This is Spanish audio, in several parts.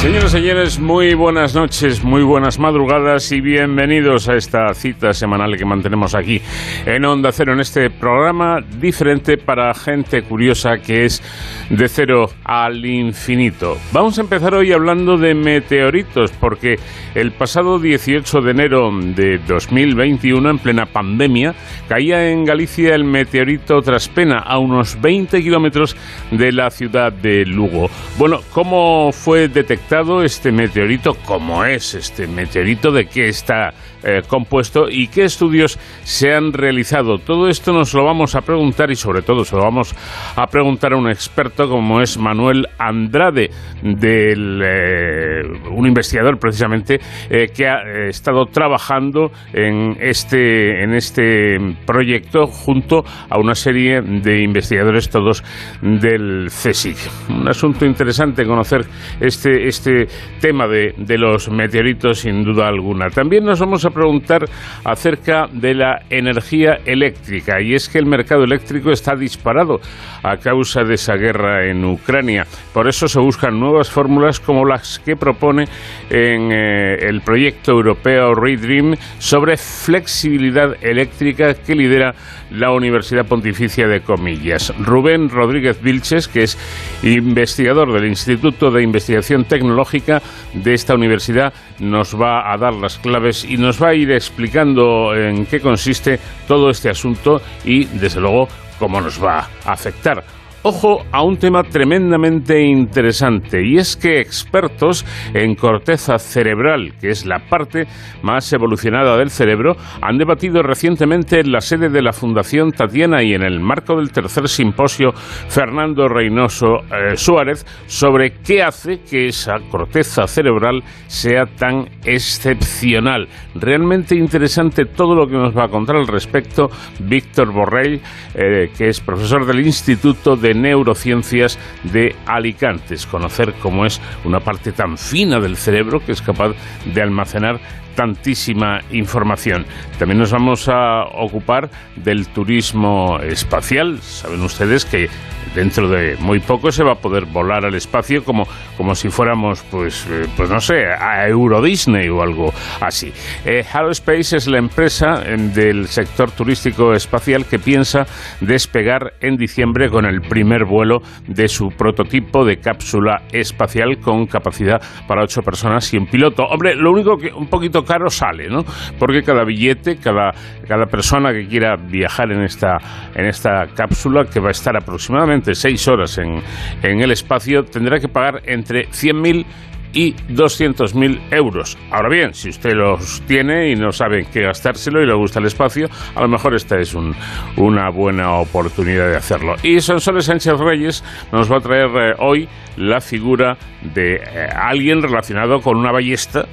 Señoras y señores, muy buenas noches, muy buenas madrugadas y bienvenidos a esta cita semanal que mantenemos aquí en Onda Cero, en este programa diferente para gente curiosa que es de cero al infinito. Vamos a empezar hoy hablando de meteoritos, porque el pasado 18 de enero de 2021, en plena pandemia, caía en Galicia el meteorito Traspena, a unos 20 kilómetros de la ciudad de Lugo. Bueno, ¿cómo fue detectado? Este meteorito, cómo es este meteorito, de qué está eh, compuesto y qué estudios se han realizado. Todo esto nos lo vamos a preguntar y sobre todo se lo vamos a preguntar a un experto como es Manuel Andrade, del, eh, un investigador precisamente eh, que ha estado trabajando en este, en este proyecto junto a una serie de investigadores todos del CSIC. Un asunto interesante conocer este, este tema de, de, los meteoritos sin duda alguna. También nos vamos a preguntar acerca de la energía eléctrica y es que el mercado eléctrico está disparado a causa de esa guerra en Ucrania. Por eso se buscan nuevas fórmulas como las que propone en eh, el proyecto europeo ReDream sobre flexibilidad eléctrica que lidera la Universidad Pontificia de Comillas. Rubén Rodríguez Vilches, que es investigador del Instituto de Investigación Tecnológica de esta universidad, nos va a dar las claves y nos va a ir explicando en qué consiste todo este asunto y, desde luego, cómo nos va a afectar. Ojo a un tema tremendamente interesante y es que expertos en corteza cerebral, que es la parte más evolucionada del cerebro, han debatido recientemente en la sede de la Fundación Tatiana y en el marco del tercer simposio Fernando Reynoso eh, Suárez sobre qué hace que esa corteza cerebral sea tan excepcional. Realmente interesante todo lo que nos va a contar al respecto Víctor Borrell, eh, que es profesor del Instituto de Neurociencias de Alicantes, conocer cómo es una parte tan fina del cerebro que es capaz de almacenar tantísima información. También nos vamos a ocupar del turismo espacial. Saben ustedes que dentro de muy poco se va a poder volar al espacio como, como si fuéramos, pues, eh, pues no sé, a Euro Disney o algo así. Eh, Space es la empresa em, del sector turístico espacial que piensa despegar en diciembre con el primer vuelo de su prototipo de cápsula espacial con capacidad para ocho personas y un piloto. Hombre, lo único que un poquito caro sale, ¿no? Porque cada billete, cada, cada persona que quiera viajar en esta, en esta cápsula, que va a estar aproximadamente seis horas en, en el espacio, tendrá que pagar entre 100.000 y 200.000 euros. Ahora bien, si usted los tiene y no sabe qué gastárselo y le gusta el espacio, a lo mejor esta es una buena oportunidad de hacerlo. Y Sonsoles Sánchez Reyes nos va a traer eh, hoy la figura de eh, alguien relacionado con una ballesta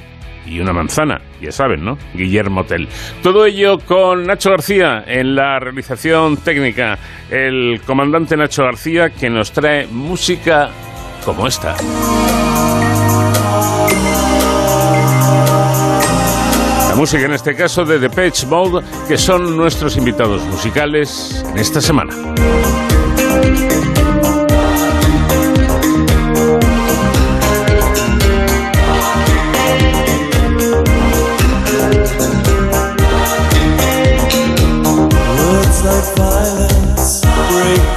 y una manzana, ya saben, ¿no? Guillermo Tell. Todo ello con Nacho García en la realización técnica, el comandante Nacho García que nos trae música como esta. La música en este caso de The Page Mode, que son nuestros invitados musicales en esta semana.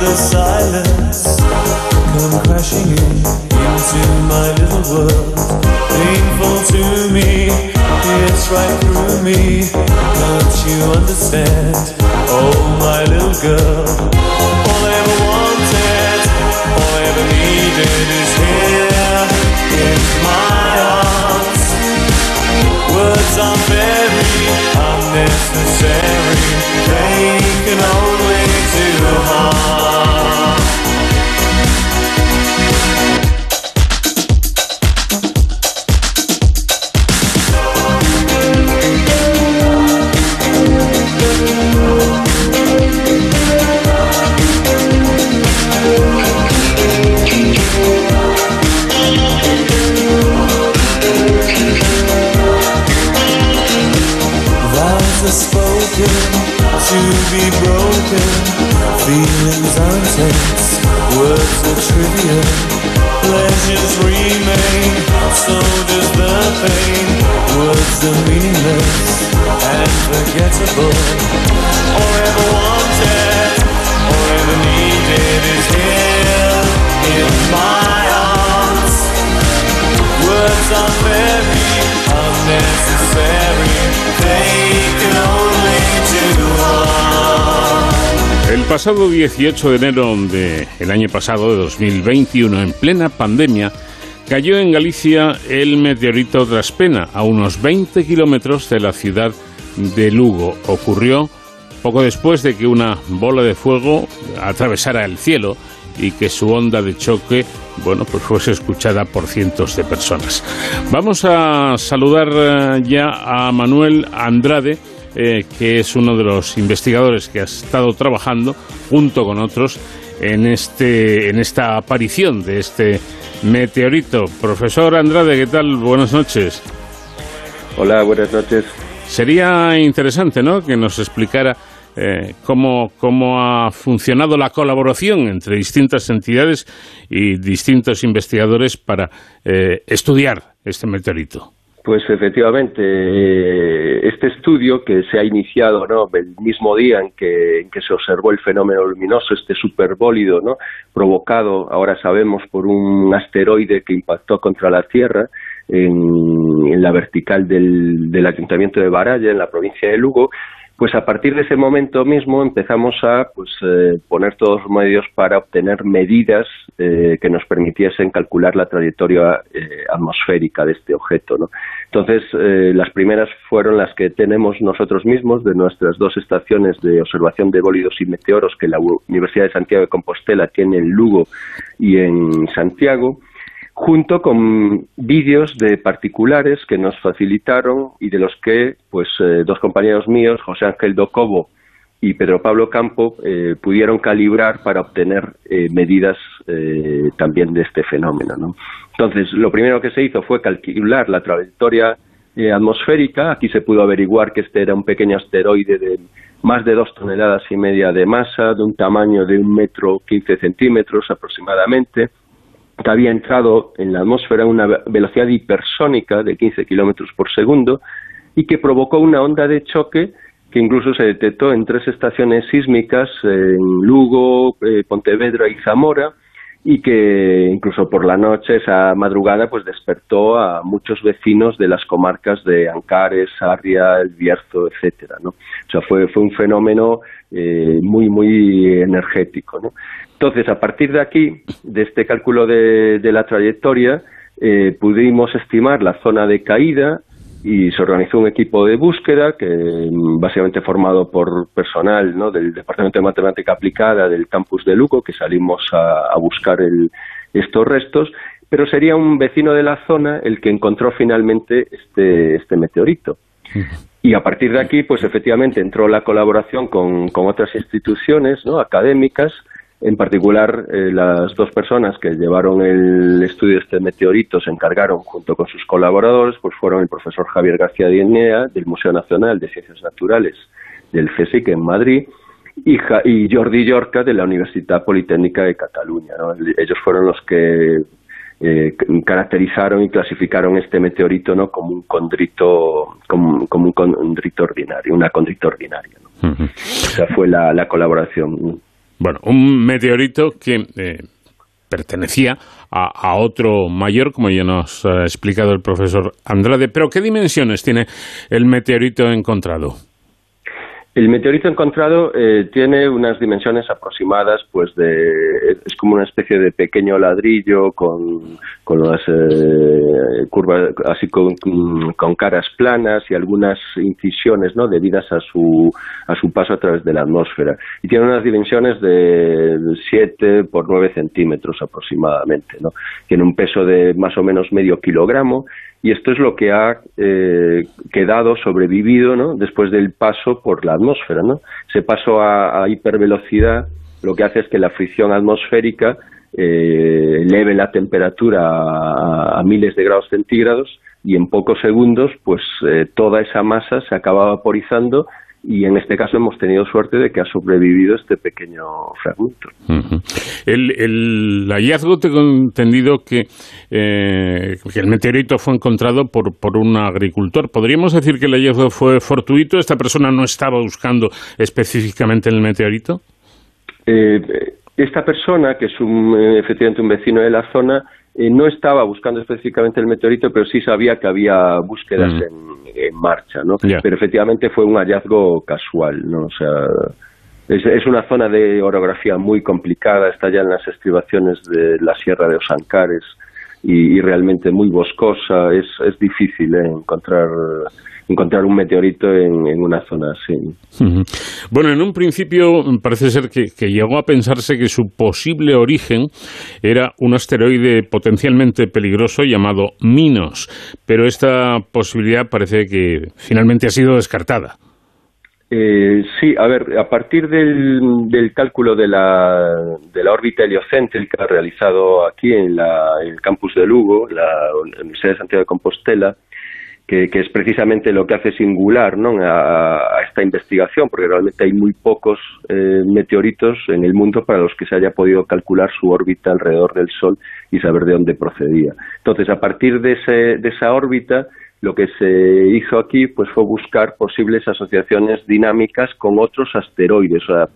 The silence come crashing in into my little world. Painful to me, it's right through me. Can't you understand? Oh, my little girl. Pasado 18 de enero del año pasado, de 2021, en plena pandemia, cayó en Galicia el meteorito Traspena, a unos 20 kilómetros de la ciudad de Lugo. Ocurrió poco después de que una bola de fuego atravesara el cielo y que su onda de choque, bueno, pues fuese escuchada por cientos de personas. Vamos a saludar eh, ya a Manuel Andrade, eh, que es uno de los investigadores que ha estado trabajando junto con otros en este en esta aparición de este meteorito. Profesor Andrade, ¿qué tal? Buenas noches. Hola, buenas noches. Sería interesante, ¿no?, que nos explicara eh, cómo, cómo ha funcionado la colaboración entre distintas entidades y distintos investigadores para eh, estudiar este meteorito. Pues efectivamente, eh, este estudio que se ha iniciado ¿no? el mismo día en que, en que se observó el fenómeno luminoso, este superbólido, ¿no? provocado, ahora sabemos, por un asteroide que impactó contra la Tierra en, la vertical del, del Ayuntamiento de Baralla, en la provincia de Lugo, pues a partir de ese momento mismo empezamos a pues, eh, poner todos los medios para obtener medidas eh, que nos permitiesen calcular la trayectoria eh, atmosférica de este objeto. Entonces, eh, las primeras fueron las que tenemos nosotros mismos de nuestras dos estaciones de observación de bólidos y meteoros que la Universidad de Santiago de Compostela tiene en Lugo y en Santiago junto con vídeos de particulares que nos facilitaron y de los que pues eh, dos compañeros míos, José Ángel Docobo y Pedro Pablo Campo, eh, pudieron calibrar para obtener eh, medidas eh, también de este fenómeno. ¿no? Entonces, lo primero que se hizo fue calcular la trayectoria atmosférica. Aquí se pudo averiguar que este era un pequeño asteroide de más de dos toneladas y media de masa, de un tamaño de un metro quince centímetros aproximadamente, que había entrado en la atmósfera a una ve- velocidad hipersónica de 15 kilómetros por segundo y que provocó una onda de choque que incluso se detectó en tres estaciones sísmicas en Lugo, eh, Pontevedra y Zamora y que incluso por la noche, esa madrugada, pues despertó a muchos vecinos de las comarcas de Ancares, Sarria, El Bierzo, etcétera, ¿no? O sea, fue, fue un fenómeno eh, muy, muy energético, ¿no? Entonces, a partir de aquí, de este cálculo de, de la trayectoria, eh, pudimos estimar la zona de caída y se organizó un equipo de búsqueda que mm, básicamente formado por personal ¿no? del Departamento de Matemática Aplicada del campus de Lugo que salimos a, a buscar el, estos restos pero sería un vecino de la zona el que encontró finalmente este, este meteorito. Y a partir de aquí, pues efectivamente entró la colaboración con, con otras instituciones ¿no? académicas, en particular eh, las dos personas que llevaron el estudio de este meteorito se encargaron, junto con sus colaboradores, pues fueron el profesor Javier García Dienea, del Museo Nacional de Ciencias Naturales del CSIC en Madrid, y, Ja- y Jordi Llorca de la Universidad Politécnica de Cataluña. ¿no? Ellos fueron los que eh, caracterizaron y clasificaron este meteorito ¿no? como un condrito como, como un condrito ordinario, una condrita ordinaria. ¿no? O sea, fue la, la colaboración. Bueno, un meteorito que eh, pertenecía a, a otro mayor, como ya nos ha explicado el profesor Andrade. Pero ¿qué dimensiones tiene el meteorito encontrado? El meteorito encontrado eh, tiene unas dimensiones aproximadas, pues de es como una especie de pequeño ladrillo con, con las eh, curvas así con, caras planas y algunas incisiones, ¿no? Debidas a su a su paso a través de la atmósfera y tiene unas dimensiones de 7 por 9 centímetros aproximadamente, ¿no? Tiene un peso de más o menos medio kilogramo y esto es lo que ha eh, quedado sobrevivido ¿no? después del paso por la atmósfera. ¿no? Ese paso a, hipervelocidad lo que hace es que la fricción atmosférica eh, eleve la temperatura a, a miles de grados centígrados y en pocos segundos pues eh, toda esa masa se acaba vaporizando y en este caso hemos tenido suerte de que ha sobrevivido este pequeño fragmento. el, hallazgo tengo entendido que, eh, que, el meteorito fue encontrado por, por un agricultor. ¿Podríamos decir que el hallazgo fue fortuito? ¿Esta persona no estaba buscando específicamente el meteorito? Eh, esta persona, que es un, efectivamente un vecino de la zona, eh, no estaba buscando específicamente el meteorito, pero sí sabía que había búsquedas mm. en, marcha, ¿no? Pero efectivamente fue un hallazgo casual, ¿no? O sea, es, una zona de orografía muy complicada, está ya en las estribaciones de la Sierra de Osancares y, realmente muy boscosa, es, es difícil ¿eh? encontrar encontrar un meteorito en, una zona así. Bueno, en un principio parece ser que, llegó a pensarse que su posible origen era un asteroide potencialmente peligroso llamado Minos, pero esta posibilidad parece que finalmente ha sido descartada. Eh, sí, a ver, a partir del, cálculo de la, de la órbita heliocéntrica realizado aquí en, la, en el campus de Lugo, la Universidad de Santiago de Compostela, que, es precisamente lo que hace singular ¿no? a, esta investigación, porque realmente hay muy pocos eh, meteoritos en el mundo para los que se haya podido calcular su órbita alrededor del Sol y saber de dónde procedía. Entonces, a partir de, ese, de esa órbita, lo que se hizo aquí pues fue buscar posibles asociaciones dinámicas con otros asteroides, o sea,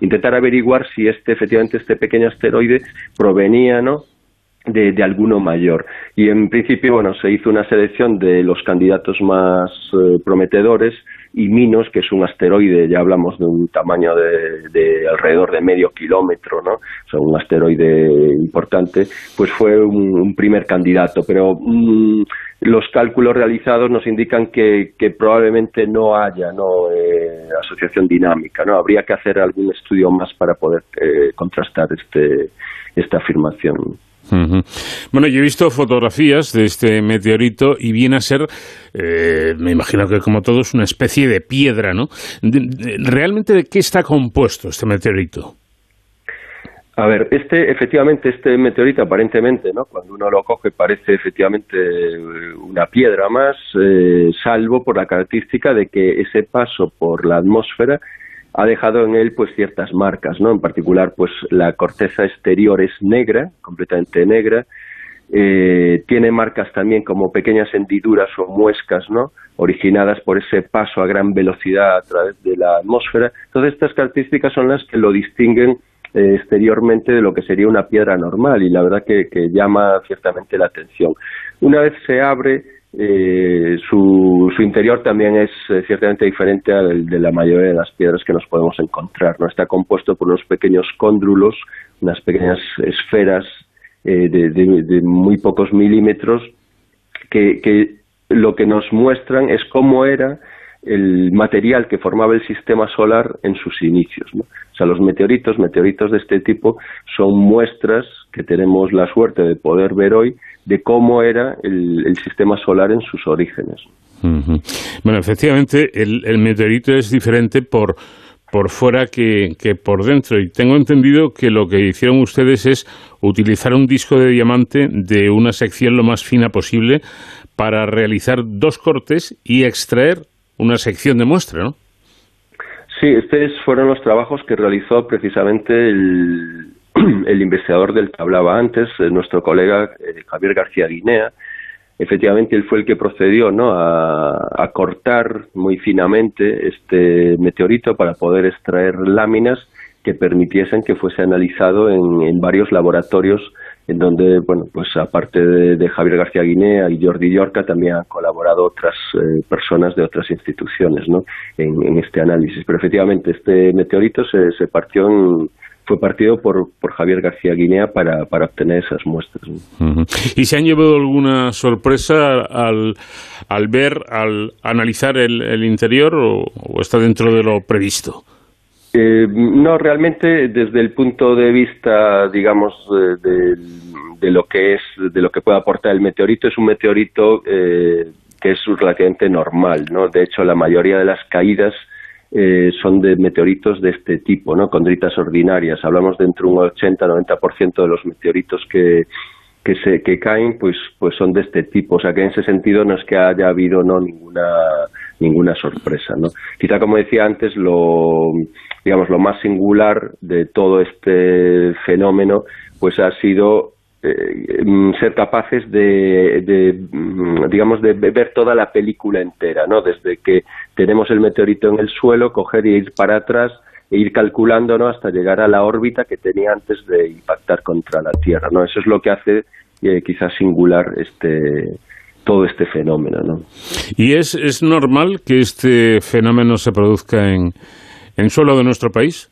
intentar averiguar si este efectivamente este pequeño asteroide provenía ¿no? de, alguno mayor. Y en principio, bueno, se hizo una selección de los candidatos más eh, prometedores y Minos, que es un asteroide, ya hablamos de un tamaño de, de, alrededor de medio kilómetro, ¿no? O un asteroide importante, pues fue un, primer candidato. Pero mm, los cálculos realizados nos indican que, que probablemente no haya ¿no? Eh, asociación dinámica, ¿no? Habría que hacer algún estudio más para poder eh, contrastar este, esta afirmación. Bueno, yo he visto fotografías de este meteorito y viene a ser, eh, me imagino que como todo, es una especie de piedra, ¿no? ¿Realmente de qué está compuesto este meteorito? A ver, este, efectivamente, este meteorito aparentemente, ¿no? Cuando uno lo coge parece efectivamente una piedra más, eh, salvo por la característica de que ese paso por la atmósfera ha dejado en él pues ciertas marcas, ¿no? En particular, pues la corteza exterior es negra, completamente negra, eh, tiene marcas también como pequeñas hendiduras o muescas, ¿no? Originadas por ese paso a gran velocidad a través de la atmósfera. Entonces, estas características son las que lo distinguen eh, exteriormente de lo que sería una piedra normal y la verdad que llama ciertamente la atención. Una vez se abre, eh, su, su, interior también es eh, ciertamente diferente al de la mayoría de las piedras que nos podemos encontrar. ¿no? Está compuesto por unos pequeños cóndrulos, unas pequeñas esferas eh, de, muy pocos milímetros que, que lo que nos muestran es cómo era el material que formaba el sistema solar en sus inicios. O sea, los meteoritos, meteoritos de este tipo, son muestras que tenemos la suerte de poder ver hoy de cómo era el, sistema solar en sus orígenes. Bueno, efectivamente, el, meteorito es diferente por, por fuera que, que, por dentro. Y tengo entendido que lo que hicieron ustedes es utilizar un disco de diamante de una sección lo más fina posible para realizar dos cortes y extraer una sección de muestra, ¿no? Sí, estos fueron los trabajos que realizó precisamente el, el investigador del que hablaba antes, eh, nuestro colega eh, Javier García Guinea, efectivamente él fue el que procedió ¿no? a, cortar muy finamente este meteorito para poder extraer láminas que permitiesen que fuese analizado en, varios laboratorios en donde, bueno, pues aparte de, Javier García Guinea y Jordi Yorca, también han colaborado otras eh, personas de otras instituciones ¿no? en, este análisis. Pero efectivamente este meteorito se, se partió en, fue partido por, por Javier García Guinea para, para obtener esas muestras. ¿Y se han llevado alguna sorpresa al, al ver, al analizar el, interior o, está dentro de lo previsto? Eh, no, realmente desde el punto de vista, digamos, de, de, lo que es, de lo que puede aportar el meteorito, es un meteorito eh, que es relativamente normal, ¿no? De hecho, la mayoría de las caídas eh, son de meteoritos de este tipo, ¿no? Condritas ordinarias. Hablamos de entre un 80-90% de los meteoritos que, que, se, que caen, pues, pues son de este tipo. O sea que en ese sentido no es que haya habido no ninguna ninguna sorpresa, ¿no? Quizá como decía antes, lo digamos lo más singular de todo este fenómeno, pues ha sido eh, mm, ser capaces de, mm, digamos de ver toda la película entera no desde que tenemos el meteorito en el suelo coger y ir para atrás e ir calculando ¿no? hasta llegar a la órbita que tenía antes de impactar contra la Tierra no eso es lo que hace eh, quizás singular este todo este fenómeno no y es es normal que este fenómeno se produzca en en suelo de nuestro país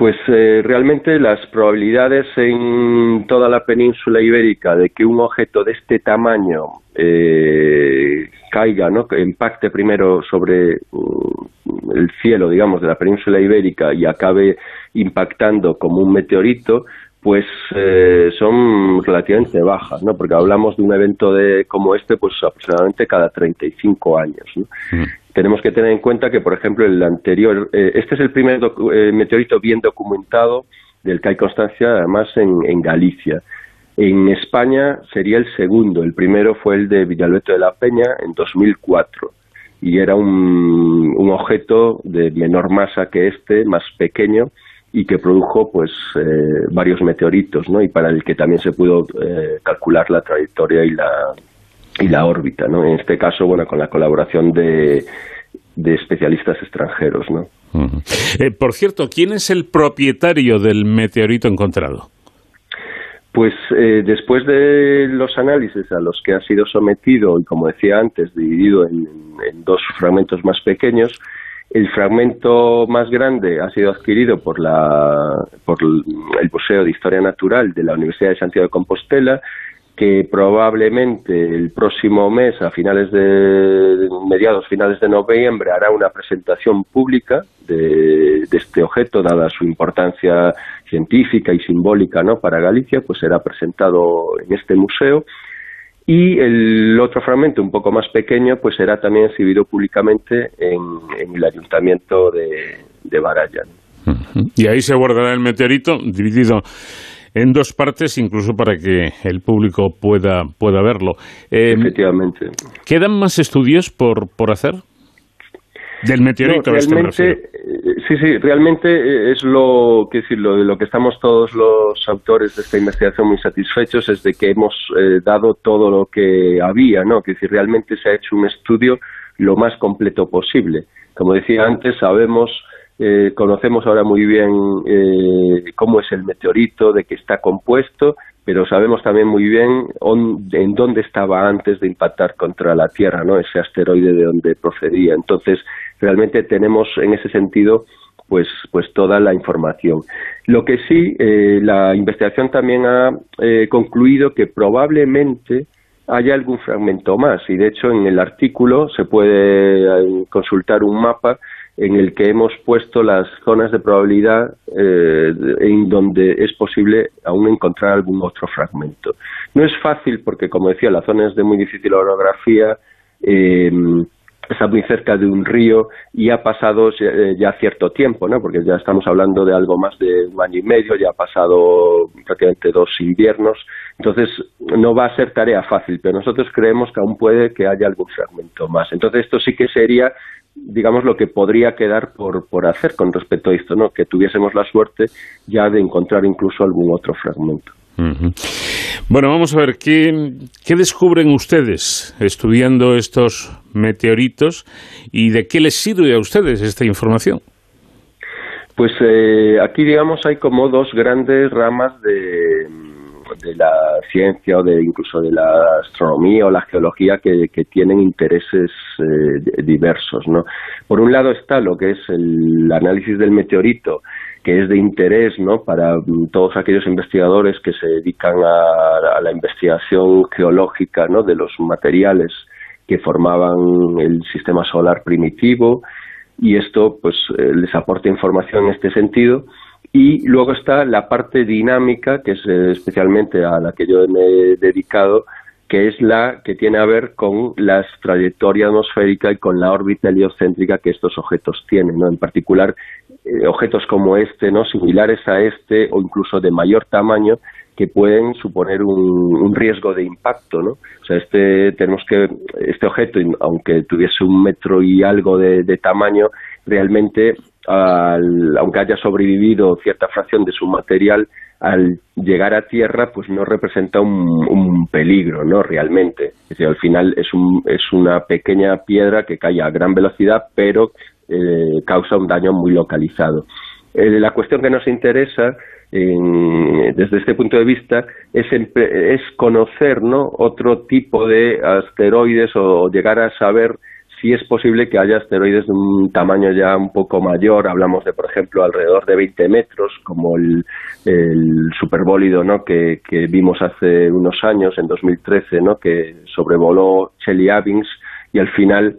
pues eh, realmente las probabilidades en toda la península ibérica de que un objeto de este tamaño eh, caiga, ¿no? que impacte primero sobre uh, el cielo, digamos, de la península ibérica y acabe impactando como un meteorito, pues eh, son relativamente bajas, ¿no? Porque hablamos de un evento de como este, pues aproximadamente cada 35 años. ¿no? Mm tenemos que tener en cuenta que, por ejemplo, el anterior, eh, este es el primer eh, meteorito bien documentado del que hay constancia, además, en, Galicia. En España sería el segundo. El primero fue el de Villalbeto de la Peña en 2004 y era un, un objeto de menor masa que este, más pequeño y que produjo pues eh, varios meteoritos, ¿no? Y para el que también se pudo calcular la trayectoria y la y la órbita, ¿no? En este caso, bueno, con la colaboración de, de especialistas extranjeros, ¿no? Eh, por cierto, ¿quién es el propietario del meteorito encontrado? Pues eh, después de los análisis a los que ha sido sometido y, como decía antes, dividido en, dos fragmentos más pequeños, el fragmento más grande ha sido adquirido por, la, por el Museo de Historia Natural de la Universidad de Santiago de Compostela que probablemente el próximo mes, a finales de mediados, finales de noviembre, hará una presentación pública de, este objeto, dada su importancia científica y simbólica ¿no? para Galicia, pues será presentado en este museo. Y el otro fragmento, un poco más pequeño, pues será también exhibido públicamente en, el ayuntamiento de, de Baraya. Y ahí se guardará el meteorito dividido en dos partes, incluso para que el público pueda, pueda verlo. Eh, Efectivamente. ¿Quedan más estudios por, por hacer? Del meteorito. Este realmente, eh, sí, sí, realmente eh, es lo que decir, lo, de lo que estamos todos los autores de esta investigación muy satisfechos es de que hemos dado todo lo que había, ¿no? Que decir, realmente se ha hecho un estudio lo más completo posible. Como decía antes, sabemos eh, conocemos ahora muy bien eh, cómo es el meteorito, de qué está compuesto, pero sabemos también muy bien en dónde estaba antes de impactar contra la Tierra, ¿no? Ese asteroide de dónde procedía. Entonces, realmente tenemos en ese sentido pues, pues toda la información. Lo que sí, eh, la investigación también ha concluido que probablemente haya algún fragmento más y de hecho en el artículo se puede consultar un mapa en el que hemos puesto las zonas de probabilidad eh, en donde es posible aún encontrar algún otro fragmento. No es fácil porque, como decía, la zona es de muy difícil orografía, eh, está muy cerca de un río y ha pasado eh, ya cierto tiempo, ¿no? porque ya estamos hablando de algo más de un año y medio, ya ha pasado prácticamente dos inviernos, entonces no va a ser tarea fácil, pero nosotros creemos que aún puede que haya algún fragmento más. Entonces esto sí que sería digamos, lo que podría quedar por, por hacer con respecto a esto, ¿no? Que tuviésemos la suerte ya de encontrar incluso algún otro fragmento. Bueno, vamos a ver, ¿qué, ¿qué, descubren ustedes estudiando estos meteoritos y de qué les sirve a ustedes esta información? Pues eh, aquí, digamos, hay como dos grandes ramas de, de la ciencia o de incluso de la astronomía o la geología que, tienen intereses eh, diversos. ¿no? Por un lado está lo que es el análisis del meteorito, que es de interés ¿no? para mm, todos aquellos investigadores que se dedican a, la investigación geológica ¿no? de los materiales que formaban el sistema solar primitivo y esto pues eh, les aporta información en este sentido y luego está la parte dinámica, que es eh, especialmente a la que yo me he dedicado, que es la que tiene a ver con la trayectoria atmosférica y con la órbita heliocéntrica que estos objetos tienen, ¿no? En particular, eh, objetos como este, ¿no? Similares a este o incluso de mayor tamaño que pueden suponer un, riesgo de impacto, ¿no? O sea, este tenemos que este objeto, aunque tuviese un metro y algo de, tamaño, realmente, aunque haya sobrevivido cierta fracción de su material, al llegar a tierra pues no representa un, peligro no realmente. Es decir, al final es, un, es una pequeña piedra que cae a gran velocidad pero eh, causa un daño muy localizado. Eh, la cuestión que nos interesa desde este punto de vista es, es conocer ¿no? otro tipo de asteroides o llegar a saber sí es posible que haya asteroides de un tamaño ya un poco mayor, hablamos de, por ejemplo, alrededor de 20 metros, como el, el superbólido ¿no? que, que vimos hace unos años, en 2013, ¿no? que sobrevoló Chelyabinsk y al final,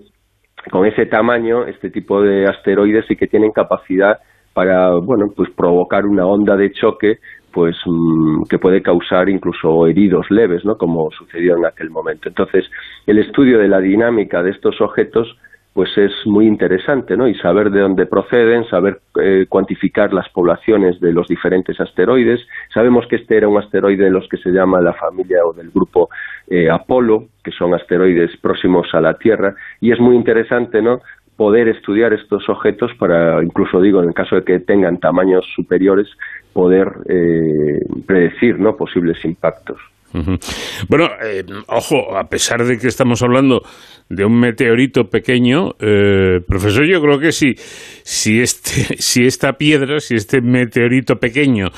con ese tamaño, este tipo de asteroides sí que tienen capacidad para bueno pues provocar una onda de choque pues mm, que puede causar incluso heridos leves, ¿no? Como sucedió en aquel momento. Entonces, el estudio de la dinámica de estos objetos pues es muy interesante, ¿no? Y saber de dónde proceden, saber eh, cuantificar las poblaciones de los diferentes asteroides. Sabemos que este era un asteroide de los que se llama la familia o del grupo eh, Apolo, que son asteroides próximos a la Tierra, y es muy interesante, ¿no? Poder estudiar estos objetos para, incluso digo, en el caso de que tengan tamaños superiores, poder eh, predecir ¿no? posibles impactos. Bueno, eh, ojo, a pesar de que estamos hablando de un meteorito pequeño, eh, profesor, yo creo que si, si, este, si esta piedra, si este meteorito pequeño,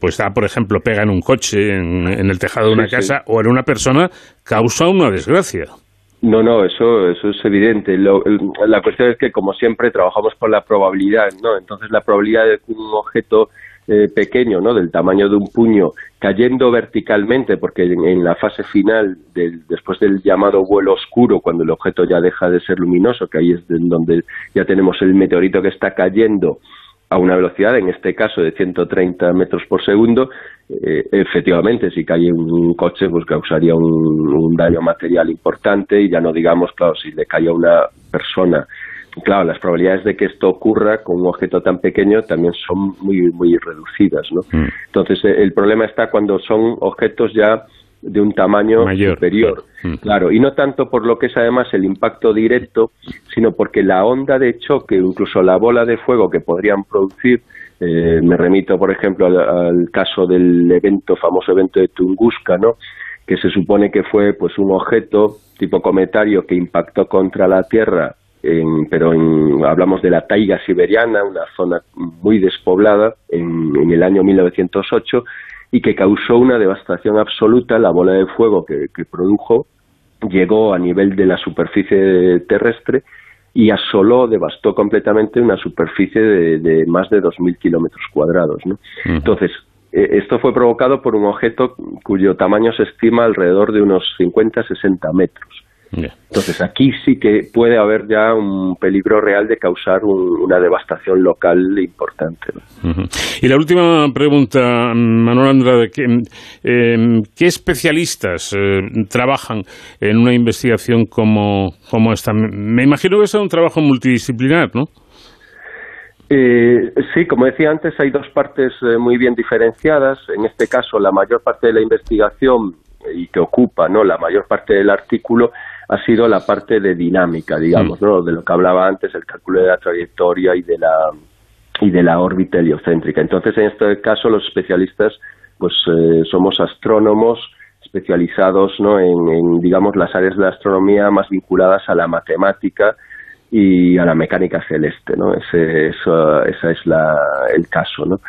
pues da, por ejemplo, pega en un coche, en, el tejado de una casa o en una persona, causa una desgracia. No, no, eso, eso es evidente. la cuestión es que, como siempre, trabajamos por la probabilidad, ¿no? Entonces, la probabilidad de que un objeto eh, pequeño, ¿no? Del tamaño de un puño, cayendo verticalmente, porque en, la fase final, del, después del llamado vuelo oscuro, cuando el objeto ya deja de ser luminoso, que ahí es donde ya tenemos el meteorito que está cayendo a una velocidad, en este caso de 130 metros por segundo, eh, efectivamente, si cae un coche, pues causaría un, daño material importante y ya no digamos, claro, si le cae a una persona. Claro, las probabilidades de que esto ocurra con un objeto tan pequeño también son muy, muy reducidas, ¿no? Mm. Entonces, eh, el problema está cuando son objetos ya de un tamaño superior. Mm. Claro. y no tanto por lo que es además el impacto directo, sino porque la onda de choque, incluso la bola de fuego que podrían producir, eh, me remito, por ejemplo, al, caso del evento, famoso evento de Tunguska, ¿no? que se supone que fue pues un objeto tipo cometario que impactó contra la Tierra, pero hablamos de la taiga siberiana, una zona muy despoblada, en, en el año 1908, y que causó una devastación absoluta. La bola de fuego que, produjo llegó a nivel de la superficie terrestre y asoló, devastó completamente una superficie de, más de 2.000 kilómetros cuadrados. ¿no? Entonces, eh, esto fue provocado por un objeto cuyo tamaño se estima alrededor de unos 50-60 metros. Entonces aquí sí que puede haber ya un peligro real de causar una devastación local importante. Y la última pregunta, Manuel Andrade, ¿qué, em, ¿qué especialistas eh, trabajan en una investigación como, como esta? Me imagino que es un trabajo multidisciplinar, ¿no? Eh, sí, como decía antes, hay dos partes eh, muy bien diferenciadas. En este caso, la mayor parte de la investigación y que ocupa no la mayor parte del artículo ha sido la parte de dinámica, digamos, mm. ¿no? de lo que hablaba antes, el cálculo de la trayectoria y de la y de la órbita heliocéntrica. Entonces, en este caso, los especialistas, pues eh, somos astrónomos especializados, ¿no? En, digamos, las áreas de la astronomía más vinculadas a la matemática y a la mecánica celeste, ¿no? Ese, eso, esa es la, el caso, ¿no?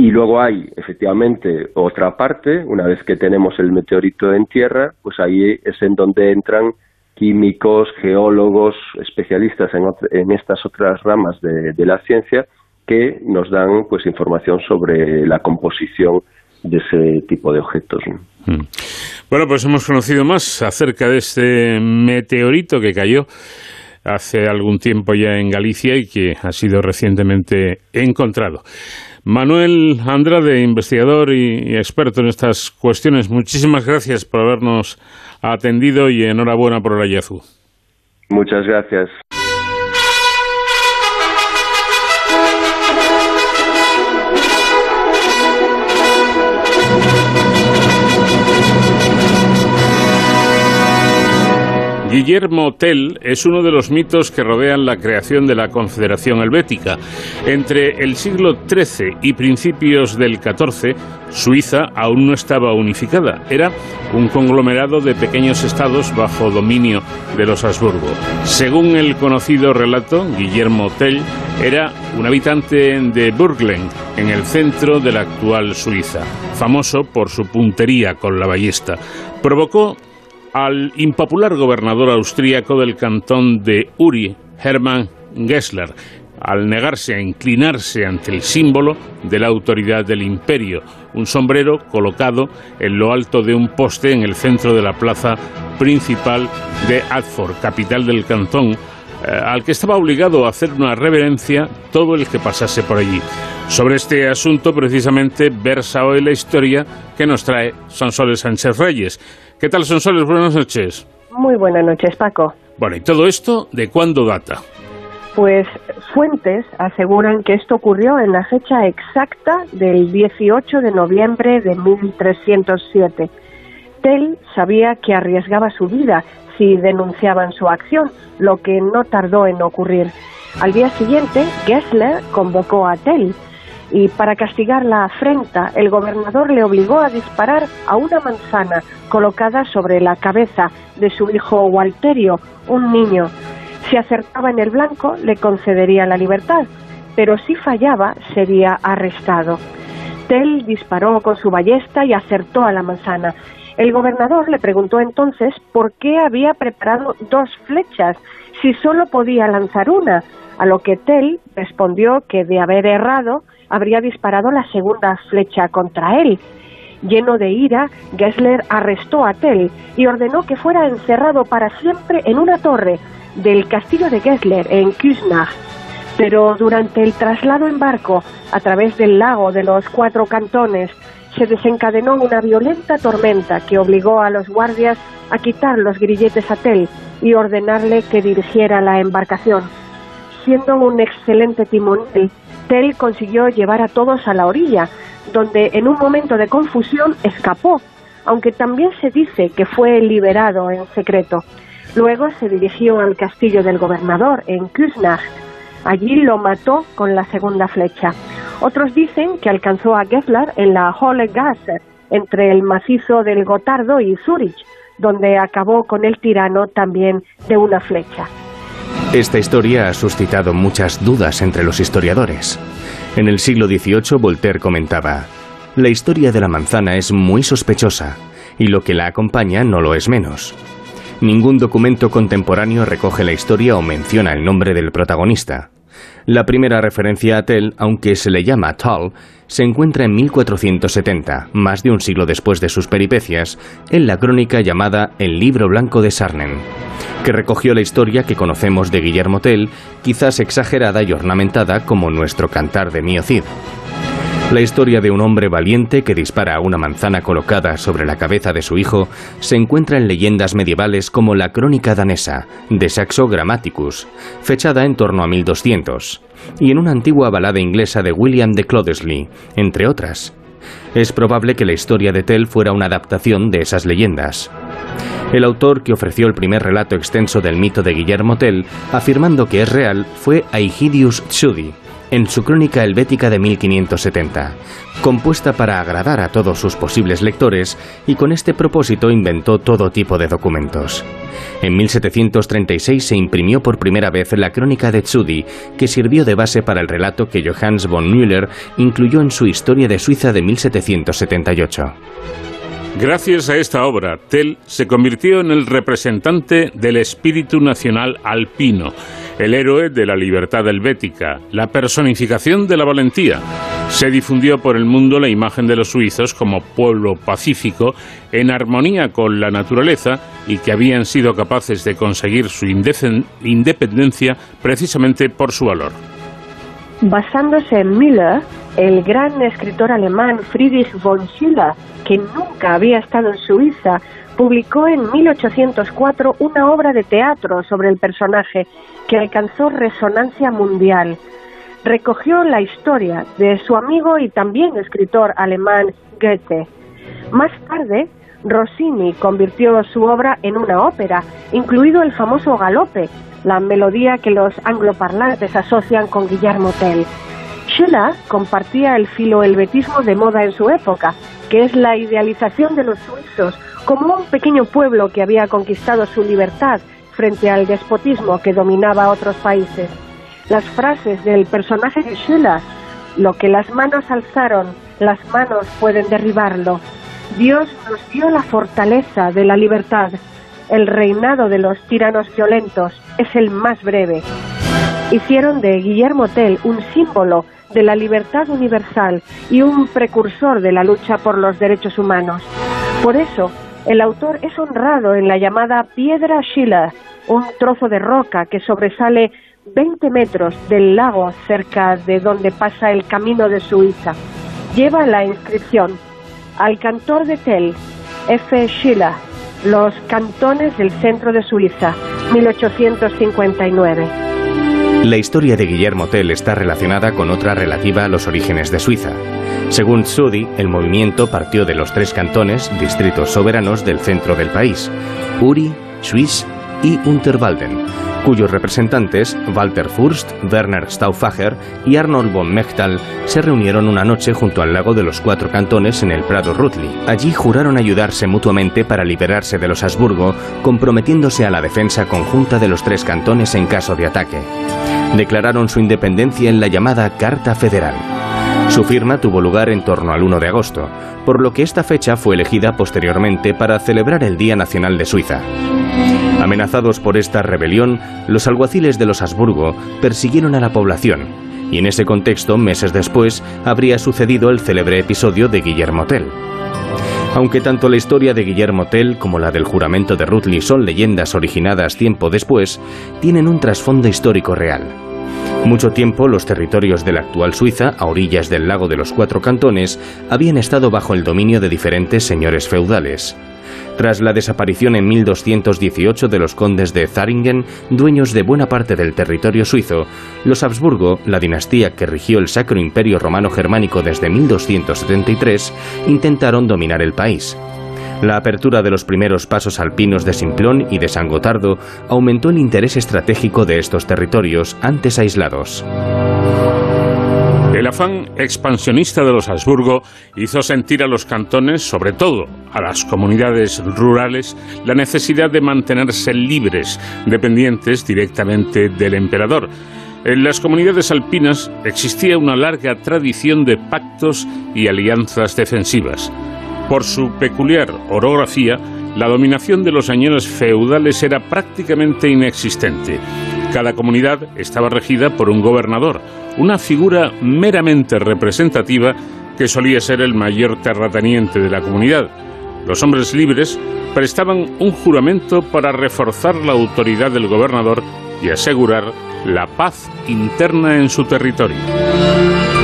Y luego hay, efectivamente, otra parte, una vez que tenemos el meteorito en tierra, pues ahí es en donde entran químicos, geólogos, especialistas en, estas otras ramas de, la ciencia que nos dan pues información sobre la composición de ese tipo de objetos. Mm. Bueno, pues hemos conocido más acerca de este meteorito que cayó hace algún tiempo ya en Galicia y que ha sido recientemente encontrado. Manuel Andrade, investigador y, experto en estas cuestiones, muchísimas gracias por habernos atendido y enhorabuena por el hallazgo. Muchas gracias. Guillermo Tell es uno de los mitos que rodean la creación de la Confederación Helvética. Entre el siglo XIII y principios del XIV, Suiza aún no estaba unificada. Era un conglomerado de pequeños estados bajo dominio de los Habsburgo. Según el conocido relato, Guillermo Tell era un habitante de Burglen, en el centro de la actual Suiza, famoso por su puntería con la ballesta. Provocó al impopular gobernador austríaco del cantón de Uri, Hermann Gessler, al negarse a inclinarse ante el símbolo de la autoridad del imperio, un sombrero colocado en lo alto de un poste en el centro de la plaza principal de Adford, capital del cantón, eh, al que estaba obligado a hacer una reverencia todo el que pasase por allí. Sobre este asunto, precisamente, versa hoy la historia que nos trae Sonsoles Sánchez Reyes. ¿Qué tal, Sonsoles? Buenas noches. Muy buenas noches, Paco. Bueno, ¿y todo esto de cuándo data? Pues fuentes aseguran que esto ocurrió en la fecha exacta del 18 de noviembre de 1307. Tell sabía que arriesgaba su vida si denunciaban su acción, lo que no tardó en ocurrir. Al día siguiente, Gessler convocó a Tell y para castigar la afrenta, el gobernador le obligó a disparar a una manzana colocada sobre la cabeza de su hijo Walterio, un niño. Si acertaba en el blanco, le concedería la libertad, pero si fallaba, sería arrestado. Tell disparó con su ballesta y acertó a la manzana. El gobernador le preguntó entonces por qué había preparado dos flechas si solo podía lanzar una, a lo que Tell respondió que de haber errado habría disparado la segunda flecha contra él. Lleno de ira, Gessler arrestó a Tell y ordenó que fuera encerrado para siempre en una torre del castillo de Gessler en Küsnacht. Pero durante el traslado en barco a través del lago de los cuatro cantones se desencadenó una violenta tormenta que obligó a los guardias a quitar los grilletes a Tell y ordenarle que dirigiera la embarcación. Siendo un excelente timonel, Tell consiguió llevar a todos a la orilla, donde en un momento de confusión escapó, aunque también se dice que fue liberado en secreto. Luego se dirigió al castillo del gobernador en Küsnacht. Allí lo mató con la segunda flecha. Otros dicen que alcanzó a Gessler en la Holle Gasse, entre el macizo del Gotardo y Zurich, donde acabó con el tirano también de una flecha. Esta historia ha suscitado muchas dudas entre los historiadores. En el siglo XVIII Voltaire comentaba, La historia de la manzana es muy sospechosa, y lo que la acompaña no lo es menos. Ningún documento contemporáneo recoge la historia o menciona el nombre del protagonista. La primera referencia a Tell, aunque se le llama Tull, se encuentra en 1470, más de un siglo después de sus peripecias, en la crónica llamada El Libro Blanco de Sarnen, que recogió la historia que conocemos de Guillermo Tell, quizás exagerada y ornamentada como nuestro cantar de Mio Cid. La historia de un hombre valiente que dispara a una manzana colocada sobre la cabeza de su hijo se encuentra en leyendas medievales como la Crónica danesa de Saxo Grammaticus, fechada en torno a 1200, y en una antigua balada inglesa de William de Clodesley, entre otras. Es probable que la historia de Tell fuera una adaptación de esas leyendas. El autor que ofreció el primer relato extenso del mito de Guillermo Tell, afirmando que es real, fue Aigidius Tschudi, en su crónica helvética de 1570, compuesta para agradar a todos sus posibles lectores y con este propósito inventó todo tipo de documentos. En 1736 se imprimió por primera vez la crónica de Tsudi, que sirvió de base para el relato que Johannes von Müller incluyó en su Historia de Suiza de 1778. Gracias a esta obra, Tell se convirtió en el representante del espíritu nacional alpino, el héroe de la libertad helvética, la personificación de la valentía. Se difundió por el mundo la imagen de los suizos como pueblo pacífico, en armonía con la naturaleza y que habían sido capaces de conseguir su independencia precisamente por su valor. Basándose en Müller, el gran escritor alemán Friedrich von Schiller, que nunca había estado en Suiza, publicó en 1804 una obra de teatro sobre el personaje que alcanzó resonancia mundial. Recogió la historia de su amigo y también escritor alemán Goethe. Más tarde, Rossini convirtió su obra en una ópera, incluido el famoso galope, la melodía que los angloparlantes asocian con Guillermo Tell. Schiller compartía el filohelvetismo de moda en su época, que es la idealización de los suizos como un pequeño pueblo que había conquistado su libertad frente al despotismo que dominaba otros países. Las frases del personaje de Schiller, lo que las manos alzaron, las manos pueden derribarlo. Dios nos dio la fortaleza de la libertad. El reinado de los tiranos violentos es el más breve. Hicieron de Guillermo Tell un símbolo de la libertad universal y un precursor de la lucha por los derechos humanos. Por eso, el autor es honrado en la llamada Piedra Schiller, un trozo de roca que sobresale 20 metros del lago cerca de donde pasa el camino de Suiza. Lleva la inscripción al cantor de Tell, F. Schiller, Los cantones del centro de Suiza, 1859. La historia de Guillermo Tell está relacionada con otra relativa a los orígenes de Suiza. Según Tsudi, el movimiento partió de los tres cantones, distritos soberanos del centro del país, Uri, Suisse y Unterwalden, cuyos representantes, Walter Fürst, Werner Stauffacher y Arnold von Mechtal, se reunieron una noche junto al lago de los cuatro cantones en el Prado Rutli. Allí juraron ayudarse mutuamente para liberarse de los Habsburgo, comprometiéndose a la defensa conjunta de los tres cantones en caso de ataque. Declararon su independencia en la llamada Carta Federal. Su firma tuvo lugar en torno al 1 de agosto, por lo que esta fecha fue elegida posteriormente para celebrar el Día Nacional de Suiza. Amenazados por esta rebelión, los alguaciles de los Habsburgo persiguieron a la población, y en ese contexto, meses después, habría sucedido el célebre episodio de Guillermo Tell. Aunque tanto la historia de Guillermo Tell como la del juramento de Rutli son leyendas originadas tiempo después, tienen un trasfondo histórico real. Mucho tiempo los territorios de la actual Suiza, a orillas del lago de los Cuatro Cantones, habían estado bajo el dominio de diferentes señores feudales. Tras la desaparición en 1218 de los condes de Zaringen, dueños de buena parte del territorio suizo, los Habsburgo, la dinastía que rigió el Sacro Imperio Romano Germánico desde 1273, intentaron dominar el país. La apertura de los primeros pasos alpinos de Simplón y de San Gotardo aumentó el interés estratégico de estos territorios antes aislados. El afán expansionista de los Habsburgo hizo sentir a los cantones, sobre todo a las comunidades rurales, la necesidad de mantenerse libres, dependientes directamente del emperador. En las comunidades alpinas existía una larga tradición de pactos y alianzas defensivas. Por su peculiar orografía, la dominación de los señores feudales era prácticamente inexistente. Cada comunidad estaba regida por un gobernador, una figura meramente representativa que solía ser el mayor terrateniente de la comunidad. Los hombres libres prestaban un juramento para reforzar la autoridad del gobernador y asegurar la paz interna en su territorio.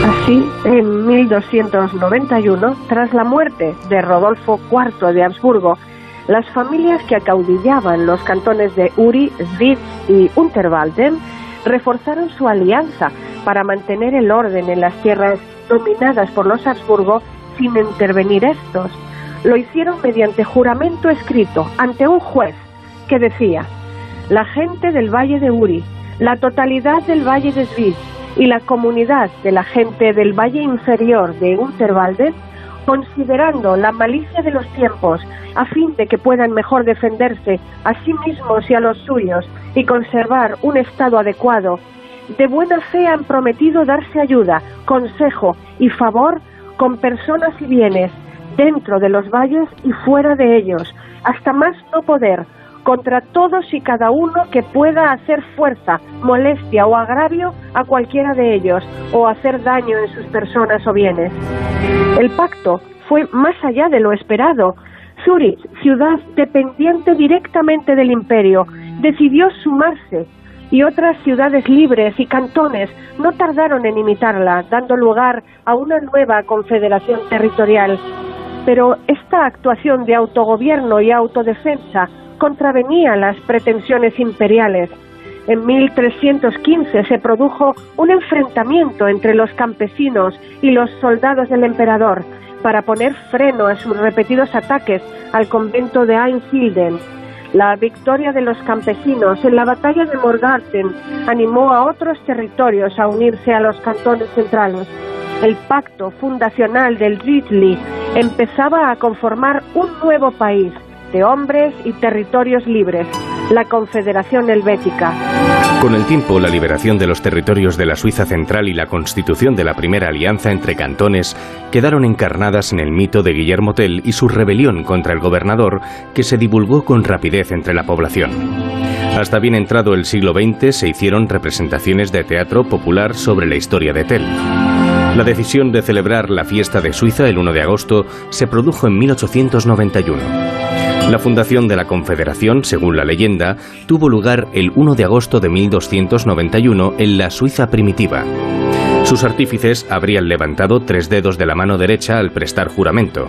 Así, en 1291, tras la muerte de Rodolfo IV de Habsburgo, las familias que acaudillaban los cantones de Uri, Schwyz y Unterwalden reforzaron su alianza para mantener el orden en las tierras dominadas por los Habsburgo sin intervenir estos. Lo hicieron mediante juramento escrito ante un juez que decía, la gente del Valle de Uri, la totalidad del Valle de Schwyz y la comunidad de la gente del Valle Inferior de Unterwalden, considerando la malicia de los tiempos, a fin de que puedan mejor defenderse a sí mismos y a los suyos y conservar un estado adecuado, de buena fe han prometido darse ayuda, consejo y favor con personas y bienes, dentro de los valles y fuera de ellos, hasta más no poder, contra todos y cada uno que pueda hacer fuerza, molestia o agravio a cualquiera de ellos, o hacer daño en sus personas o bienes. El pacto fue más allá de lo esperado. Zurich, ciudad dependiente directamente del imperio, decidió sumarse. y otras ciudades libres y cantones no tardaron en imitarla, dando lugar a una nueva confederación territorial. Pero esta actuación de autogobierno y autodefensa contravenía las pretensiones imperiales. En 1315 se produjo un enfrentamiento entre los campesinos y los soldados del emperador para poner freno a sus repetidos ataques al convento de Einhilden. La victoria de los campesinos en la batalla de Morgarten animó a otros territorios a unirse a los cantones centrales. El pacto fundacional del Ridley empezaba a conformar un nuevo país de hombres y territorios libres, la Confederación Helvética. Con el tiempo, la liberación de los territorios de la Suiza central y la constitución de la primera alianza entre cantones quedaron encarnadas en el mito de Guillermo Tell y su rebelión contra el gobernador, que se divulgó con rapidez entre la población. Hasta bien entrado el siglo XX se hicieron representaciones de teatro popular sobre la historia de Tell. La decisión de celebrar la fiesta de Suiza el 1 de agosto se produjo en 1891. La fundación de la Confederación, según la leyenda, tuvo lugar el 1 de agosto de 1291 en la Suiza primitiva. Sus artífices habrían levantado tres dedos de la mano derecha al prestar juramento.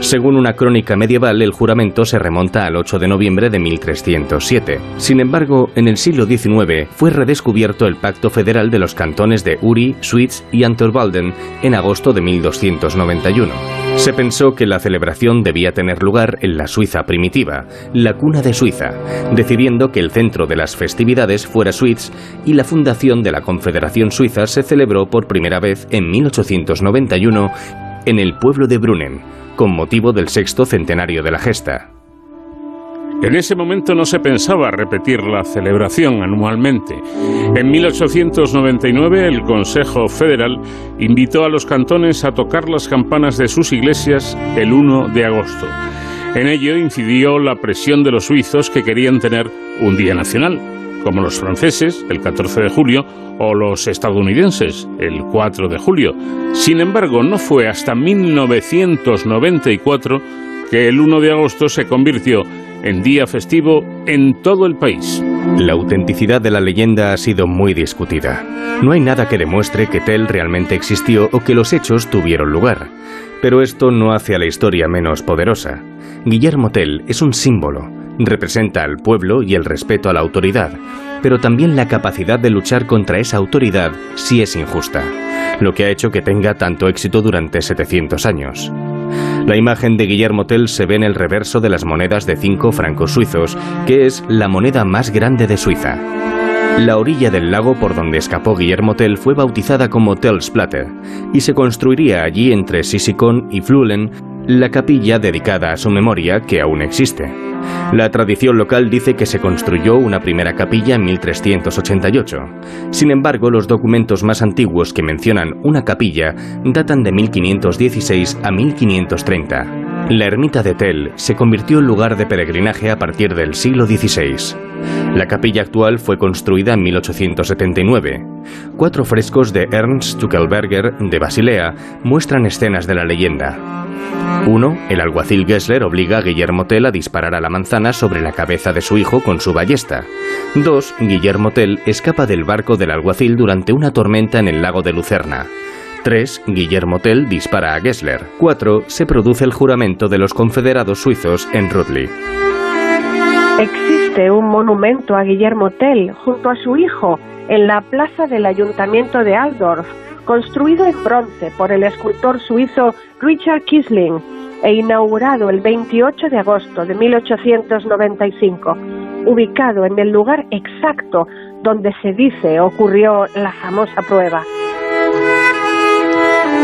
Según una crónica medieval, el juramento se remonta al 8 de noviembre de 1307. Sin embargo, en el siglo XIX fue redescubierto el Pacto Federal de los cantones de Uri, Schwyz y Anterwalden en agosto de 1291. Se pensó que la celebración debía tener lugar en la Suiza primitiva, la cuna de Suiza, decidiendo que el centro de las festividades fuera Schwyz y la fundación de la Confederación Suiza se celebró por primera vez en 1891 en el pueblo de Brunnen, con motivo del sexto centenario de la gesta. En ese momento no se pensaba repetir la celebración anualmente. En 1899 el Consejo Federal invitó a los cantones a tocar las campanas de sus iglesias el 1 de agosto. En ello incidió la presión de los suizos que querían tener un día nacional, como los franceses, el 14 de julio, o los estadounidenses, el 4 de julio. Sin embargo, no fue hasta 1994 que el 1 de agosto se convirtió en día festivo en todo el país. La autenticidad de la leyenda ha sido muy discutida. No hay nada que demuestre que Tell realmente existió o que los hechos tuvieron lugar. Pero esto no hace a la historia menos poderosa. Guillermo Tell es un símbolo, representa al pueblo y el respeto a la autoridad, pero también la capacidad de luchar contra esa autoridad si es injusta, lo que ha hecho que tenga tanto éxito durante 700 años. La imagen de Guillermo Tell se ve en el reverso de las monedas de 5 francos suizos, que es la moneda más grande de Suiza. La orilla del lago por donde escapó Guillermo Tell fue bautizada como Tellsplatte y se construiría allí entre Sisikon y Flulen la capilla dedicada a su memoria que aún existe. La tradición local dice que se construyó una primera capilla en 1388. Sin embargo, los documentos más antiguos que mencionan una capilla datan de 1516 a 1530. La ermita de Tell se convirtió en lugar de peregrinaje a partir del siglo XVI. La capilla actual fue construida en 1879. Cuatro frescos de Ernst Stuckelberger de Basilea muestran escenas de la leyenda. Uno, el alguacil Gessler obliga a Guillermo Tell a disparar a la manzana sobre la cabeza de su hijo con su ballesta. Dos, Guillermo Tell escapa del barco del alguacil durante una tormenta en el lago de Lucerna. 3. Guillermo Tell dispara a Gessler. 4. Se produce el juramento de los confederados suizos en Rudley. Existe un monumento a Guillermo Tell junto a su hijo en la plaza del ayuntamiento de Aldorf, construido en bronce por el escultor suizo Richard Kisling e inaugurado el 28 de agosto de 1895, ubicado en el lugar exacto donde se dice ocurrió la famosa prueba.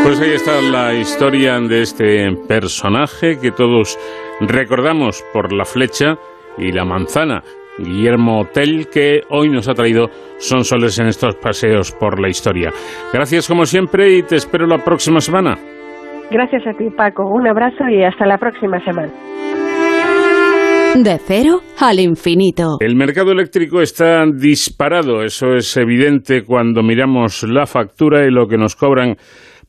Pues ahí está la historia de este personaje que todos recordamos por la flecha y la manzana. Guillermo Tell, que hoy nos ha traído son soles en estos paseos por la historia. Gracias como siempre y te espero la próxima semana. Gracias a ti, Paco. Un abrazo y hasta la próxima semana. De cero al infinito. El mercado eléctrico está disparado, eso es evidente cuando miramos la factura y lo que nos cobran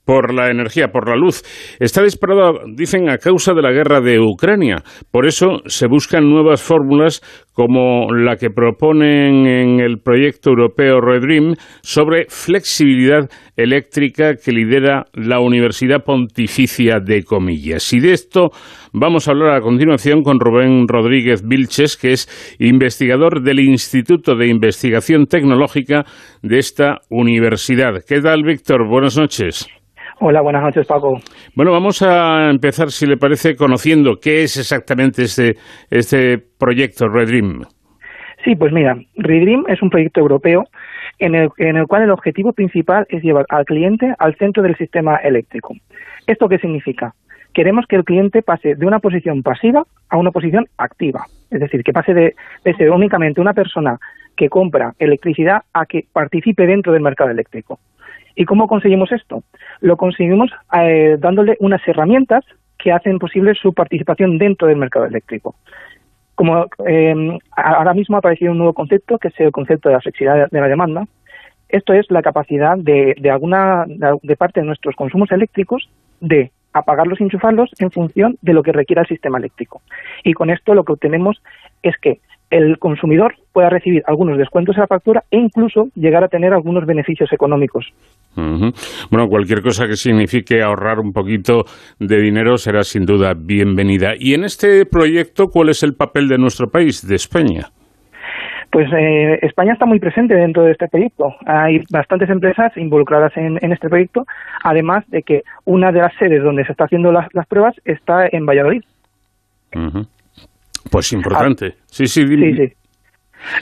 por la energía, por la luz. Está disparado, dicen, a causa de la guerra de Ucrania. Por eso se buscan nuevas fórmulas como la que proponen en el proyecto europeo REDREAM sobre flexibilidad eléctrica que lidera la Universidad Pontificia de Comillas. Y de esto vamos a hablar a continuación con Rubén Rodríguez Vilches, que es investigador del Instituto de Investigación Tecnológica de esta universidad. ¿Qué tal, Víctor? Buenas noches. Hola, buenas noches, Paco. Bueno, vamos a empezar, si le parece, conociendo qué es exactamente este, este proyecto Redream. Sí, pues mira, Redream es un proyecto europeo en el, en el cual el objetivo principal es llevar al cliente al centro del sistema eléctrico. ¿Esto qué significa? Queremos que el cliente pase de una posición pasiva a una posición activa. Es decir, que pase de, de ser únicamente una persona que compra electricidad a que participe dentro del mercado eléctrico. ¿Y cómo conseguimos esto? Lo conseguimos eh, dándole unas herramientas que hacen posible su participación dentro del mercado eléctrico. Como eh, ahora mismo ha aparecido un nuevo concepto, que es el concepto de la flexibilidad de la demanda. Esto es la capacidad de, de alguna de parte de nuestros consumos eléctricos de apagarlos y enchufarlos en función de lo que requiera el sistema eléctrico. Y con esto lo que obtenemos es que el consumidor pueda recibir algunos descuentos en la factura e incluso llegar a tener algunos beneficios económicos. Bueno, cualquier cosa que signifique ahorrar un poquito de dinero será sin duda bienvenida. Y en este proyecto, ¿cuál es el papel de nuestro país, de España? Pues eh, España está muy presente dentro de este proyecto. Hay bastantes empresas involucradas en, este proyecto, además de que una de las sedes donde se está haciendo las, pruebas está en Valladolid. Pues importante. sí, sí, sí, sí.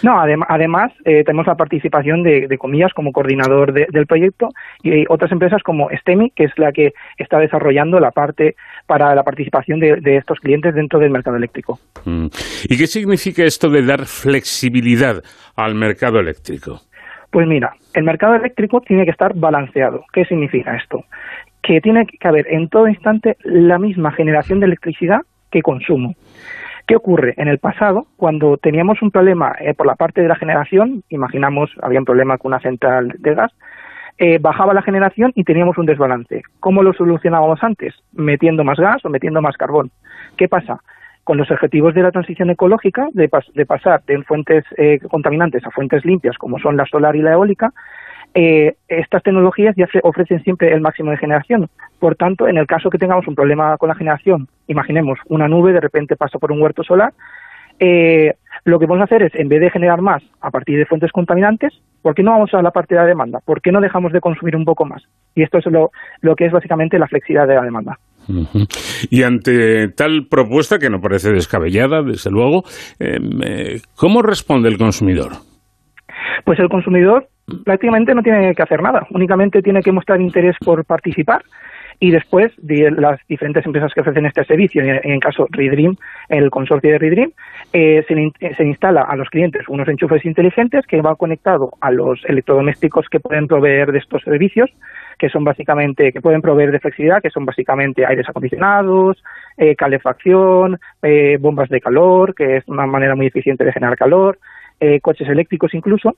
No, además eh, tenemos la participación de, comillas como coordinador del proyecto y otras empresas como STEMI, que es la que está desarrollando la parte para la participación de, estos clientes dentro del mercado eléctrico. Mm. ¿Y qué significa esto de dar flexibilidad al mercado eléctrico? Pues mira, el mercado eléctrico tiene que estar balanceado. ¿Qué significa esto? Que tiene que haber en todo instante la misma generación de electricidad que consumo. ¿Qué ocurre? En el pasado, cuando teníamos un problema eh, por la parte de la generación, imaginamos, había un problema con una central de gas, eh, bajaba la generación y teníamos un desbalance. ¿Cómo lo solucionábamos antes? Metiendo más gas o metiendo más carbón. ¿Qué pasa? Con los objetivos de la transición ecológica, de, pasar de fuentes eh, contaminantes a fuentes limpias, como son la solar y la eólica, eh, estas tecnologías ya ofrecen siempre el máximo de generación. Por tanto, en el caso que tengamos un problema con la generación, imaginemos una nube de repente pasa por un huerto solar, eh, lo que vamos a hacer es, en vez de generar más a partir de fuentes contaminantes, ¿por qué no vamos a la parte de la demanda? ¿Por qué no dejamos de consumir un poco más? Y esto es lo, lo que es básicamente la flexibilidad de la demanda. Y ante tal propuesta, que no parece descabellada, desde luego, em, eh, ¿cómo responde el consumidor? Pues el consumidor prácticamente no tiene que hacer nada, únicamente tiene que mostrar interés por participar y después de las diferentes empresas que ofrecen este servicio, en el caso Redream, el consorcio de Redream, eh, se, instala a los clientes unos enchufes inteligentes que van conectados a los electrodomésticos que pueden proveer de estos servicios, que son básicamente, que pueden proveer de flexibilidad, que son básicamente aires acondicionados, eh, calefacción, eh, bombas de calor, que es una manera muy eficiente de generar calor, eh, coches eléctricos incluso,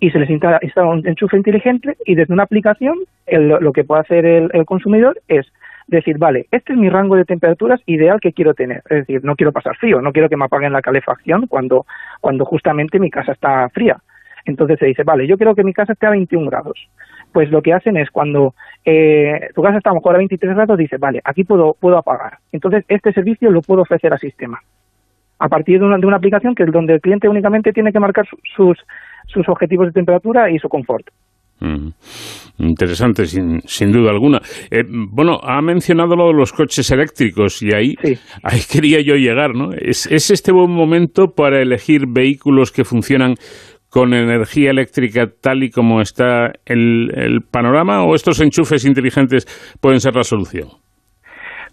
y se les instala, un enchufe inteligente y desde una aplicación lo que puede hacer el, consumidor es decir, vale, este es mi rango de temperaturas ideal que quiero tener. Es decir, no quiero pasar frío, no quiero que me apaguen la calefacción cuando, cuando justamente mi casa está fría. Entonces se dice, vale, yo quiero que mi casa esté a 21 grados. Pues lo que hacen es cuando eh, tu casa está a lo mejor a 23 grados, dice, vale, aquí puedo, puedo apagar. Entonces este servicio lo puedo ofrecer al sistema a partir de una, de una aplicación que es donde el cliente únicamente tiene que marcar sus, sus objetivos de temperatura y su confort. Mm. Interesante, sin, sin, duda alguna. Eh, bueno, ha mencionado lo de los coches eléctricos y ahí, ahí quería yo llegar, ¿no? ¿Es, ¿Es este buen momento para elegir vehículos que funcionan con energía eléctrica tal y como está el, el panorama o estos enchufes inteligentes pueden ser la solución?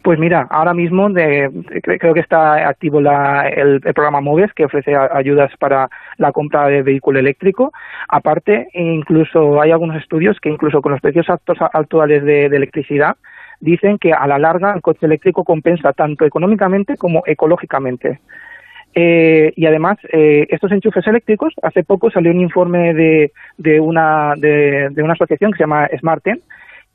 Pues mira, ahora mismo creo que está activo el, programa MOVES que ofrece ayudas para la compra de vehículo eléctrico. Aparte, incluso hay algunos estudios que incluso con los precios actuales de, electricidad dicen que a la larga el coche eléctrico compensa tanto económicamente como ecológicamente. Eh, y además, eh, estos enchufes eléctricos, hace poco salió un informe de, una, de, una asociación que se llama Smarten,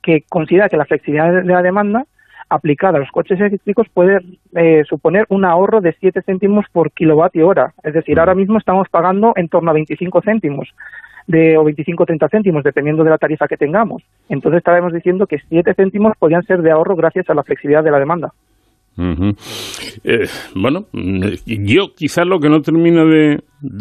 que considera que la flexibilidad de la demanda aplicada a los coches eléctricos puede eh, suponer un ahorro de 7 céntimos por kilovatio hora. Es decir, ahora mismo estamos pagando en torno a 25 céntimos de, o 25 o 30 céntimos, dependiendo de la tarifa que tengamos. Entonces estábamos diciendo que 7 céntimos podrían ser de ahorro gracias a la flexibilidad de la demanda. Eh, bueno, yo quizás lo que no termino de,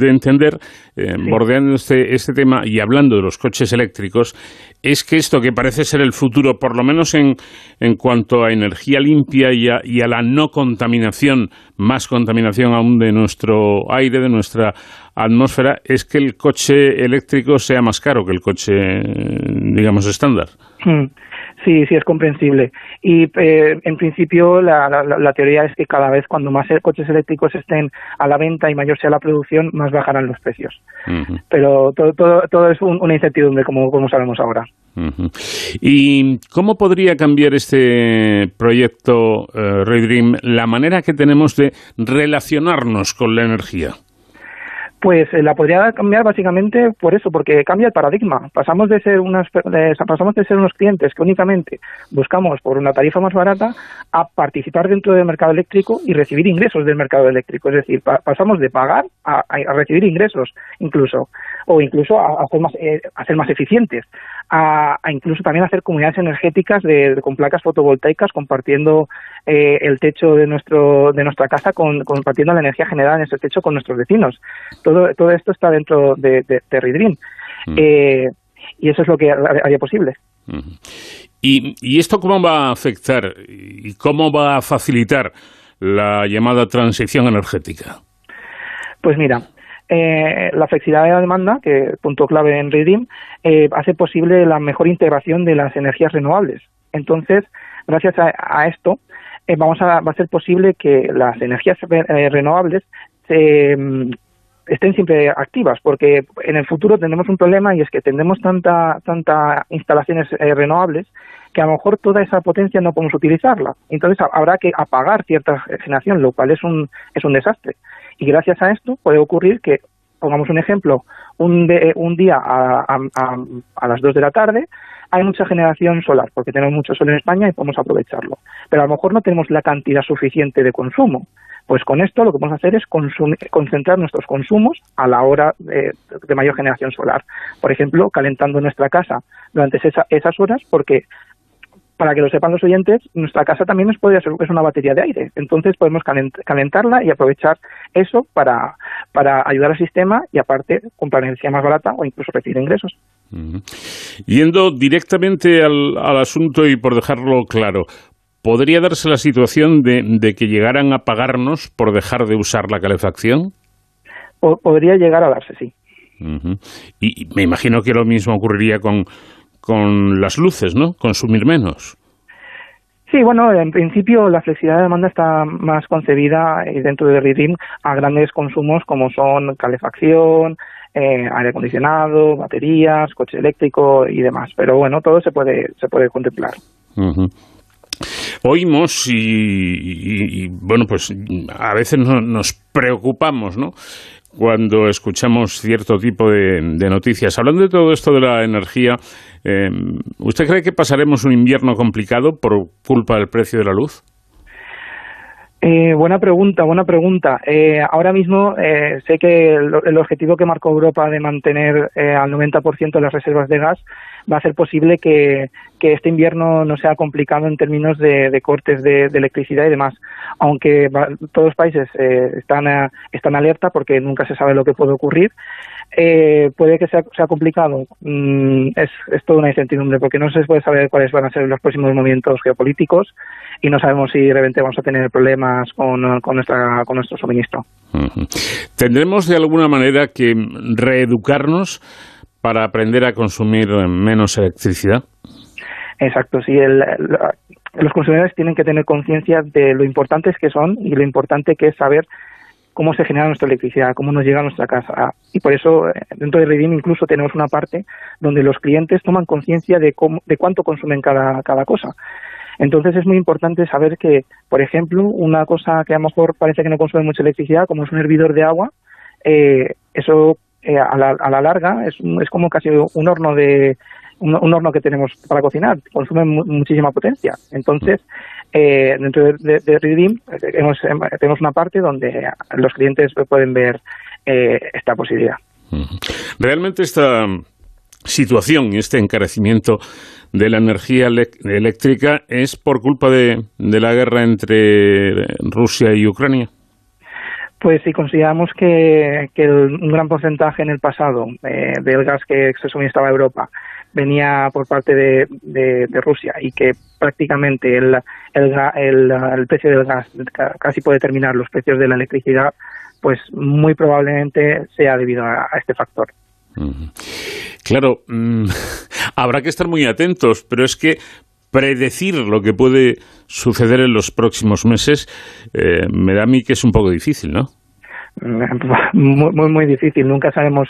entender, eh, bordeando este, este tema y hablando de los coches eléctricos, es que esto que parece ser el futuro, por lo menos en, en cuanto a energía limpia y a, y a la no contaminación, más contaminación aún de nuestro aire, de nuestra atmósfera, es que el coche eléctrico sea más caro que el coche, digamos, estándar. Hmm. Sí, sí, es comprensible. Y eh, en principio la, la, teoría es que cada vez cuando más coches eléctricos estén a la venta y mayor sea la producción, más bajarán los precios. Pero todo, todo, todo es una incertidumbre, como, como sabemos ahora. ¿Y cómo podría cambiar este proyecto uh, Dream la manera que tenemos de relacionarnos con la energía? Pues eh, la podría cambiar básicamente por eso, porque cambia el paradigma. Pasamos de ser unos pasamos de ser unos clientes que únicamente buscamos por una tarifa más barata a participar dentro del mercado eléctrico y recibir ingresos del mercado eléctrico. Es decir, pasamos de pagar a, recibir ingresos, incluso, o incluso a, hacer más, eh, a ser más eficientes, a, incluso también hacer comunidades energéticas de, con placas fotovoltaicas compartiendo eh, el techo de nuestro de nuestra casa, con, compartiendo la energía generada en ese techo con nuestros vecinos todo, esto está dentro de, de, Redream. Mm. Eh, y eso es lo que haría posible. ¿Y, ¿Y esto cómo va a afectar y cómo va a facilitar la llamada transición energética? Pues mira, eh, la flexibilidad de la demanda, que punto clave en Redim, eh, hace posible la mejor integración de las energías renovables. Entonces, gracias a, esto, vamos a, va a ser posible que las energías renovables se, estén siempre activas, porque en el futuro tendremos un problema y es que tendremos tanta, tanta instalaciones eh, renovables que a lo mejor toda esa potencia no podemos utilizarla. Entonces habrá que apagar cierta generación, lo cual es un, es un desastre. Y gracias a esto puede ocurrir que, pongamos un ejemplo, un, un día a, a, las 2 de la tarde hay mucha generación solar, porque tenemos mucho sol en España y podemos aprovecharlo. Pero a lo mejor no tenemos la cantidad suficiente de consumo. Pues con esto lo que a hacer es concentrar nuestros consumos a la hora de, mayor generación solar. Por ejemplo, calentando nuestra casa durante esas horas, porque para que lo sepan los oyentes, nuestra casa también nos podría ser es una batería de aire. Entonces podemos calentarla y aprovechar eso para, para ayudar al sistema y aparte comprar energía más barata o incluso recibir ingresos. Yendo directamente al, al asunto y por dejarlo claro, ¿podría darse la situación de, que llegaran a pagarnos por dejar de usar la calefacción? podría llegar a darse, sí. y, me imagino que lo mismo ocurriría con, con las luces, ¿no? Consumir menos. Sí, bueno, en principio la flexibilidad de demanda está más concebida eh, dentro de RIDIM a grandes consumos como son calefacción, eh, aire acondicionado, baterías, coche eléctrico y demás. Pero bueno, todo se puede, se puede contemplar. Oímos y, bueno, pues a veces nos preocupamos, ¿no? Cuando escuchamos cierto tipo de, noticias. Hablando de todo esto de la energía, eh, ¿usted cree que pasaremos un invierno complicado por culpa del precio de la luz? Eh, buena pregunta, buena pregunta. Eh, ahora mismo eh, sé que el, objetivo que marcó Europa de mantener eh, al 90% de las reservas de gas va a ser posible que, este invierno no sea complicado en términos de, cortes de, electricidad y demás, aunque todos los países están, están alerta porque nunca se sabe lo que puede ocurrir. puede que sea, sea complicado. Mm, es, es toda una incertidumbre porque no se puede saber cuáles van a ser los próximos movimientos geopolíticos y no sabemos si de repente vamos a tener problemas con, con, nuestra, con nuestro suministro. ¿Tendremos de alguna manera que reeducarnos para aprender a consumir menos electricidad? Exacto, sí. los consumidores tienen que tener conciencia de lo importantes que son y lo importante que es saber cómo se genera nuestra electricidad, cómo nos llega a nuestra casa. Y por eso, eh, dentro de Redim incluso tenemos una parte donde los clientes toman conciencia de, de cuánto consumen cada, cada cosa. Entonces es muy importante saber que, por ejemplo, una cosa que a lo mejor parece que no consume mucha electricidad, como es un hervidor de agua, eh, eso eh, a, la, larga es, es, como casi un horno de, un, horno que tenemos para cocinar, consume muchísima potencia. Entonces, eh, dentro de, de, eh, tenemos una parte donde los clientes pueden ver eh, esta posibilidad. Realmente esta situación y este encarecimiento de la energía eléctrica es por culpa de, la guerra entre Rusia y Ucrania. Pues si consideramos que, un gran porcentaje en el pasado eh, del gas que se suministraba a Europa venía por parte de, Rusia y que prácticamente el, el, precio del gas casi puede determinar los precios de la electricidad, pues muy probablemente sea debido a este factor. Claro, mm, habrá que estar muy atentos, pero es que predecir lo que puede suceder en los próximos meses eh, me da a mí que es un poco difícil, ¿no? Muy, muy, muy difícil. Nunca sabemos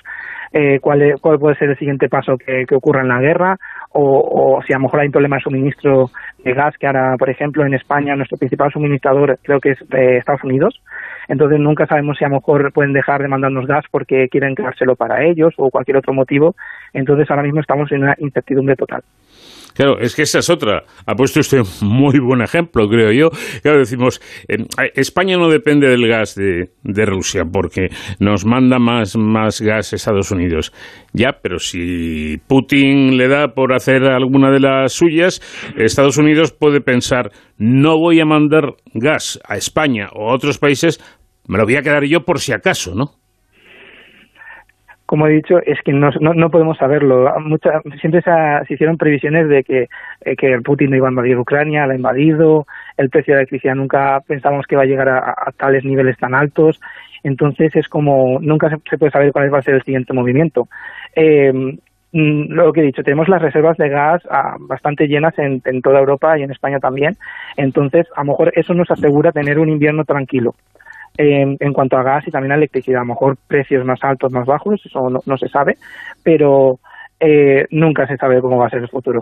eh, cuál, cuál puede ser el siguiente paso que, ocurra en la guerra o, o, si a lo mejor hay un problema de suministro de gas, que ahora, por ejemplo, en España nuestro principal suministrador creo que es de Estados Unidos. Entonces nunca sabemos si a lo mejor pueden dejar de mandarnos gas porque quieren quedárselo para ellos o cualquier otro motivo. Entonces ahora mismo estamos en una incertidumbre total. Claro, es que esa es otra. Ha puesto usted muy buen ejemplo, creo yo. Claro, decimos, España no depende del gas de, Rusia porque nos manda más, más gas Estados Unidos. Ya, pero si Putin le da por hacer alguna de las suyas, Estados Unidos puede pensar, no voy a mandar gas a España o a otros países, me lo voy a quedar yo por si acaso, ¿no? Como he dicho, es que no, podemos saberlo. siempre se, hicieron previsiones de que, eh, Putin iba a invadir Ucrania, la ha invadido, el precio de la electricidad nunca pensábamos que iba a llegar a, tales niveles tan altos. Entonces es como, nunca se, puede saber cuál va a ser el siguiente movimiento. Eh, mm, lo que he dicho, tenemos las reservas de gas ah, bastante llenas en, en toda Europa y en España también. Entonces, a lo mejor eso nos asegura tener un invierno tranquilo en cuanto a gas y también a electricidad. A lo mejor precios más altos, más bajos, eso no, se sabe, pero eh, nunca se sabe cómo va a ser el futuro.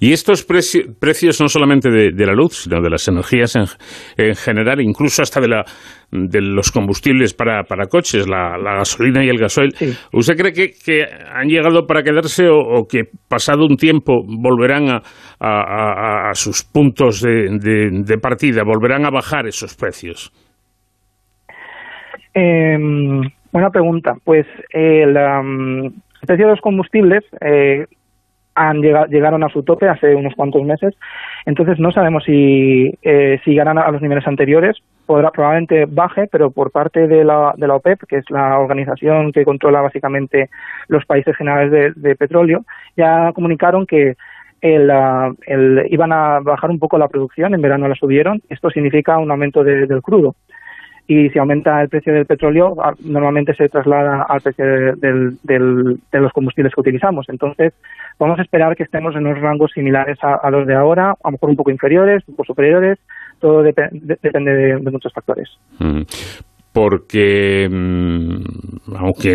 Y estos precios no solamente de, la luz, sino de las energías en, general, incluso hasta de, la, de los combustibles para, para coches, la, gasolina y el gasoil, ¿usted cree que, han llegado para quedarse o, que pasado un tiempo volverán a, a, a sus puntos de, de partida, volverán a bajar esos precios? Eh, buena pregunta. Pues el, precio de los combustibles eh, han llegado, llegaron a su tope hace unos cuantos meses, entonces no sabemos si, eh, si llegarán a los niveles anteriores. Podrá, probablemente baje, pero por parte de la, de la OPEP, que es la organización que controla básicamente los países generales de, petróleo, ya comunicaron que el, el, iban a bajar un poco la producción, en verano la subieron, esto significa un aumento del crudo y si aumenta el precio del petróleo, ah, normalmente se traslada al precio de los combustibles que utilizamos. Entonces, vamos a esperar que estemos en unos rangos similares a, los de ahora, a lo mejor un poco inferiores, un poco superiores, todo depende de, muchos factores. Mm. Porque, mm, aunque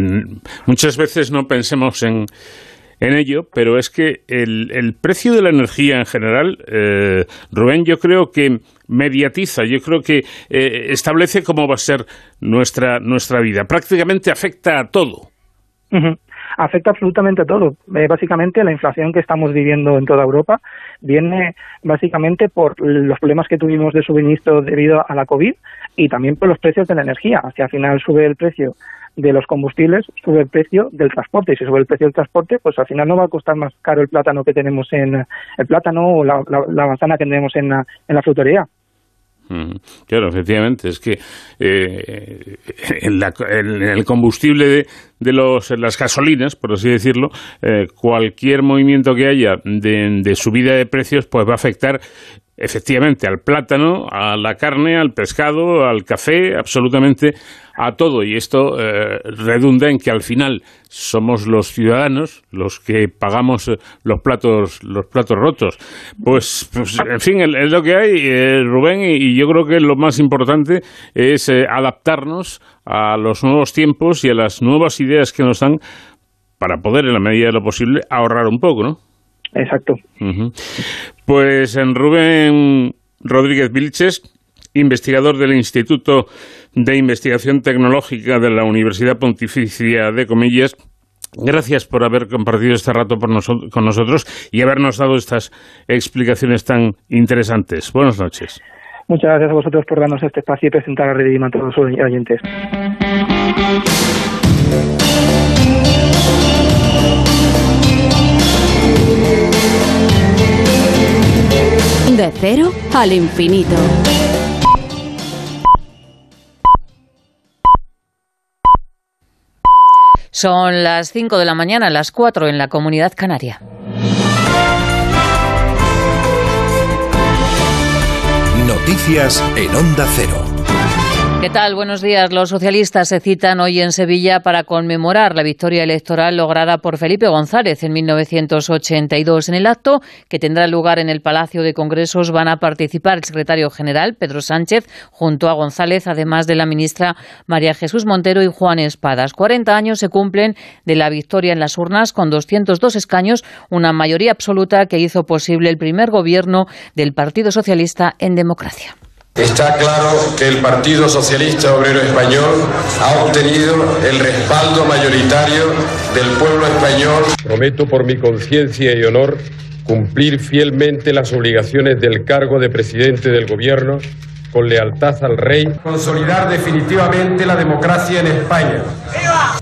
muchas veces no pensemos en en ello, pero es que el, precio de la energía en general, eh, Rubén, yo creo que mediatiza, yo creo que eh, establece cómo va a ser nuestra, nuestra vida. Prácticamente afecta a todo. Afecta absolutamente a todo. Eh, básicamente, la inflación que estamos viviendo en toda Europa viene básicamente por los problemas que tuvimos de suministro debido a la COVID y también por los precios de la energía. Si al final sube el precio de los combustibles, sube el precio del transporte. Y si sube el precio del transporte, pues al final no va a costar más caro el plátano que tenemos en el plátano o la, manzana que tenemos en la, en la frutería. Claro, efectivamente, es que eh, en, el combustible de, de los, las gasolinas, por así decirlo, eh, cualquier movimiento que haya de, de, subida de precios, pues va a afectar efectivamente al plátano, a la carne, al pescado, al café, absolutamente a todo. Y esto eh, redunda en que al final somos los ciudadanos los que pagamos eh, los platos los platos rotos. Pues, pues en fin, es lo que hay, eh, Rubén, y, yo creo que lo más importante es adaptarnos a los nuevos tiempos y a las nuevas ideas que nos dan para poder, en la medida de lo posible, ahorrar un poco, ¿no? Exacto. Pues en Rubén Rodríguez Vilches, investigador del Instituto de Investigación Tecnológica de la Universidad Pontificia de Comillas, Gracias por haber compartido este rato con nosotros y habernos dado estas explicaciones tan interesantes. Buenas noches. Muchas gracias a vosotros por darnos este espacio y presentar a Redim a todos los oyentes. De cero al infinito. Son las 5 de la mañana, las 4 en la comunidad canaria. Noticias en Onda Cero. ¿Qué tal? Buenos días. Los socialistas se citan hoy en Sevilla para conmemorar la victoria electoral lograda por Felipe González en 1982. En el acto, que tendrá lugar en el Palacio de Congresos, van a participar el secretario general, Pedro Sánchez, junto a González, además de la ministra María Jesús Montero y Juan Espadas. 40 años se cumplen de la victoria en las urnas con 202 escaños, una mayoría absoluta que hizo posible el primer gobierno del Partido Socialista en democracia. Está claro que el Partido Socialista Obrero Español ha obtenido el respaldo mayoritario del pueblo español. Prometo por mi conciencia y honor cumplir fielmente las obligaciones del cargo de presidente del Gobierno con lealtad al Rey. Consolidar definitivamente la democracia en España. ¡Viva!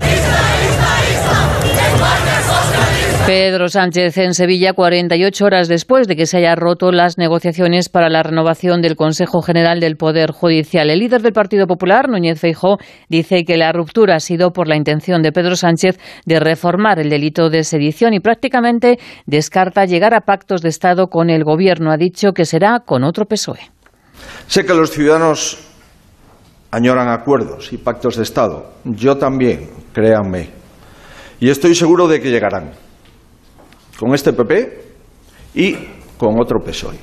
Pedro Sánchez en Sevilla 48 horas después de que se haya roto las negociaciones para la renovación del Consejo General del Poder Judicial. El líder del Partido Popular, Núñez Feijó, dice que la ruptura ha sido por la intención de Pedro Sánchez de reformar el delito de sedición y prácticamente descarta llegar a pactos de Estado con el Gobierno. Ha dicho que será con otro PSOE. Sé que los ciudadanos añoran acuerdos y pactos de Estado. Yo también, créanme. Y estoy seguro de que llegarán con este PP y con otro PSOE.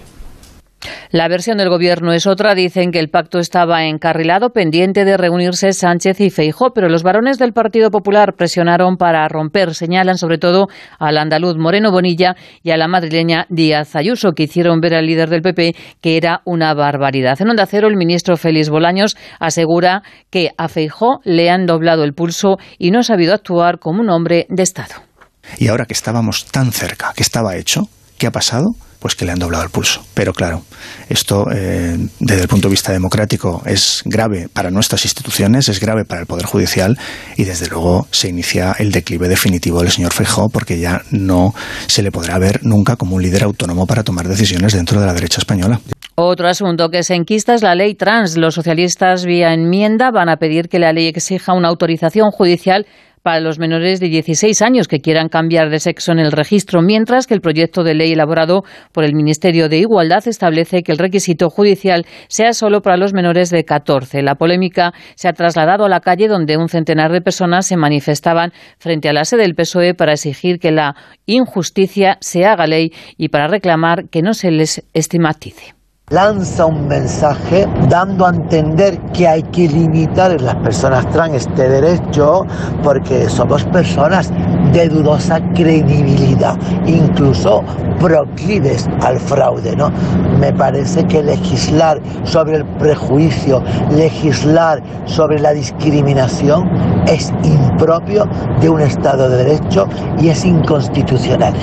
La versión del gobierno es otra. Dicen que el pacto estaba encarrilado, pendiente de reunirse Sánchez y Feijó, pero los varones del Partido Popular presionaron para romper. Señalan sobre todo al andaluz Moreno Bonilla y a la madrileña Díaz Ayuso, que hicieron ver al líder del PP que era una barbaridad. En Onda Cero, el ministro Félix Bolaños asegura que a Feijó le han doblado el pulso y no ha sabido actuar como un hombre de Estado. Y ahora que estábamos tan cerca, que estaba hecho, ¿qué ha pasado? Pues que le han doblado el pulso. Pero claro, esto eh, desde el punto de vista democrático es grave para nuestras instituciones, es grave para el Poder Judicial y desde luego se inicia el declive definitivo del señor Feijó porque ya no se le podrá ver nunca como un líder autónomo para tomar decisiones dentro de la derecha española. Otro asunto que se enquista es la ley trans. Los socialistas vía enmienda van a pedir que la ley exija una autorización judicial para los menores de 16 años que quieran cambiar de sexo en el registro, mientras que el proyecto de ley elaborado por el Ministerio de Igualdad establece que el requisito judicial sea solo para los menores de 14. La polémica se ha trasladado a la calle donde un centenar de personas se manifestaban frente a la sede del PSOE para exigir que la injusticia se haga ley y para reclamar que no se les estigmatice lanza un mensaje dando a entender que hay que limitar en las personas trans este derecho porque somos personas de dudosa credibilidad, incluso proclives al fraude, ¿no? Me parece que legislar sobre el prejuicio, legislar sobre la discriminación es impropio de un Estado de Derecho y es inconstitucional.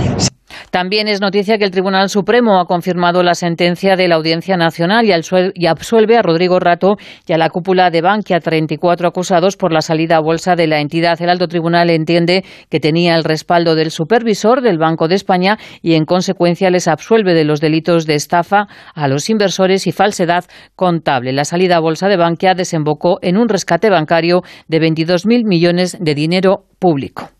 También es noticia que el Tribunal Supremo ha confirmado la sentencia de la Audiencia Nacional y absuelve a Rodrigo Rato y a la cúpula de Bankia, 34 acusados por la salida a bolsa de la entidad. El alto tribunal entiende que tenía el respaldo del supervisor del Banco de España y, en consecuencia, les absuelve de los delitos de estafa a los inversores y falsedad contable. La salida a bolsa de Bankia desembocó en un rescate bancario de 22.000 millones de dinero público.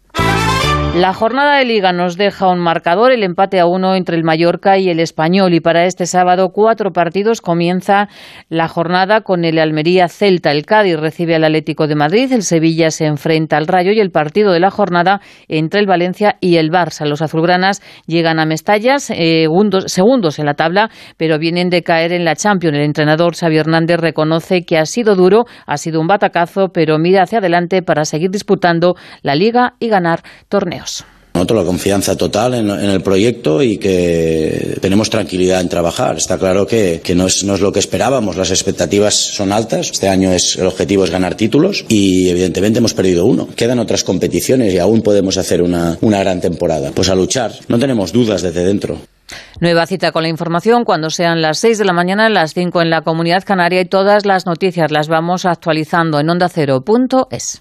La jornada de liga nos deja un marcador, el empate a uno entre el Mallorca y el Español. Y para este sábado, cuatro partidos, comienza la jornada con el Almería Celta. El Cádiz recibe al Atlético de Madrid, el Sevilla se enfrenta al Rayo y el partido de la jornada entre el Valencia y el Barça. Los azulgranas llegan a Mestalla, segundos en la tabla, pero vienen de caer en la Champions. El entrenador Xavi Hernández reconoce que ha sido duro, ha sido un batacazo, pero mira hacia adelante para seguir disputando la liga y ganar torneos. Nosotros la confianza total en, en el proyecto y que tenemos tranquilidad en trabajar. Está claro que, que no, es, no es lo que esperábamos, las expectativas son altas. Este año es, el objetivo es ganar títulos y evidentemente hemos perdido uno. Quedan otras competiciones y aún podemos hacer una, una gran temporada. Pues a luchar, no tenemos dudas desde dentro. Nueva cita con la información cuando sean las 6 de la mañana, las 5 en la Comunidad Canaria y todas las noticias las vamos actualizando en ondacero.es.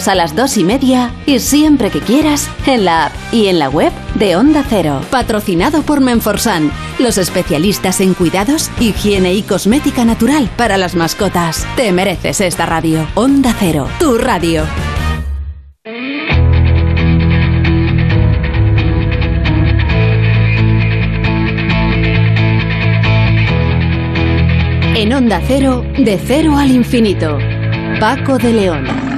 a las 2 y media y siempre que quieras en la app y en la web de Onda Cero. Patrocinado por Menforsan, los especialistas en cuidados, higiene y cosmética natural para las mascotas. Te mereces esta radio. Onda Cero, tu radio. En Onda Cero, de cero al infinito. Paco de León.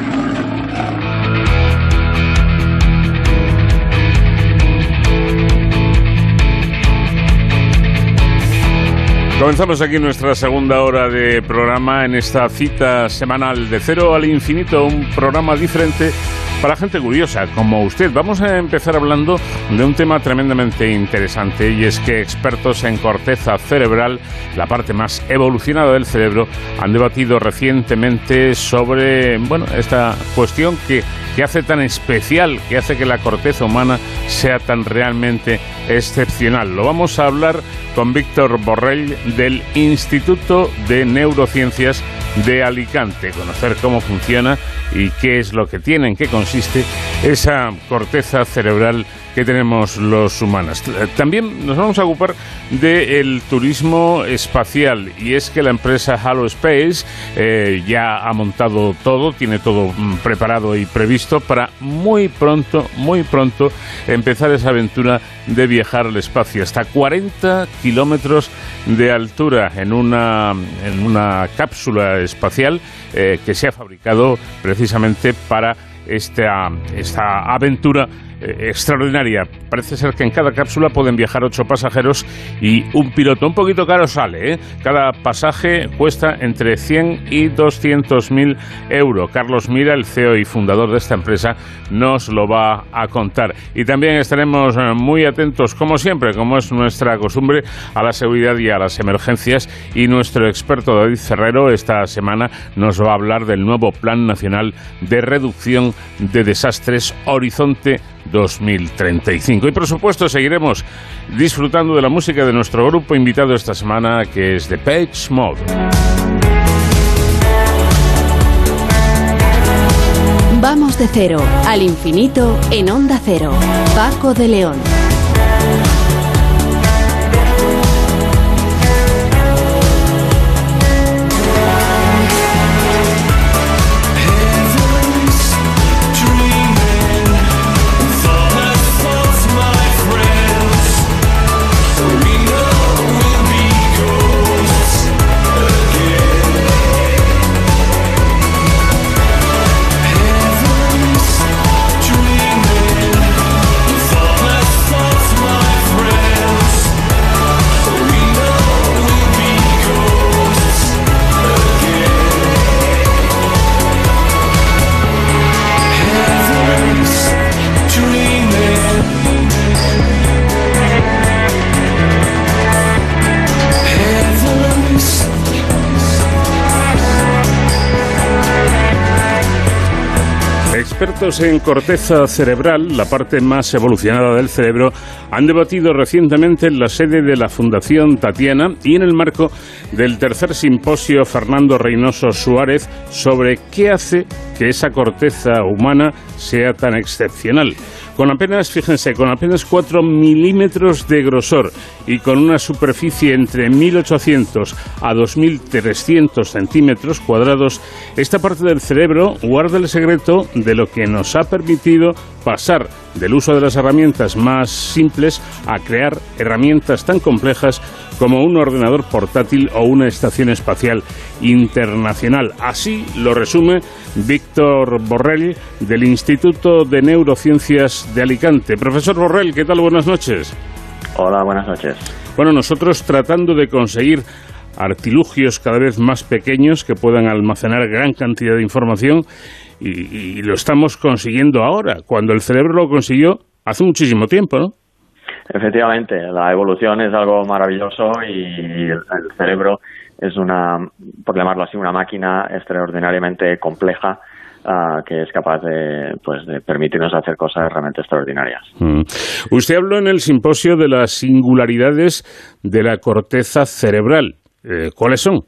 Comenzamos aquí nuestra segunda hora de programa en esta cita semanal de cero al infinito, un programa diferente para gente curiosa como usted. Vamos a empezar hablando de un tema tremendamente interesante y es que expertos en corteza cerebral, la parte más evolucionada del cerebro, han debatido recientemente sobre bueno, esta cuestión que, que hace tan especial, que hace que la corteza humana sea tan realmente excepcional. Lo vamos a hablar con Víctor Borrell del Instituto de Neurociencias de Alicante, conocer cómo funciona y qué es lo que tiene, en qué consiste esa corteza cerebral que tenemos los humanos. También nos vamos a ocupar del turismo espacial y es que la empresa Halo Space eh, ya ha montado todo, tiene todo mm, preparado y previsto para muy pronto, muy pronto empezar esa aventura de viajar al espacio hasta 40 kilómetros de altura en una, en una cápsula espacial eh, que se ha fabricado precisamente para esta, esta aventura eh, extraordinaria. Parece ser que en cada cápsula pueden viajar ocho pasajeros y un piloto. Un poquito caro sale, ¿eh? Cada pasaje cuesta entre 100 y 200 mil euros. Carlos Mira, el CEO y fundador de esta empresa, nos lo va a contar. Y también estaremos eh, muy atentos, como siempre, como es nuestra costumbre, a la seguridad y a las emergencias. Y nuestro experto David Ferrero esta semana nos va a hablar del nuevo Plan Nacional de Reducción de Desastres Horizonte 2035. Y por supuesto seguiremos disfrutando de la música de nuestro grupo invitado esta semana que es The Page Mode. Vamos de cero al infinito en Onda Cero. Paco de León. En corteza cerebral, la parte más evolucionada del cerebro, han debatido recientemente en la sede de la Fundación Tatiana y en el marco del tercer simposio Fernando Reynoso Suárez sobre qué hace que esa corteza humana sea tan excepcional. Con apenas, fíjense, con apenas 4 milímetros de grosor y con una superficie entre 1800 a 2300 centímetros cuadrados, esta parte del cerebro guarda el secreto de lo que nos ha permitido pasar del uso de las herramientas más simples a crear herramientas tan complejas como un ordenador portátil o una estación espacial internacional. Así lo resume Víctor Borrell del Instituto de Neurociencias de Alicante. Profesor Borrell, ¿qué tal? Buenas noches. Hola, buenas noches. Bueno, nosotros tratando de conseguir artilugios cada vez más pequeños que puedan almacenar gran cantidad de información y, y lo estamos consiguiendo ahora, cuando el cerebro lo consiguió hace muchísimo tiempo, ¿no? Efectivamente, la evolución es algo maravilloso y el, cerebro es una, por llamarlo así, una máquina extraordinariamente compleja ah, que es capaz de, pues, de permitirnos hacer cosas realmente extraordinarias. Mm. Usted habló en el simposio de las singularidades de la corteza cerebral. Eh, ¿Cuáles son?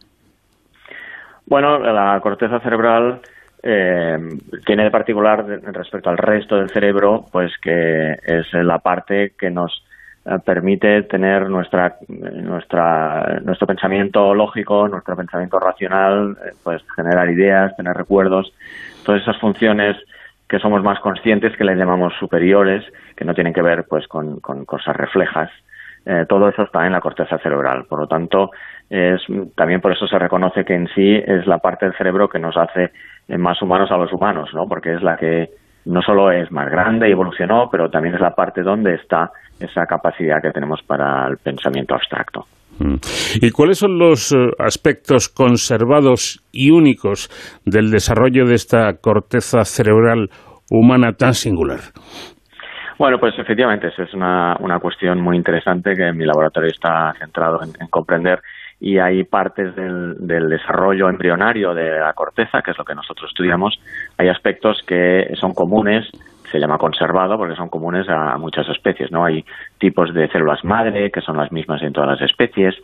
Bueno, la corteza cerebral eh, tiene de particular respecto al resto del cerebro, pues que es la parte que nos eh, permite tener nuestra, nuestra, nuestro pensamiento lógico, nuestro pensamiento racional, eh, pues generar ideas, tener recuerdos, todas esas funciones que somos más conscientes, que les llamamos superiores, que no tienen que ver pues con, con cosas reflejas. Eh, todo eso está en la corteza cerebral. Por lo tanto, es, también por eso se reconoce que en sí es la parte del cerebro que nos hace eh, más humanos a los humanos, ¿no? Porque es la que no solo es más grande y evolucionó, pero también es la parte donde está esa capacidad que tenemos para el pensamiento abstracto. Mm. ¿Y cuáles son los eh, aspectos conservados y únicos del desarrollo de esta corteza cerebral humana tan singular? Bueno, pues efectivamente, esa es una, una cuestión muy interesante que mi laboratorio está centrado en, en comprender y hay partes del, del desarrollo embrionario de la corteza, que es lo que nosotros estudiamos, hay aspectos que son comunes, se llama conservado porque son comunes a muchas especies, ¿no? Hay tipos de células madre que son las mismas en todas las especies,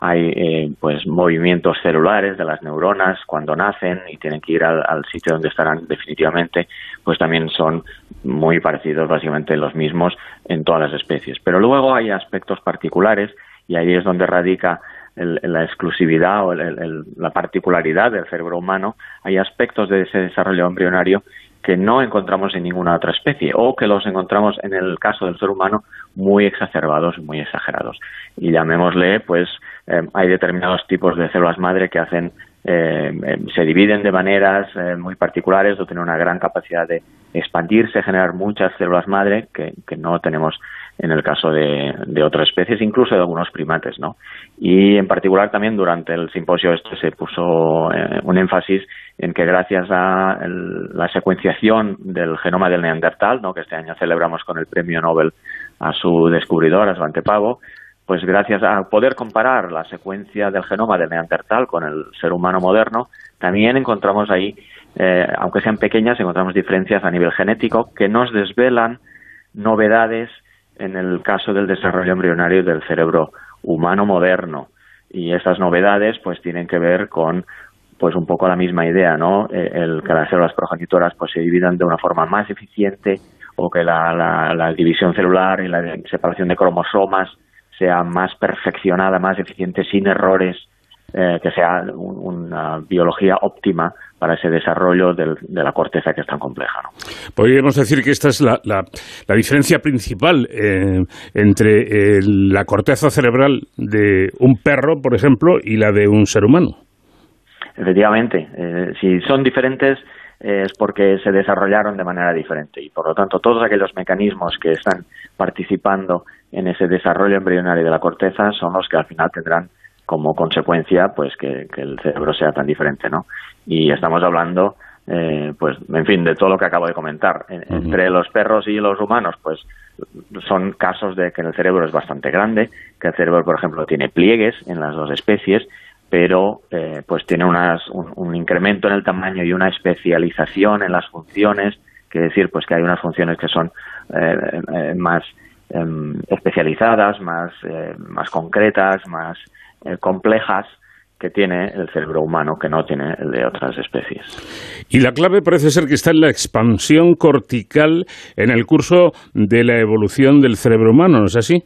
hay eh, pues movimientos celulares de las neuronas cuando nacen y tienen que ir al, al sitio donde estarán definitivamente, pues también son muy parecidos, básicamente los mismos en todas las especies. Pero luego hay aspectos particulares y ahí es donde radica el- la exclusividad o el- la particularidad del cerebro humano. Hay aspectos de ese desarrollo embrionario que no encontramos en ninguna otra especie o que los encontramos en el caso del ser humano muy exacerbados, muy exagerados. Y llamémosle, pues, eh, hay determinados tipos de células madre que hacen, eh, eh, se dividen de maneras muy particulares o tienen una gran capacidad de expandirse, generar muchas células madre que no tenemos en el caso de, de otras especies, incluso de algunos primates, ¿no? Y en particular también durante el simposio este se puso eh, un énfasis en que gracias a el- la secuenciación del genoma del Neandertal, ¿no? que este año celebramos con el premio Nobel a su descubridor, a Svante Pavo, pues gracias a poder comparar la secuencia del genoma del Neandertal con el ser humano moderno, también encontramos ahí, eh, aunque sean pequeñas, encontramos diferencias a nivel genético que nos desvelan novedades en el caso del desarrollo embrionario del cerebro humano moderno. Y estas novedades pues tienen que ver con pues un poco la misma idea, ¿no? Eh, El, que las células progenitoras pues se dividan de una forma más eficiente o que la, la- la división celular y la separación de cromosomas sea más perfeccionada, más eficiente, sin errores, eh, que sea un- una biología óptima para ese desarrollo del- de la corteza que es tan compleja. ¿no? Podríamos decir que esta es la, la- la diferencia principal eh, entre eh, la corteza cerebral de un perro, por ejemplo, y la de un ser humano. Efectivamente, eh, si son diferentes eh, es porque se desarrollaron de manera diferente y por lo tanto todos aquellos mecanismos que están participando en ese desarrollo embrionario de la corteza son los que al final tendrán como consecuencia pues que, que el cerebro sea tan diferente, ¿no? Y estamos hablando eh, pues en fin de todo lo que acabo de comentar En- entre los perros y los humanos pues son casos de que el cerebro es bastante grande, que el cerebro, por ejemplo, tiene pliegues en las dos especies, pero eh, pues tiene unas, un, un incremento en el tamaño y una especialización en las funciones, quiere decir pues que hay unas funciones que son eh, eh, más em, especializadas, más, eh, más concretas, más eh, complejas que tiene el cerebro humano que no tiene el de otras especies. Y la clave parece ser que está en la expansión cortical en el curso de la evolución del cerebro humano, ¿no es así?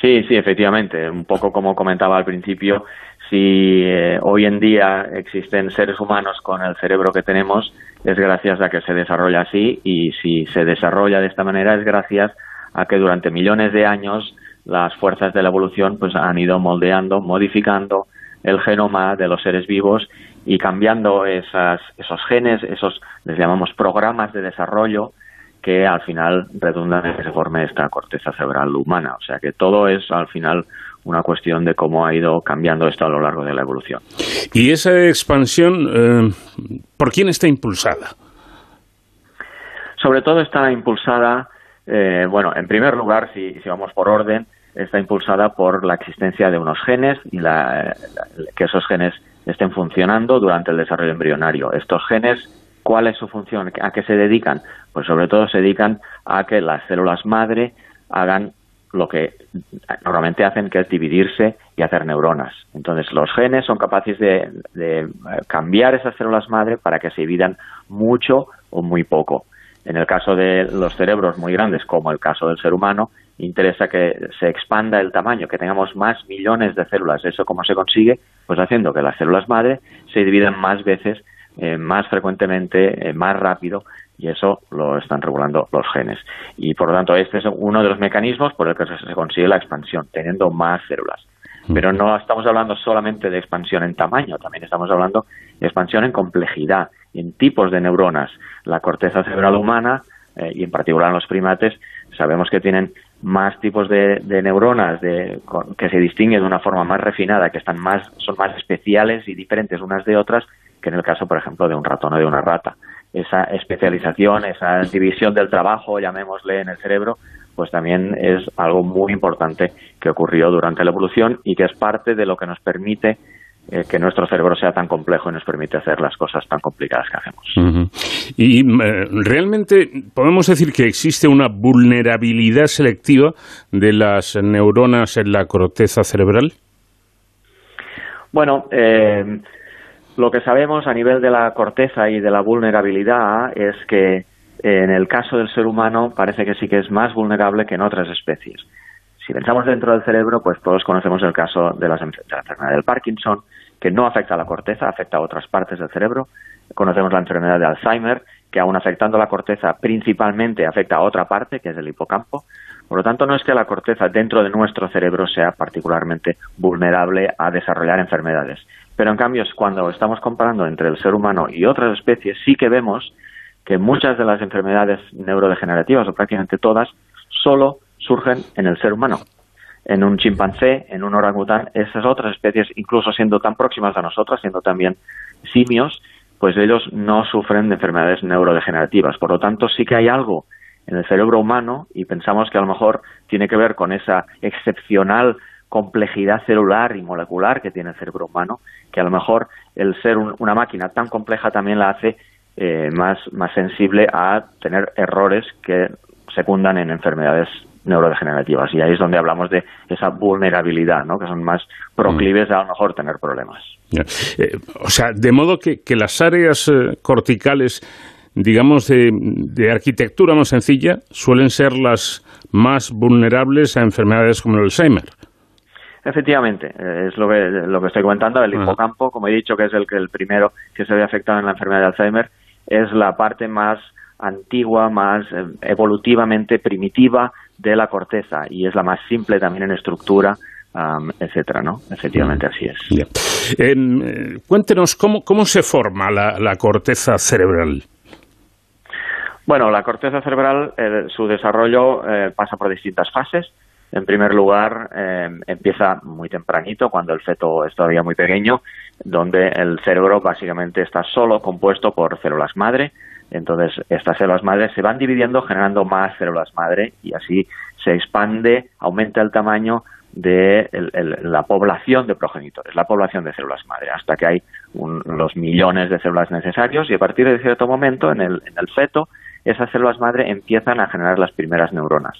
Sí, sí, efectivamente. Un poco como comentaba al principio, si eh, hoy en día existen seres humanos con el cerebro que tenemos, es gracias a que se desarrolla así y si se desarrolla de esta manera es gracias a que durante millones de años las fuerzas de la evolución pues han ido moldeando, modificando el genoma de los seres vivos y cambiando esas, esos genes, esos les llamamos programas de desarrollo que al final redundan en que se forme esta corteza cerebral humana. O sea que todo es al final una cuestión de cómo ha ido cambiando esto a lo largo de la evolución. ¿Y esa expansión eh, por quién está impulsada? Sobre todo está impulsada, eh, bueno, en primer lugar, si, si, vamos por orden, está impulsada por la existencia de unos genes y la, que esos genes estén funcionando durante el desarrollo embrionario. Estos genes, ¿cuál es su función? ¿A qué se dedican? Pues sobre todo se dedican a que las células madre hagan lo que normalmente hacen, que es dividirse y hacer neuronas. Entonces, los genes son capaces de, de, cambiar esas células madre para que se dividan mucho o muy poco. En el caso de los cerebros muy grandes, como el caso del ser humano, interesa que se expanda el tamaño, que tengamos más millones de células. ¿Eso cómo se consigue? Pues haciendo que las células madre se dividan más veces, eh, más frecuentemente, eh, más rápido y eso lo están regulando los genes. Y por lo tanto, este es uno de los mecanismos por el que se consigue la expansión, teniendo más células. Pero no estamos hablando solamente de expansión en tamaño, también estamos hablando de expansión en complejidad, en tipos de neuronas. La corteza cerebral humana, eh, y en particular en los primates, sabemos que tienen más tipos de, de neuronas de, con, que se distinguen de una forma más refinada, que están más, son más especiales y diferentes unas de otras, que en el caso, por ejemplo, de un ratón o de una rata. Esa especialización, esa división del trabajo, llamémosle, en el cerebro, pues también es algo muy importante que ocurrió durante la evolución y que es parte de lo que nos permite eh, que nuestro cerebro sea tan complejo y nos permite hacer las cosas tan complicadas que hacemos. Uh -huh. Y eh, realmente podemos decir que existe una vulnerabilidad selectiva de las neuronas en la corteza cerebral. Bueno, eh, lo que sabemos a nivel de la corteza y de la vulnerabilidad es que en el caso del ser humano parece que sí que es más vulnerable que en otras especies. Si pensamos dentro del cerebro, pues todos conocemos el caso de, las, de la enfermedad del Parkinson, que no afecta a la corteza, afecta a otras partes del cerebro. Conocemos la enfermedad de Alzheimer, que aun afectando la corteza principalmente afecta a otra parte, que es el hipocampo. Por lo tanto, no es que la corteza dentro de nuestro cerebro sea particularmente vulnerable a desarrollar enfermedades. Pero en cambio, cuando estamos comparando entre el ser humano y otras especies, sí que vemos que muchas de las enfermedades neurodegenerativas, o prácticamente todas, solo surgen en el ser humano. En un chimpancé, en un orangután, esas otras especies, incluso siendo tan próximas a nosotras, siendo también simios, pues ellos no sufren de enfermedades neurodegenerativas. Por lo tanto, sí que hay algo en el cerebro humano y pensamos que a lo mejor tiene que ver con esa excepcional complejidad celular y molecular que tiene el cerebro humano, que a lo mejor el ser un, una máquina tan compleja también la hace eh, más, más sensible a tener errores que secundan en enfermedades neurodegenerativas. Y ahí es donde hablamos de esa vulnerabilidad, ¿no? que son más proclives a lo mejor tener problemas. Eh, o sea, de modo que, que las áreas eh, corticales digamos, de, de, arquitectura más sencilla, suelen ser las más vulnerables a enfermedades como el Alzheimer. Efectivamente, es lo que, lo que estoy comentando. El hipocampo, como he dicho, que es el, el primero que se ve afectado en la enfermedad de Alzheimer, es la parte más antigua, más evolutivamente primitiva de la corteza y es la más simple también en estructura, um, etcétera, ¿no? Efectivamente, así es. Yeah. Eh, cuéntenos, ¿cómo, ¿cómo se forma la, la corteza cerebral? Bueno, la corteza cerebral, eh, su desarrollo eh, pasa por distintas fases. En primer lugar, eh, empieza muy tempranito, cuando el feto es todavía muy pequeño, donde el cerebro básicamente está solo compuesto por células madre. Entonces, estas células madre se van dividiendo, generando más células madre y así se expande, aumenta el tamaño de el, la población de progenitores, la población de células madre, hasta que hay un, los millones de células necesarios y a partir de cierto momento en el, en el feto esas células madre empiezan a generar las primeras neuronas.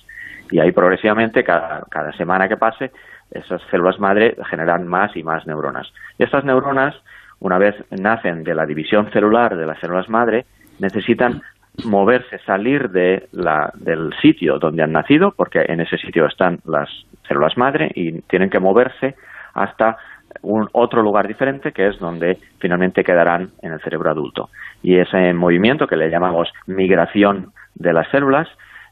Y ahí progresivamente, cada, cada semana que pase, esas células madre generan más y más neuronas. Y estas neuronas, una vez nacen de la división celular de las células madre, necesitan moverse, salir de la, del sitio donde han nacido, porque en ese sitio están las células madre y tienen que moverse hasta un otro lugar diferente que es donde finalmente quedarán en el cerebro adulto. Y ese movimiento que le llamamos migración de las células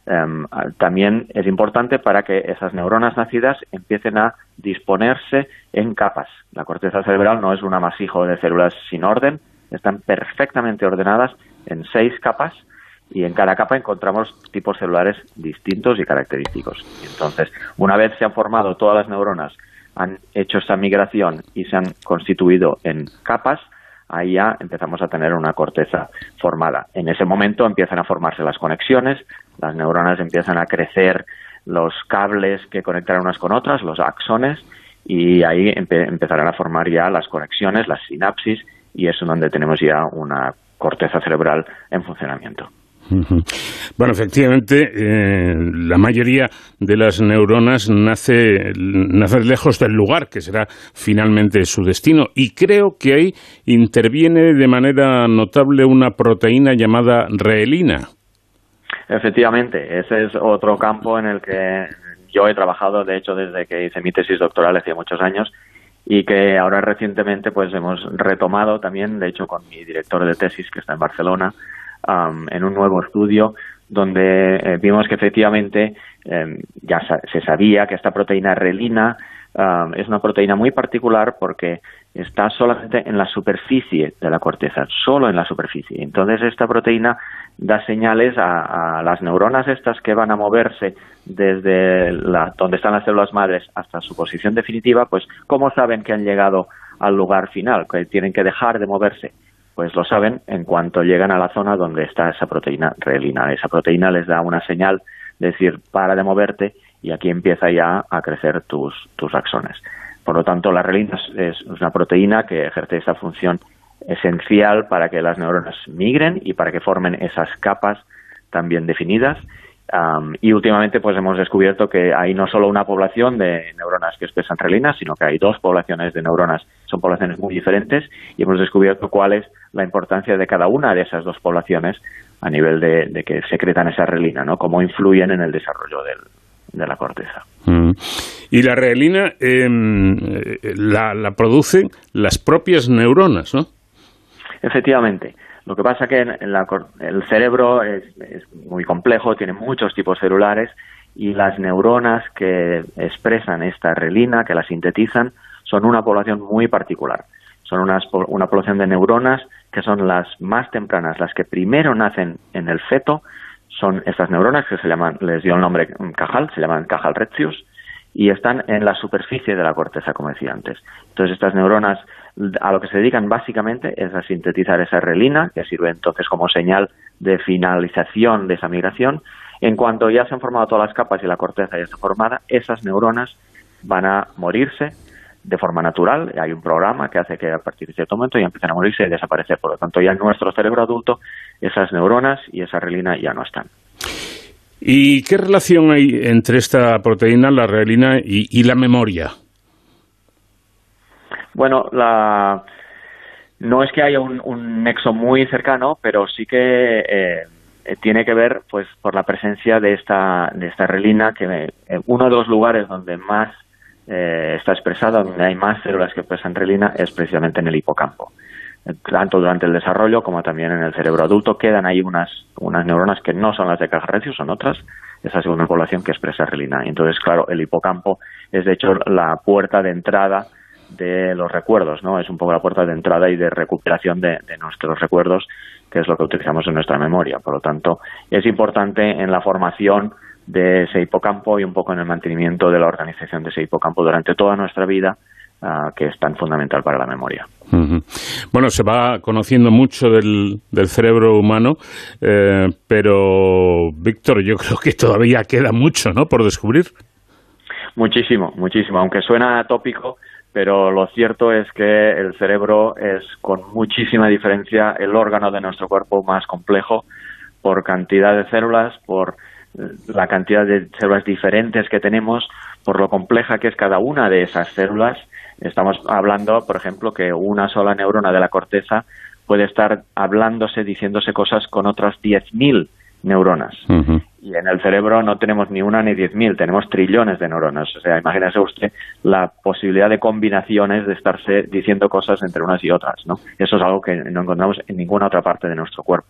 em, también es importante para que esas neuronas nacidas empiecen a disponerse en capas. La corteza cerebral no es un amasijo de células sin orden, están perfectamente ordenadas en seis capas y en cada capa encontramos tipos celulares distintos y característicos. Entonces, una vez se han formado todas las neuronas, han hecho esa migración y se han constituido en capas, ahí ya empezamos a tener una corteza formada. En ese momento empiezan a formarse las conexiones, las neuronas empiezan a crecer los cables que conectan unas con otras, los axones, y ahí empezarán a formar ya las conexiones, las sinapsis, y es donde tenemos ya una corteza cerebral en funcionamiento. Bueno, efectivamente, eh, la mayoría de las neuronas nace, nace lejos del lugar, que será finalmente su destino. Y creo que ahí interviene de manera notable una proteína llamada reelina. Efectivamente, ese es otro campo en el que yo he trabajado, de hecho, desde que hice mi tesis doctoral hace muchos años y que ahora recientemente pues hemos retomado también, de hecho, con mi director de tesis que está en Barcelona, en un nuevo estudio donde eh, vimos que efectivamente em, ya se sabía que esta proteína relina es una proteína muy particular porque está solamente en la superficie de la corteza, solo en la superficie. Entonces esta proteína da señales a, a las neuronas estas que van a moverse desde la, donde están las células madres hasta su posición definitiva, pues cómo saben que han llegado al lugar final, que tienen que dejar de moverse pues lo saben en cuanto llegan a la zona donde está esa proteína relina. Esa proteína les da una señal de decir, para de moverte y aquí empieza ya a crecer tus, tus axones. Por lo tanto, la relina es una proteína que ejerce esa función esencial para que las neuronas migren y para que formen esas capas tan bien definidas y últimamente pues hemos descubierto que hay no solo una población de neuronas que expresan relina, sino que hay dos poblaciones de neuronas, son poblaciones muy diferentes y hemos descubierto cuál es la importancia de cada una de esas dos poblaciones a nivel de, que secretan esa relina, ¿no? Cómo influyen en el desarrollo de la corteza. Mm. Y la relina em, la, la producen las propias neuronas, ¿no? Efectivamente. Lo que pasa que en el cerebro es, muy complejo, tiene muchos tipos celulares y las neuronas que expresan esta relina, que la sintetizan, son una población muy particular. Son una población de neuronas que son las más tempranas, las que primero nacen en el feto, son estas neuronas que se llaman, les dio el nombre cajal, se llaman cajal retius, y están en la superficie de la corteza, como decía antes. Entonces, estas neuronas a lo que se dedican básicamente es a sintetizar esa relina, que sirve entonces como señal de finalización de esa migración. En cuanto ya se han formado todas las capas y la corteza ya está formada, esas neuronas van a morirse de forma natural. Hay un programa que hace que a partir de cierto momento ya empiecen a morirse y desaparecer. Por lo tanto, ya en nuestro cerebro adulto esas neuronas y esa relina ya no están. ¿Y qué relación hay entre esta proteína, la relina, y la memoria? Bueno, la... no es que haya un, nexo muy cercano, pero sí que eh, tiene que ver pues por la presencia de esta, de esta relina, que eh, uno de los lugares donde más eh, está expresada, donde hay más células que expresan relina, es precisamente en el hipocampo. Tanto durante el desarrollo como también en el cerebro adulto quedan ahí unas, unas neuronas que no son las de Cajarrecio, son otras, esa segunda población que expresa relina. Entonces, claro, el hipocampo es de hecho la puerta de entrada de los recuerdos, ¿no? Es un poco la puerta de entrada y de recuperación de, nuestros recuerdos, que es lo que utilizamos en nuestra memoria. Por lo tanto, es importante en la formación de ese hipocampo y un poco en el mantenimiento de la organización de ese hipocampo durante toda nuestra vida, ah, que es tan fundamental para la memoria. Bueno, se va conociendo mucho del, cerebro humano, eh, pero Víctor, yo creo que todavía queda mucho, ¿no? Por descubrir. Muchísimo, muchísimo. Aunque suena tópico, pero lo cierto es que el cerebro es con muchísima diferencia el órgano de nuestro cuerpo más complejo por cantidad de células, por la cantidad de células diferentes que tenemos, por lo compleja que es cada una de esas células, estamos hablando, por ejemplo, que una sola neurona de la corteza puede estar hablándose, diciéndose cosas con otras 10.000 neuronas. Y en el cerebro no tenemos ni una ni 10.000, tenemos trillones de neuronas. O sea, imagínese usted la posibilidad de combinaciones de estarse diciendo cosas entre unas y otras, ¿no? Eso es algo que no encontramos en ninguna otra parte de nuestro cuerpo.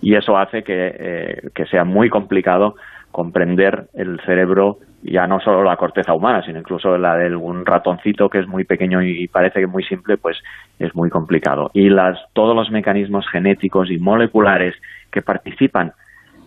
Y eso hace que, eh, que sea muy complicado comprender el cerebro, ya no solo la corteza humana, sino incluso la de un ratoncito que es muy pequeño y parece que muy simple, pues es muy complicado. Y las, todos los mecanismos genéticos y moleculares que participan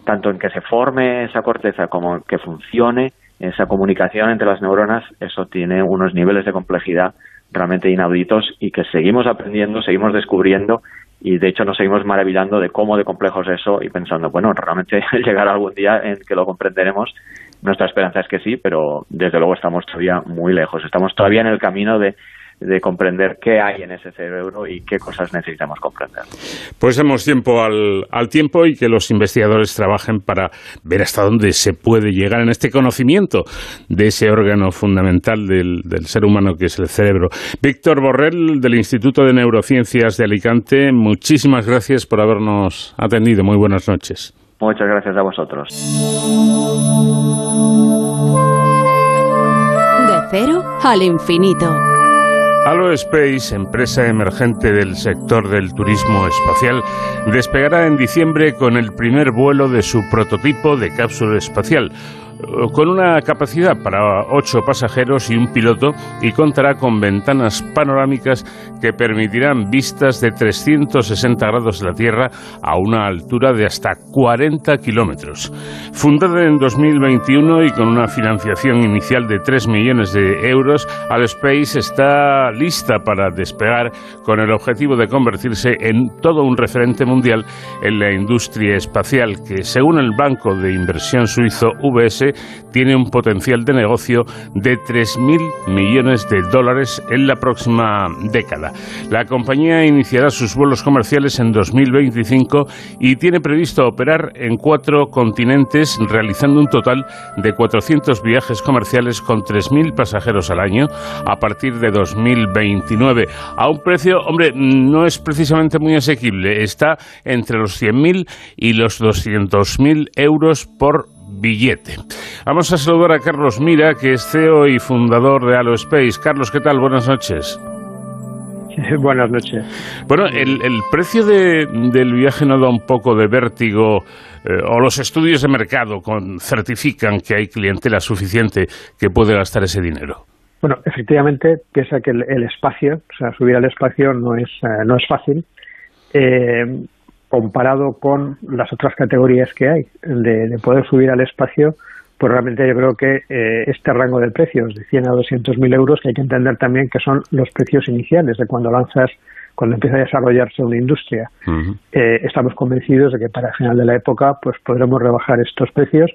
tanto en que se forme esa corteza como en que funcione esa comunicación entre las neuronas, eso tiene unos niveles de complejidad realmente inauditos y que seguimos aprendiendo, seguimos descubriendo y de hecho nos seguimos maravillando de cómo de complejo es eso y pensando, bueno, realmente llegará algún día en que lo comprenderemos. Nuestra esperanza es que sí, pero desde luego estamos todavía muy lejos. Estamos todavía en el camino de de comprender qué hay en ese cerebro y qué cosas necesitamos comprender. Pues demos tiempo al, al, tiempo y que los investigadores trabajen para ver hasta dónde se puede llegar en este conocimiento de ese órgano fundamental del, del ser humano que es el cerebro. Víctor Borrell, del Instituto de Neurociencias de Alicante, muchísimas gracias por habernos atendido. Muy buenas noches. Muchas gracias a vosotros. De cero al infinito. Space, empresa emergente del sector del turismo espacial, despegará en diciembre con el primer vuelo de su prototipo de cápsula espacial, con una capacidad para ocho pasajeros y un piloto y contará con ventanas panorámicas que permitirán vistas de 360 grados de la Tierra a una altura de hasta 40 kilómetros. Fundada en 2021 y con una financiación inicial de 3 millones de euros, Space está lista para despegar con el objetivo de convertirse en todo un referente mundial en la industria espacial que, según el banco de inversión suizo VS, tiene un potencial de negocio de 3.000 millones de dólares en la próxima década. La compañía iniciará sus vuelos comerciales en 2025 y tiene previsto operar en cuatro continentes, realizando un total de 400 viajes comerciales con 3.000 pasajeros al año a partir de 2029, a un precio, hombre, no es precisamente muy asequible, está entre los 100.000 y los 200.000 euros por billete. Vamos a saludar a Carlos Mira, que es CEO y fundador de Aerospace. Carlos, ¿qué tal? Buenas noches. Buenas noches. Bueno, el, precio del viaje no da un poco de vértigo, eh, o los estudios de mercado certifican que hay clientela suficiente que puede gastar ese dinero. Bueno, efectivamente, piensa que el, espacio, o sea, subir al espacio no es, eh, no es fácil. Eh, comparado con las otras categorías que hay, de, poder subir al espacio, pues realmente yo creo que eh, este rango de precios de 100 a 200 mil euros, que hay que entender también que son los precios iniciales de cuando lanzas, cuando empieza a desarrollarse una industria. Eh, estamos convencidos de que para el final de la época pues podremos rebajar estos precios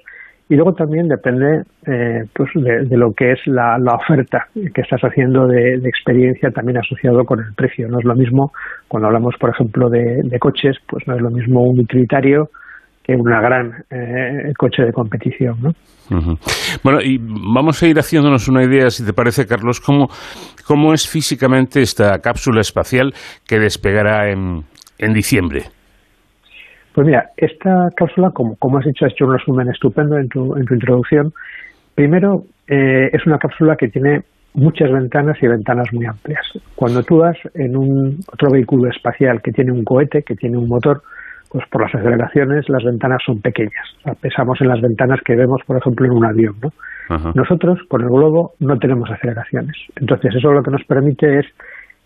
y luego también depende eh, pues de, lo que es la, oferta que estás haciendo de, experiencia también asociado con el precio. No es lo mismo cuando hablamos, por ejemplo, de, coches, pues no es lo mismo un utilitario que una gran eh, coche de competición. ¿no? Bueno, y vamos a ir haciéndonos una idea, si te parece, Carlos, cómo, cómo es físicamente esta cápsula espacial que despegará en, en diciembre. Pues mira, esta cápsula, como, como has dicho, has hecho un resumen estupendo en tu, en tu introducción. Primero, eh, es una cápsula que tiene muchas ventanas y ventanas muy amplias. Cuando tú vas en un otro vehículo espacial que tiene un cohete, que tiene un motor, pues por las aceleraciones las ventanas son pequeñas. pensamos en las ventanas que vemos, por ejemplo, en un avión. ¿no? Nosotros, con el globo, no tenemos aceleraciones. Entonces, eso lo que nos permite es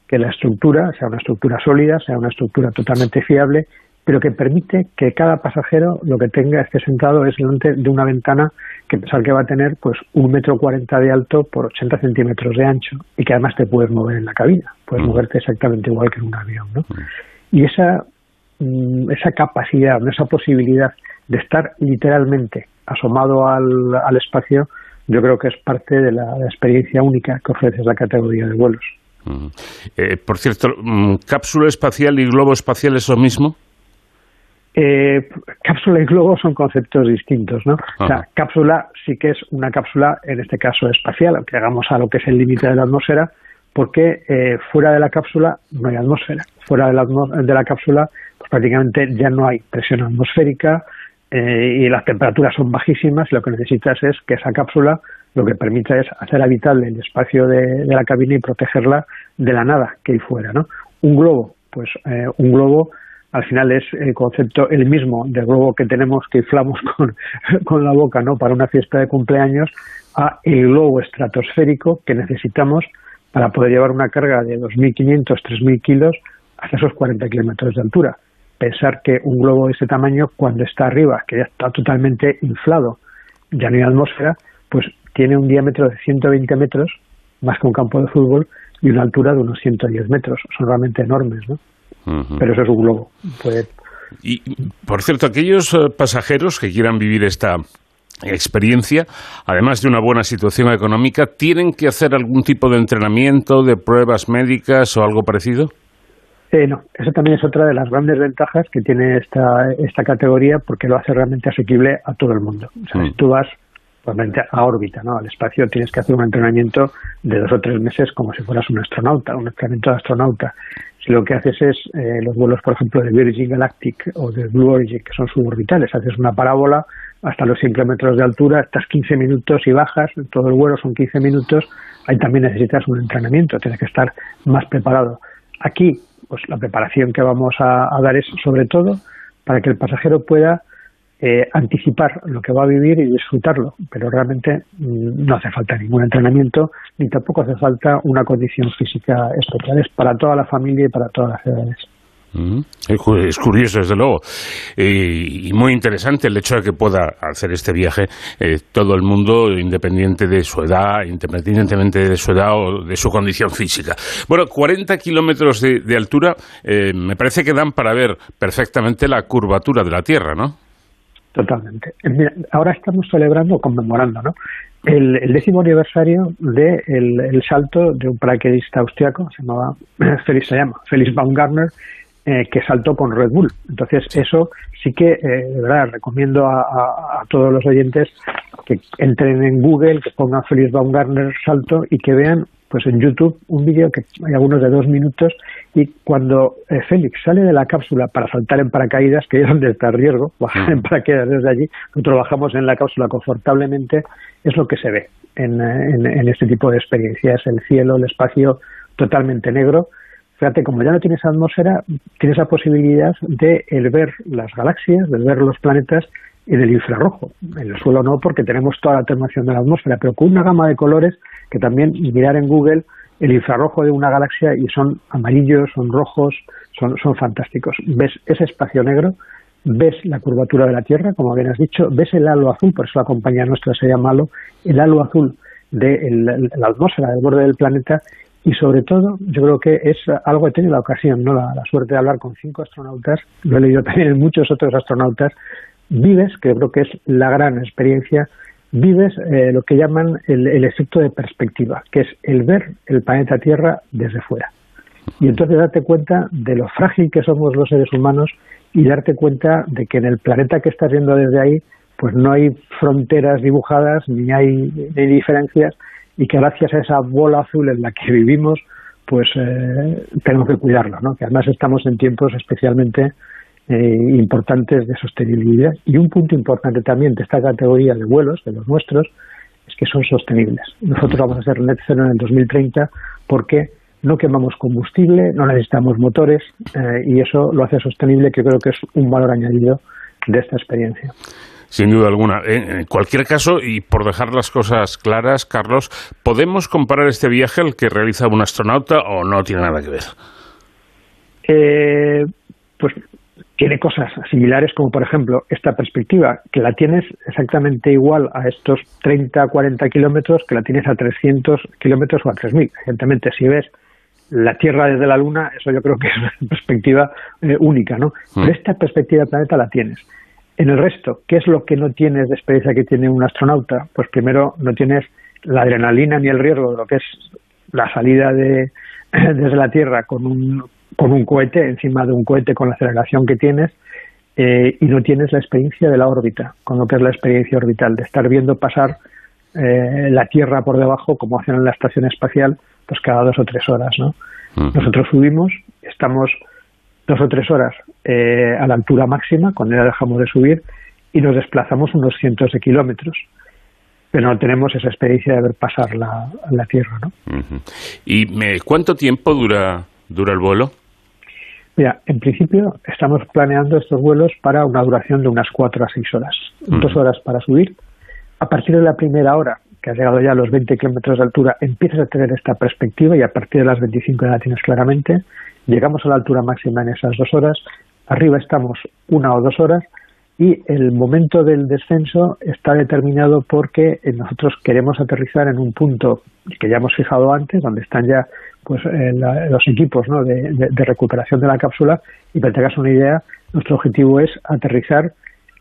que la estructura sea una estructura sólida, sea una estructura totalmente fiable pero que permite que cada pasajero lo que tenga esté sentado es delante de una ventana que pensar que va a tener pues un metro cuarenta de alto por 80 centímetros de ancho y que además te puedes mover en la cabina, puedes mm. moverte exactamente igual que en un avión, ¿no? Mm. Y esa mm, esa capacidad, esa posibilidad de estar literalmente asomado al, al espacio, yo creo que es parte de la, experiencia única que ofrece la categoría de vuelos. Eh, por cierto, ¿cápsula espacial y globo espacial es lo mismo? Eh, cápsula y globo son conceptos distintos, ¿no? O sea, cápsula sí que es una cápsula, en este caso espacial, aunque hagamos a lo que es el límite de la atmósfera, porque eh, fuera de la cápsula no hay atmósfera. Fuera de la, de la cápsula pues prácticamente ya no hay presión atmosférica eh, y las temperaturas son bajísimas y lo que necesitas es que esa cápsula lo que permita es hacer habitable el espacio de, la cabina y protegerla de la nada que hay fuera, ¿no? Un globo, pues eh, un globo al final es el concepto el mismo del globo que tenemos que inflamos con, con la boca, ¿no? Para una fiesta de cumpleaños a el globo estratosférico que necesitamos para poder llevar una carga de 2.500, 3.000 kilos hasta esos 40 kilómetros de altura. Pensar que un globo de ese tamaño, cuando está arriba, que ya está totalmente inflado, ya no hay atmósfera, pues tiene un diámetro de 120 metros, más que un campo de fútbol, y una altura de unos 110 metros. Son realmente enormes, ¿no? Pero eso es un globo. Y, por cierto, aquellos eh, pasajeros que quieran vivir esta experiencia, además de una buena situación económica, ¿tienen que hacer algún tipo de entrenamiento, de pruebas médicas o algo parecido? Eh, no, eso también es otra de las grandes ventajas que tiene esta, esta categoría porque lo hace realmente asequible a todo el mundo. O sea, si mm. tú vas realmente a órbita, ¿no? Al espacio tienes que hacer un entrenamiento de dos o tres meses como si fueras un astronauta, un entrenamiento de astronauta. Si lo que haces es eh, los vuelos, por ejemplo, de Virgin Galactic o de Blue Origin, que son suborbitales, haces una parábola hasta los 100 kilómetros de altura, estás 15 minutos y bajas, todo el vuelo son 15 minutos, ahí también necesitas un entrenamiento, tienes que estar más preparado. Aquí, pues la preparación que vamos a, dar es sobre todo para que el pasajero pueda eh, anticipar lo que va a vivir y disfrutarlo, pero realmente mm, no hace falta ningún entrenamiento ni tampoco hace falta una condición física especial, es para toda la familia y para todas las edades. Es curioso, desde luego, y muy interesante el hecho de que pueda hacer este viaje eh, todo el mundo, independiente de su edad, independientemente de su edad o de su condición física. Bueno, 40 kilómetros de, altura eh, me parece que dan para ver perfectamente la curvatura de la Tierra, ¿no? Totalmente. Eh, ahora estamos celebrando, conmemorando, ¿no? El, décimo aniversario del de el salto de un paracaidista austriaco, se llamaba Felix, se llama Felix Baumgartner, eh, que saltó con Red Bull. Entonces, eso sí que, eh, de verdad, recomiendo a, todos los oyentes que entren en Google, que pongan Felix Baumgartner salto y que vean pues en YouTube un vídeo que hay algunos de dos minutos y cuando eh, Félix sale de la cápsula para saltar en paracaídas, que es donde está el riesgo, bajar en paracaídas desde allí, nosotros bajamos en la cápsula confortablemente, es lo que se ve en, en, en este tipo de experiencias, el cielo, el espacio totalmente negro, fíjate, como ya no tienes atmósfera, tienes la posibilidad de el ver las galaxias, de ver los planetas en el infrarrojo. En el suelo no, porque tenemos toda la atenuación de la atmósfera, pero con una gama de colores que también mirar en Google el infrarrojo de una galaxia y son amarillos, son rojos, son, son fantásticos. Ves ese espacio negro, ves la curvatura de la Tierra, como bien has dicho, ves el halo azul, por eso la compañía nuestra se llama halo, el halo azul de la atmósfera del borde del planeta y sobre todo yo creo que es algo que he tenido la ocasión, no la, suerte de hablar con cinco astronautas, lo he leído también en muchos otros astronautas, vives, que creo que es la gran experiencia, vives eh, lo que llaman el, efecto de perspectiva, que es el ver el planeta Tierra desde fuera. Y entonces darte cuenta de lo frágil que somos los seres humanos y darte cuenta de que en el planeta que estás viendo desde ahí, pues no hay fronteras dibujadas, ni hay, ni diferencias, y que gracias a esa bola azul en la que vivimos, pues eh, tenemos que cuidarlo, ¿no? que además estamos en tiempos especialmente eh, importantes de sostenibilidad. Y un punto importante también de esta categoría de vuelos, de los nuestros, es que son sostenibles. Nosotros vamos a ser net cero en el 2030 porque no quemamos combustible, no necesitamos motores eh, y eso lo hace sostenible, que creo que es un valor añadido de esta experiencia sin duda alguna. En cualquier caso, y por dejar las cosas claras, Carlos, ¿podemos comparar este viaje al que realiza un astronauta o no tiene nada que ver? Eh, pues tiene cosas similares como por ejemplo esta perspectiva que la tienes exactamente igual a estos 30 40 kilómetros que la tienes a 300 kilómetros o a 3000 evidentemente si ves la Tierra desde la Luna eso yo creo que es una perspectiva eh, única ¿no? Mm. Pero esta perspectiva del planeta la tienes en el resto, ¿qué es lo que no tienes de experiencia que tiene un astronauta? Pues primero no tienes la adrenalina ni el riesgo de lo que es la salida de, desde la Tierra con un, con un cohete, encima de un cohete con la aceleración que tienes. eh, y no tienes la experiencia de la órbita, con lo que es la experiencia orbital, de estar viendo pasar eh, la Tierra por debajo, como hacen en la estación espacial, pues cada dos o tres horas, ¿no? Nosotros subimos, estamos dos o tres horas eh, a la altura máxima, cuando ya dejamos de subir, y nos desplazamos unos cientos de kilómetros. Pero no tenemos esa experiencia de ver pasar la, la Tierra, ¿no? ¿Y me, cuánto tiempo dura, dura el vuelo? Mira, en principio estamos planeando estos vuelos para una duración de unas cuatro a seis horas. Dos horas para subir. A partir de la primera hora, que has llegado ya a los 20 kilómetros de altura, empiezas a tener esta perspectiva y a partir de las 25 ya la tienes claramente. Llegamos a la altura máxima en esas dos horas. Arriba estamos una o dos horas y el momento del descenso está determinado porque nosotros queremos aterrizar en un punto que ya hemos fijado antes, donde están ya pues eh, la- los equipos ¿no? de, de- de recuperación de la cápsula y para que te hagas una idea, nuestro objetivo es aterrizar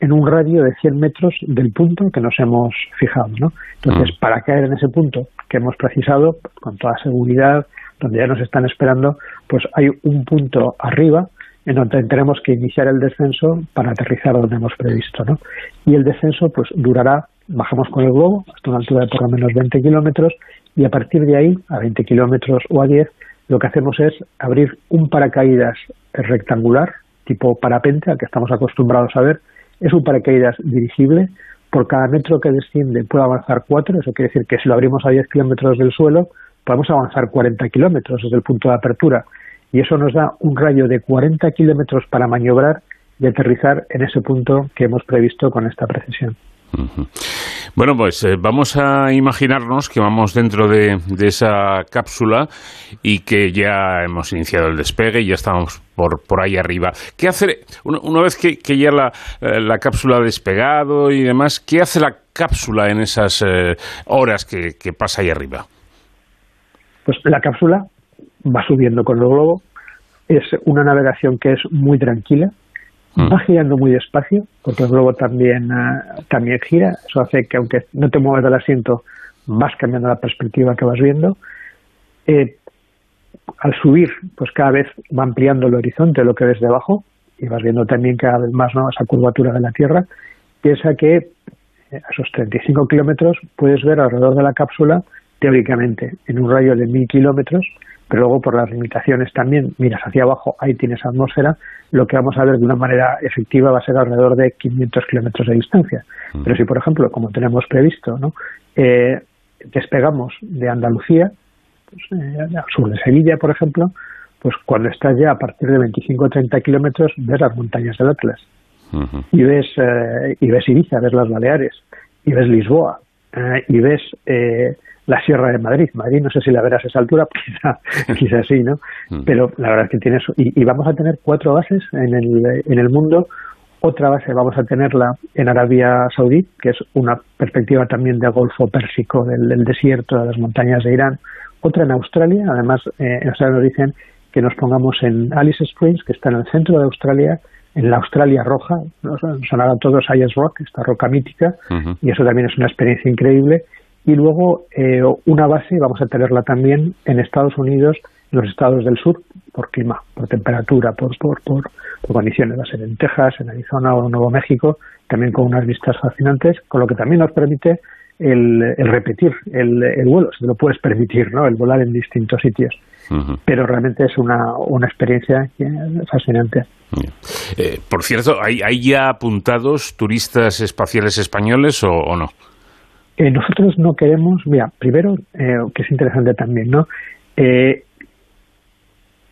en un radio de 100 metros del punto que nos hemos fijado. ¿no? Entonces, para caer en ese punto que hemos precisado, con toda seguridad, donde ya nos están esperando, pues hay un punto arriba en donde tenemos que iniciar el descenso para aterrizar donde hemos previsto. ¿no? Y el descenso pues durará, bajamos con el globo hasta una altura de por lo menos 20 kilómetros y a partir de ahí, a 20 kilómetros o a 10, lo que hacemos es abrir un paracaídas rectangular, tipo parapente, al que estamos acostumbrados a ver. Es un paracaídas dirigible. Por cada metro que desciende puede avanzar 4, eso quiere decir que si lo abrimos a 10 kilómetros del suelo, podemos avanzar 40 kilómetros desde el punto de apertura. Y eso nos da un rayo de 40 kilómetros para maniobrar y aterrizar en ese punto que hemos previsto con esta precisión. Bueno, pues eh, vamos a imaginarnos que vamos dentro de, esa cápsula y que ya hemos iniciado el despegue y ya estamos por, por ahí arriba. ¿Qué hace, una, una vez que, que ya la, eh, la cápsula ha despegado y demás, qué hace la cápsula en esas eh, horas que, que pasa ahí arriba? Pues la cápsula va subiendo con el globo. Es una navegación que es muy tranquila. Va girando muy despacio, porque el globo también, ah, también gira. Eso hace que, aunque no te muevas del asiento, vas cambiando la perspectiva que vas viendo. Eh, al subir, pues cada vez va ampliando el horizonte, lo que ves debajo, y vas viendo también cada vez más ¿no? esa curvatura de la Tierra. Piensa que eh, a esos 35 kilómetros puedes ver alrededor de la cápsula, teóricamente, en un radio de 1000 kilómetros, pero luego por las limitaciones también, miras hacia abajo, ahí tienes atmósfera, lo que vamos a ver de una manera efectiva va a ser alrededor de 500 kilómetros de distancia. Pero si, por ejemplo, como tenemos previsto, ¿no? Eh, despegamos de Andalucía, pues, eh, al sur de Sevilla, por ejemplo, pues cuando estás ya a partir de 25 o 30 kilómetros ves las montañas del Atlas y ves eh, y ves Ibiza, ves las Baleares y ves Lisboa eh, y ves eh, la Sierra de Madrid. Madrid no sé si la verás a esa altura, quizá, quizá sí, ¿no? Pero la verdad es que tienes y, y vamos a tener cuatro bases en el en el mundo. Otra base vamos a tenerla en Arabia Saudí, que es una perspectiva también del Golfo Pérsico, del, del desierto, de las montañas de Irán. Otra en Australia, además eh, en Australia nos dicen que nos pongamos en Alice Springs, que está en el centro de Australia, en la Australia roja, nos sonará a todos Ayers Rock, esta roca mítica, y eso también es una experiencia increíble. Y luego eh, una base vamos a tenerla también en Estados Unidos, en los estados del sur, por clima, por temperatura, por, por, por, por condiciones. Va a ser en Texas, en Arizona o en Nuevo México, también con unas vistas fascinantes, con lo que también nos permite el, el repetir el, el vuelo, si te lo puedes permitir, ¿no? el volar en distintos sitios. Pero realmente es una, una experiencia fascinante. Eh, por cierto, ¿hay, ¿hay ya apuntados turistas espaciales españoles o, o no? Eh, nosotros no queremos, mira, primero, eh, que es interesante también, ¿no? Eh,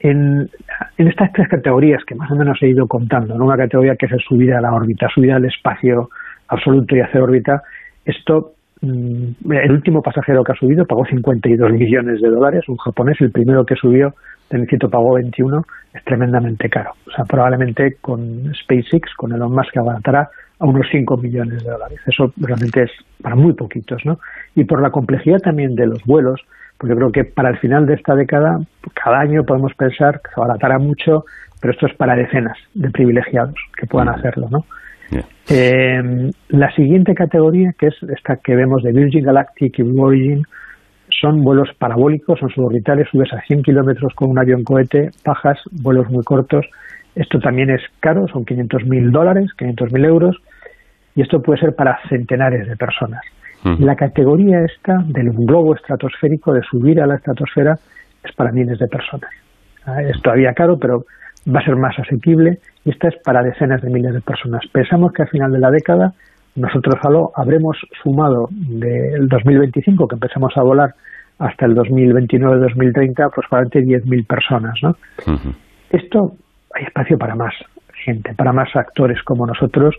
en, en estas tres categorías que más o menos he ido contando, ¿no? una categoría que es el subida a la órbita, subida al espacio absoluto y hacer órbita, esto, el último pasajero que ha subido pagó 52 millones de dólares, un japonés, el primero que subió, Tencito pagó 21, es tremendamente caro. O sea, probablemente con SpaceX, con Elon Musk, abaratará a unos 5 millones de dólares. Eso realmente es para muy poquitos, ¿no? Y por la complejidad también de los vuelos, pues yo creo que para el final de esta década, cada año podemos pensar que se abaratará mucho, pero esto es para decenas de privilegiados que puedan hacerlo, ¿no? Eh, la siguiente categoría, que es esta que vemos de Virgin Galactic y Blue Origin, son vuelos parabólicos, son suborbitales, subes a 100 kilómetros con un avión cohete, bajas, vuelos muy cortos. Esto también es caro, son 500.000 dólares, 500.000 euros, y esto puede ser para centenares de personas. La categoría esta del globo estratosférico, de subir a la estratosfera, es para miles de personas. Ah, Es todavía caro, pero va a ser más asequible y esta es para decenas de miles de personas. Pensamos que al final de la década nosotros habremos sumado del 2025, que empezamos a volar, hasta el 2029-2030, aproximadamente 10.000 personas. ¿no? Esto hay espacio para más gente, para más actores como nosotros.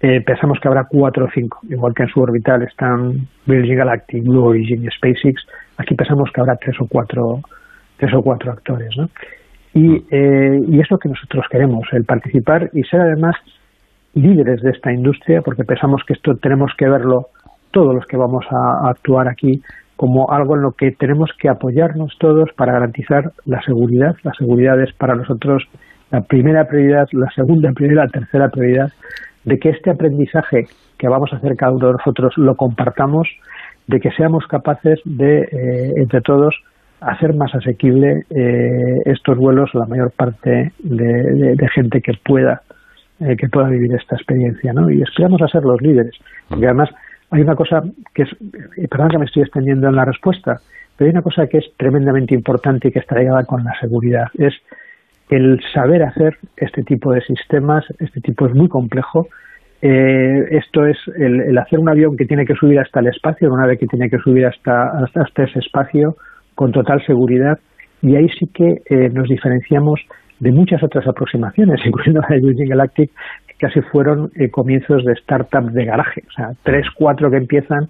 Eh, pensamos que habrá cuatro o cinco, igual que en su orbital están Virgin Galactic, Blue Origin y SpaceX. Aquí pensamos que habrá tres o cuatro, tres o cuatro actores. ¿no? Y, eh, y es lo que nosotros queremos, el participar y ser además líderes de esta industria, porque pensamos que esto tenemos que verlo todos los que vamos a, a actuar aquí como algo en lo que tenemos que apoyarnos todos para garantizar la seguridad. La seguridad es para nosotros la primera prioridad, la segunda prioridad, la tercera prioridad, de que este aprendizaje que vamos a hacer cada uno de nosotros lo compartamos, de que seamos capaces de, eh, entre todos, hacer más asequible eh, estos vuelos a la mayor parte de, gente que pueda eh, que pueda vivir esta experiencia, ¿no? Y esperamos a ser los líderes, porque además hay una cosa que es, perdón que me estoy extendiendo en la respuesta, pero hay una cosa que es tremendamente importante y que está ligada con la seguridad, es el saber hacer este tipo de sistemas, este tipo es muy complejo. Eh, esto es el, el hacer un avión que tiene que subir hasta el espacio, una vez que tiene que subir hasta, hasta, hasta ese espacio con total seguridad. Y ahí sí que eh, nos diferenciamos de muchas otras aproximaciones, incluyendo la de Virgin Galactic, que casi fueron eh, comienzos de startups de garaje. O sea, tres, cuatro que empiezan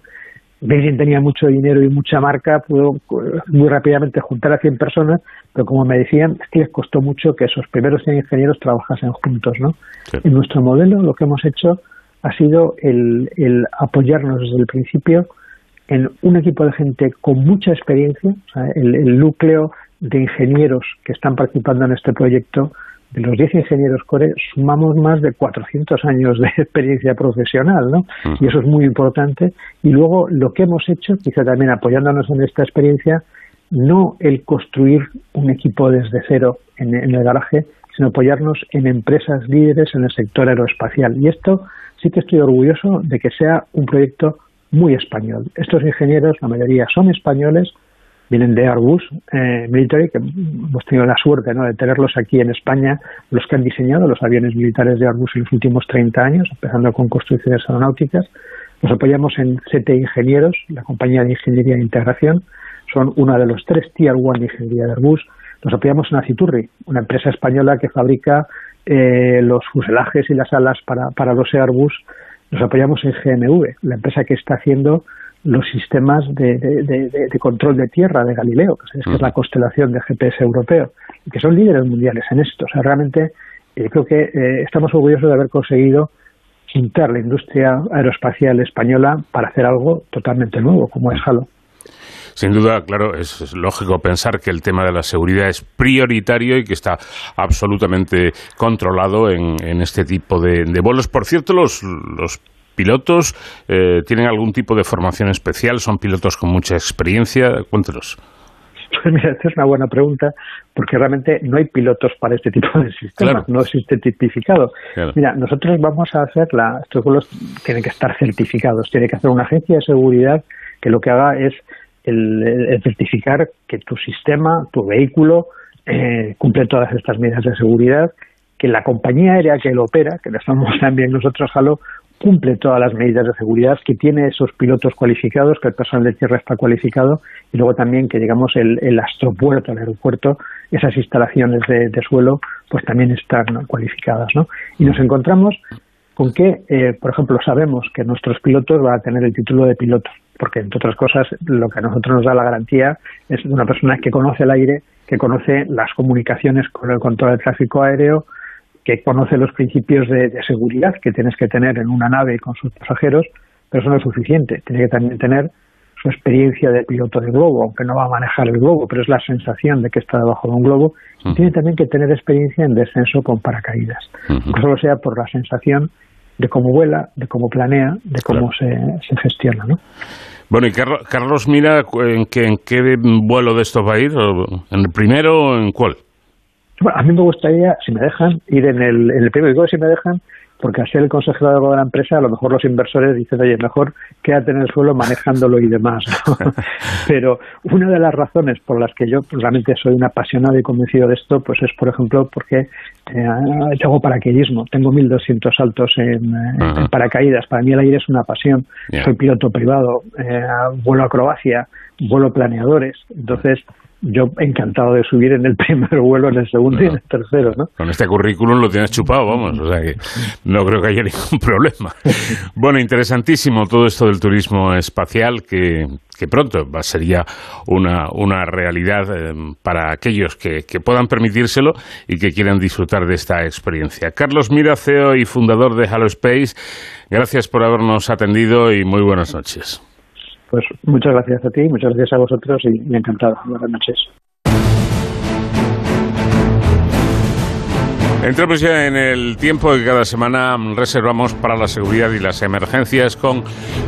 Virgin tenía mucho dinero y mucha marca, pudo eh, muy rápidamente juntar a 100 personas, pero como me decían, es que les costó mucho que esos primeros 100 ingenieros trabajasen juntos, ¿no? En nuestro modelo lo que hemos hecho ha sido el, el apoyarnos desde el principio en un equipo de gente con mucha experiencia, o sea, el, el núcleo de ingenieros que están participando en este proyecto, de los 10 ingenieros core, sumamos más de 400 años de experiencia profesional, ¿no? Y eso es muy importante. Y luego lo que hemos hecho, quizá también apoyándonos en esta experiencia, no el construir un equipo desde cero en, en el garaje, sino apoyarnos en empresas líderes en el sector aeroespacial. Y esto sí que estoy orgulloso de que sea un proyecto muy español. Estos ingenieros, la mayoría son españoles, vienen de Airbus eh, Military, que hemos tenido la suerte ¿no? de tenerlos aquí en España, los que han diseñado los aviones militares de Airbus en los últimos 30 años, empezando con construcciones aeronáuticas. Nos apoyamos en CT Ingenieros, la compañía de ingeniería e integración, son una de los tres Tier 1 de ingeniería de Airbus. Nos apoyamos en Aciturri, una empresa española que fabrica eh, los fuselajes y las alas para, para los Airbus. Nos apoyamos en GMV, la empresa que está haciendo los sistemas de, de- de- de- de control de tierra de Galileo, que, es, la constelación de GPS europeo, y que son líderes mundiales en esto. O sea, realmente eh, creo que eh, estamos orgullosos de haber conseguido juntar la industria aeroespacial española para hacer algo totalmente nuevo, como es Halo. Sin duda, claro, es, es lógico pensar que el tema de la seguridad es prioritario y que está absolutamente controlado en, en este tipo de, de vuelos. Por cierto, los, los pilotos eh, tienen algún tipo de formación especial, son pilotos con mucha experiencia. Cuéntenos. Pues mira, esta es una buena pregunta, porque realmente no hay pilotos para este tipo de sistemas, Claro. no existe tipificado. Claro. Mira, nosotros vamos a hacer, la, estos vuelos tienen que estar certificados, tiene que hacer una agencia de seguridad que lo que haga es el, certificar que tu sistema, tu vehículo, eh, cumple todas estas medidas de seguridad, que la compañía aérea que lo opera, que le somos también nosotros, Halo, cumple todas las medidas de seguridad, que tiene esos pilotos cualificados, que el personal de tierra está cualificado, y luego también que, digamos, el, astropuerto, el aeropuerto, esas instalaciones de, suelo, pues también están cualificadas, ¿no? Y nos encontramos con que, eh, por ejemplo, sabemos que nuestros pilotos van a tener el título de piloto, porque, entre otras cosas, lo que a nosotros nos da la garantía es de una persona que conoce el aire, que conoce las comunicaciones con el control del tráfico aéreo, que conoce los principios de, de seguridad que tienes que tener en una nave con sus pasajeros, pero eso no es suficiente. Tiene que también tener su experiencia de piloto de globo, aunque no va a manejar el globo, pero es la sensación de que está debajo de un globo. Y tiene también que tener experiencia en descenso con paracaídas. Aunque solo sea por la sensación de cómo vuela, de cómo planea, de cómo se, se gestiona, ¿no? Bueno, y Carlos, mira en qué, en qué vuelo de estos va a ir, ¿en el primero o en cuál? Bueno, a mí me gustaría, si me dejan, ir en el, en el primer si me dejan, porque al ser el consejero de la empresa, a lo mejor los inversores dicen, oye, mejor quédate en el suelo manejándolo y demás. Pero una de las razones por las que yo realmente soy un apasionado y convencido de esto, pues es, por ejemplo, porque eh, hago paracaidismo. Tengo 1.200 saltos en, paracaídas. Para mí el aire es una pasión. Soy piloto privado, eh, vuelo acrobacia, vuelo planeadores. Entonces, yo encantado de subir en el primer vuelo, en el segundo y en el tercero, ¿no? Con este currículum lo tienes chupado, vamos, o sea que no creo que haya ningún problema. Bueno, interesantísimo todo esto del turismo espacial que, que pronto va, sería una, una realidad eh, para aquellos que, que, puedan permitírselo y que quieran disfrutar de esta experiencia. Carlos Mira, CEO y fundador de Halo Space, gracias por habernos atendido y muy buenas noches. Pues muchas gracias a ti, muchas gracias a vosotros y, encantado. Buenas noches. Entramos ya en el tiempo que cada semana reservamos para la seguridad y las emergencias con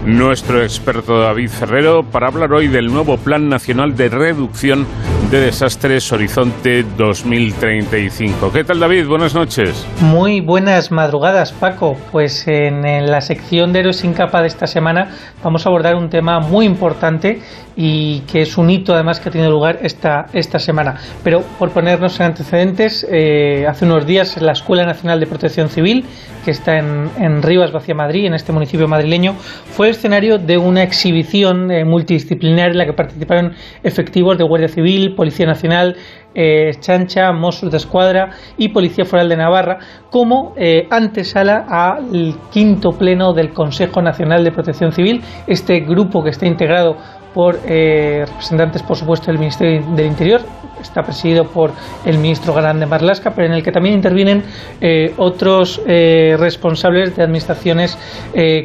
nuestro experto David Ferrero para hablar hoy del nuevo Plan Nacional de Reducción de Desastres Horizonte 2035. ¿Qué tal David? Buenas noches. Muy buenas madrugadas Paco. Pues en, la sección de Héroes sin capa de esta semana vamos a abordar un tema muy importante y que es un hito además que ha tenido lugar esta, esta semana. Pero por ponernos en antecedentes, eh, hace unos días la Escuela Nacional de Protección Civil, que está en, en Rivas, Vacia Madrid, en este municipio madrileño, fue el escenario de una exhibición eh, multidisciplinar en la que participaron efectivos de Guardia Civil, Policía Nacional, eh, Chancha, Mossos de Escuadra y Policía Foral de Navarra como antesala al quinto pleno del Consejo Nacional de Protección Civil, este grupo que está integrado por eh, representantes, por supuesto, del Ministerio del Interior, está presidido por el ministro Galán de Marlasca, pero en el que también intervienen eh, otros eh, responsables de administraciones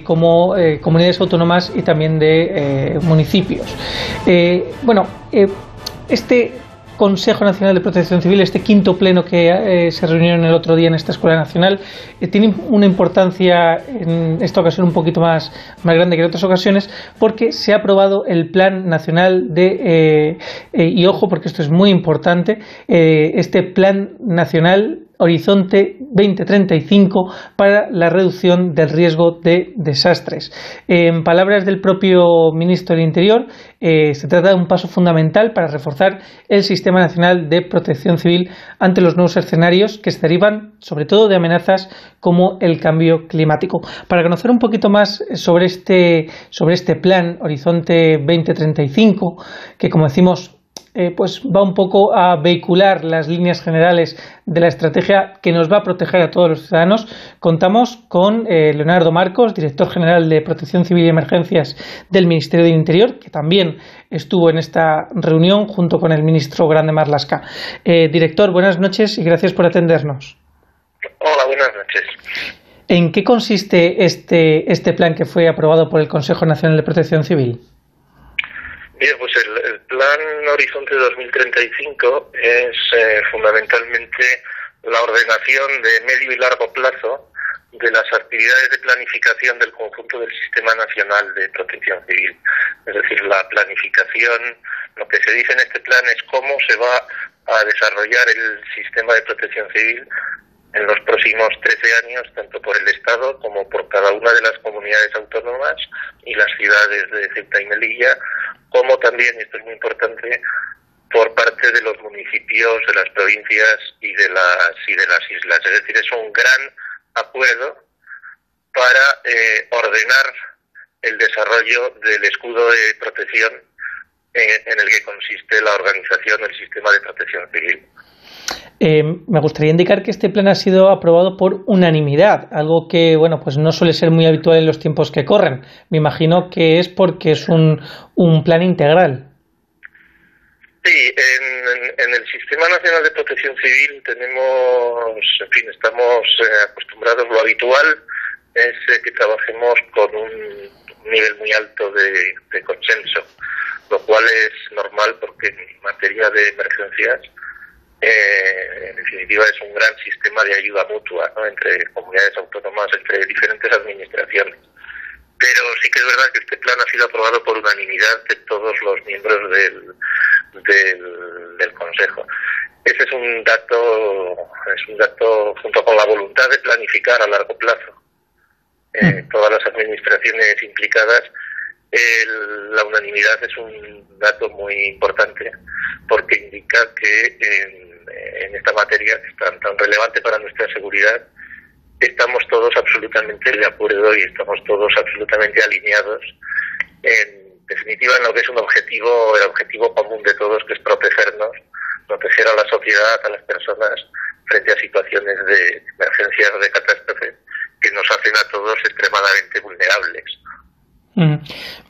como comunidades autónomas y también de municipios. bueno, este Consejo Nacional de Protección Civil, este quinto pleno que eh, se reunieron el otro día en esta Escuela Nacional, eh, tiene una importancia en esta ocasión un poquito más, más grande que en otras ocasiones, porque se ha aprobado el Plan Nacional de, eh, y ojo, porque esto es muy importante, este Plan Nacional Horizonte 2035 para la reducción del riesgo de desastres. En palabras del propio ministro del Interior, eh, se trata de un paso fundamental para reforzar el Sistema Nacional de Protección Civil ante los nuevos escenarios que se derivan sobre todo de amenazas como el cambio climático. Para conocer un poquito más sobre este, sobre este plan Horizonte 2035, que como decimos eh, pues va un poco a vehicular las líneas generales de la estrategia que nos va a proteger a todos los ciudadanos. Contamos con eh, Leonardo Marcos, director general de Protección Civil y Emergencias del Ministerio del Interior, que también estuvo en esta reunión junto con el ministro Grande Marlasca. Eh, director, buenas noches y gracias por atendernos. Hola, buenas noches. ¿En qué consiste este, este plan que fue aprobado por el Consejo Nacional de Protección Civil? Bien, pues el, plan Horizonte 2035 es eh, fundamentalmente la ordenación de medio y largo plazo de las actividades de planificación del conjunto del Sistema Nacional de Protección Civil. Es decir, la planificación, lo que se dice en este plan es cómo se va a desarrollar el sistema de protección civil en los próximos 13 años, tanto por el Estado como por cada una de las comunidades autónomas y las ciudades de Ceuta y Melilla, como también, y esto es muy importante, por parte de los municipios, de las provincias y de las, y de las islas. Es decir, es un gran acuerdo para eh, ordenar el desarrollo del escudo de protección eh, en el que consiste la organización del sistema de protección civil. Eh, me gustaría indicar que este plan ha sido aprobado por unanimidad, algo que bueno pues no suele ser muy habitual en los tiempos que corren. Me imagino que es porque es un, un plan integral. Sí, en, el Sistema Nacional de Protección Civil tenemos, en fin, estamos eh, acostumbrados, lo habitual es eh, que trabajemos con un nivel muy alto de, de consenso, lo cual es normal porque en materia de emergencias eh, en definitiva es un gran sistema de ayuda mutua entre comunidades autónomas, entre diferentes administraciones. Pero sí que es verdad que este plan ha sido aprobado por unanimidad de todos los miembros del, del, Consejo. Ese es un dato, es un dato junto con la voluntad de planificar a largo plazo. Eh, todas las administraciones implicadas, la unanimidad es un dato muy importante porque indica que en esta materia que es tan, tan relevante para nuestra seguridad, estamos todos absolutamente de acuerdo y estamos todos absolutamente alineados en definitiva en lo que es un objetivo, el objetivo común de todos, que es protegernos, proteger a la sociedad, a las personas frente a situaciones de emergencias o de catástrofes que nos hacen a todos extremadamente vulnerables. Mm.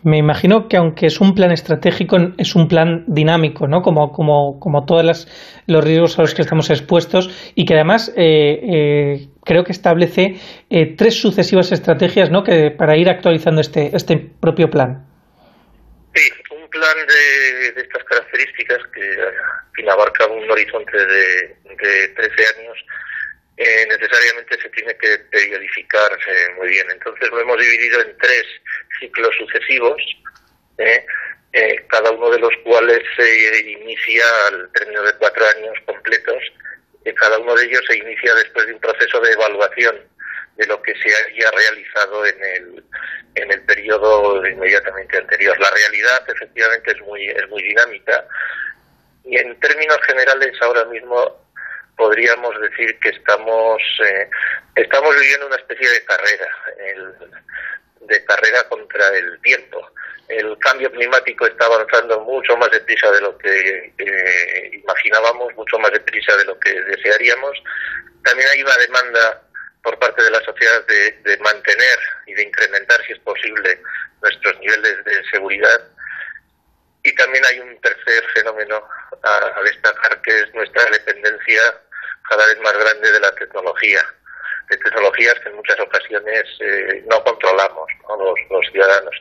Me imagino que aunque es un plan estratégico, es un plan dinámico, ¿no? Como, como, como todos los riesgos a los que estamos expuestos y que además eh, eh, creo que establece eh, tres sucesivas estrategias, ¿no? Que para ir actualizando este, este propio plan. Sí, un plan de, estas características que, abarca un horizonte de, de 13 años eh, necesariamente se tiene que periodificar muy bien. Entonces lo hemos dividido en tres ciclos sucesivos, ¿eh? Eh, cada uno de los cuales se inicia al término de cuatro años completos. cada uno de ellos se inicia después de un proceso de evaluación de lo que se haya realizado en el, en el periodo inmediatamente anterior. La realidad efectivamente es muy, es muy dinámica y en términos generales ahora mismo podríamos decir que estamos eh, estamos viviendo una especie de carrera de carrera contra el tiempo el cambio climático está avanzando mucho más deprisa de lo que eh, imaginábamos mucho más deprisa de lo que desearíamos. También hay una demanda por parte de la sociedad de, mantener y de incrementar si es posible nuestros niveles de seguridad. Y también hay un tercer fenómeno a, destacar que es nuestra dependencia cada vez más grande de la tecnología, tecnologías que en muchas ocasiones eh, no controlamos Los, ciudadanos.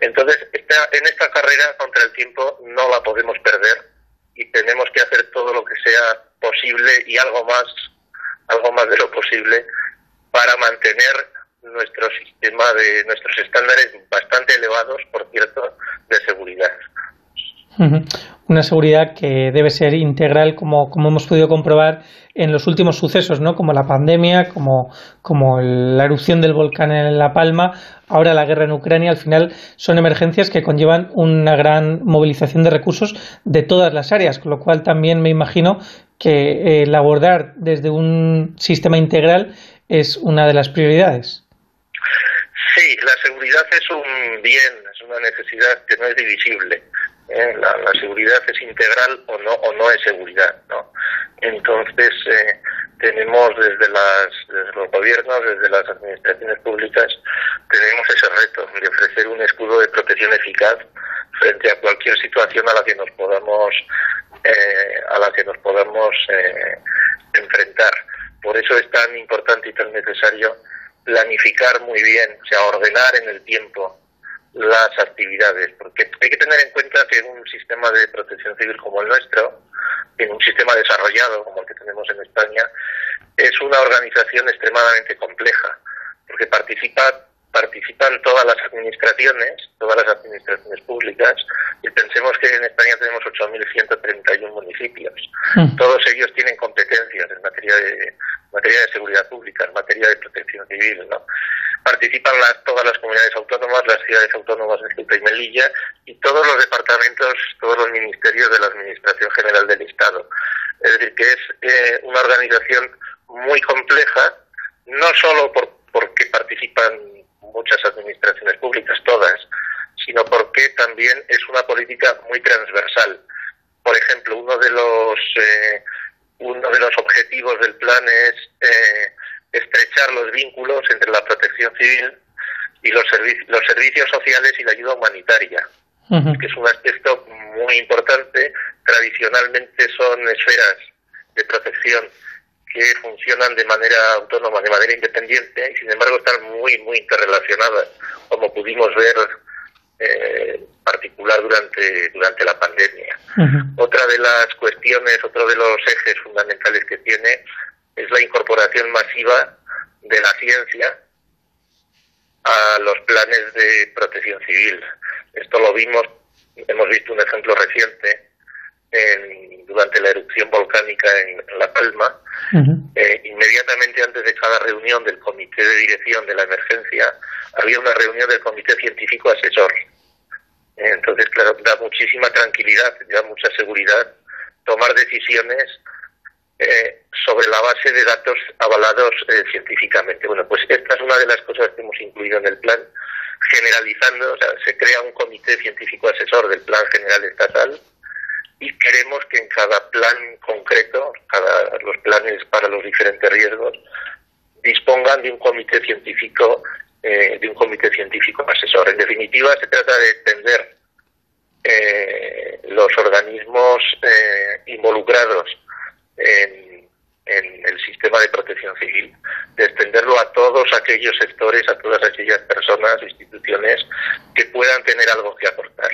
Entonces, esta, en esta carrera contra el tiempo no la podemos perder y tenemos que hacer todo lo que sea posible y algo más, algo más de lo posible para mantener nuestro sistema de nuestros estándares bastante elevados, por cierto, de seguridad. Una seguridad que debe ser integral, como, como hemos podido comprobar en los últimos sucesos, ¿no? como la pandemia, como, como la erupción del volcán en La Palma, ahora la guerra en Ucrania. Al final son emergencias que conllevan una gran movilización de recursos de todas las áreas, con lo cual también me imagino que eh, el abordar desde un sistema integral es una de las prioridades. Sí, la seguridad es un bien, es una necesidad que no es divisible ¿eh? la, seguridad es integral o no o no es seguridad no entonces eh, tenemos desde las los gobiernos desde las administraciones públicas tenemos ese reto de ofrecer un escudo de protección eficaz frente a cualquier situación a la que nos podamos eh, a la que nos podamos enfrentar por eso es tan importante y tan necesario planificar muy bien o sea ordenar en el tiempo las actividades, porque hay que tener en cuenta que en un sistema de protección civil como el nuestro, en un sistema desarrollado como el que tenemos en España, es una organización extremadamente compleja, porque participa participan todas las administraciones, todas las administraciones públicas, y pensemos que en España tenemos 8.131 municipios. Hmm. Todos ellos tienen competencias en materia de, materia de seguridad pública, en materia de protección civil, ¿no? Participan las, todas las comunidades autónomas, las ciudades autónomas de Ceuta y Melilla, y todos los departamentos, todos los ministerios de la Administración General del Estado. Es decir, que es eh, una organización muy compleja, no solo por, porque participan muchas administraciones públicas, todas, sino porque también es una política muy transversal. Por ejemplo, uno de los eh, uno de los objetivos del plan es eh, estrechar los vínculos entre la protección civil y los, los servicios sociales y la ayuda humanitaria, que es un aspecto muy importante. Tradicionalmente son esferas de protección que funcionan de manera autónoma, de manera independiente, y sin embargo están muy, muy interrelacionadas, como pudimos ver eh, en particular durante, durante la pandemia. Otra de las cuestiones, otro de los ejes fundamentales que tiene es la incorporación masiva de la ciencia a los planes de protección civil. Esto lo vimos, hemos visto un ejemplo reciente en- durante la erupción volcánica en La Palma, eh, inmediatamente antes de cada reunión del comité de dirección de la emergencia, había una reunión del comité científico asesor. Eh, Entonces, claro, da muchísima tranquilidad, da mucha seguridad tomar decisiones eh, sobre la base de datos avalados eh, científicamente. Bueno, pues esta es una de las cosas que hemos incluido en el plan, generalizando, o sea, se crea un comité científico asesor del plan general estatal y queremos que en cada plan concreto, cada los planes para los diferentes riesgos, dispongan de un comité científico eh, de un comité científico asesor. En definitiva, se trata de extender eh, los organismos involucrados en, el sistema de protección civil, de extenderlo a todos aquellos sectores, a todas aquellas personas, instituciones que puedan tener algo que aportar.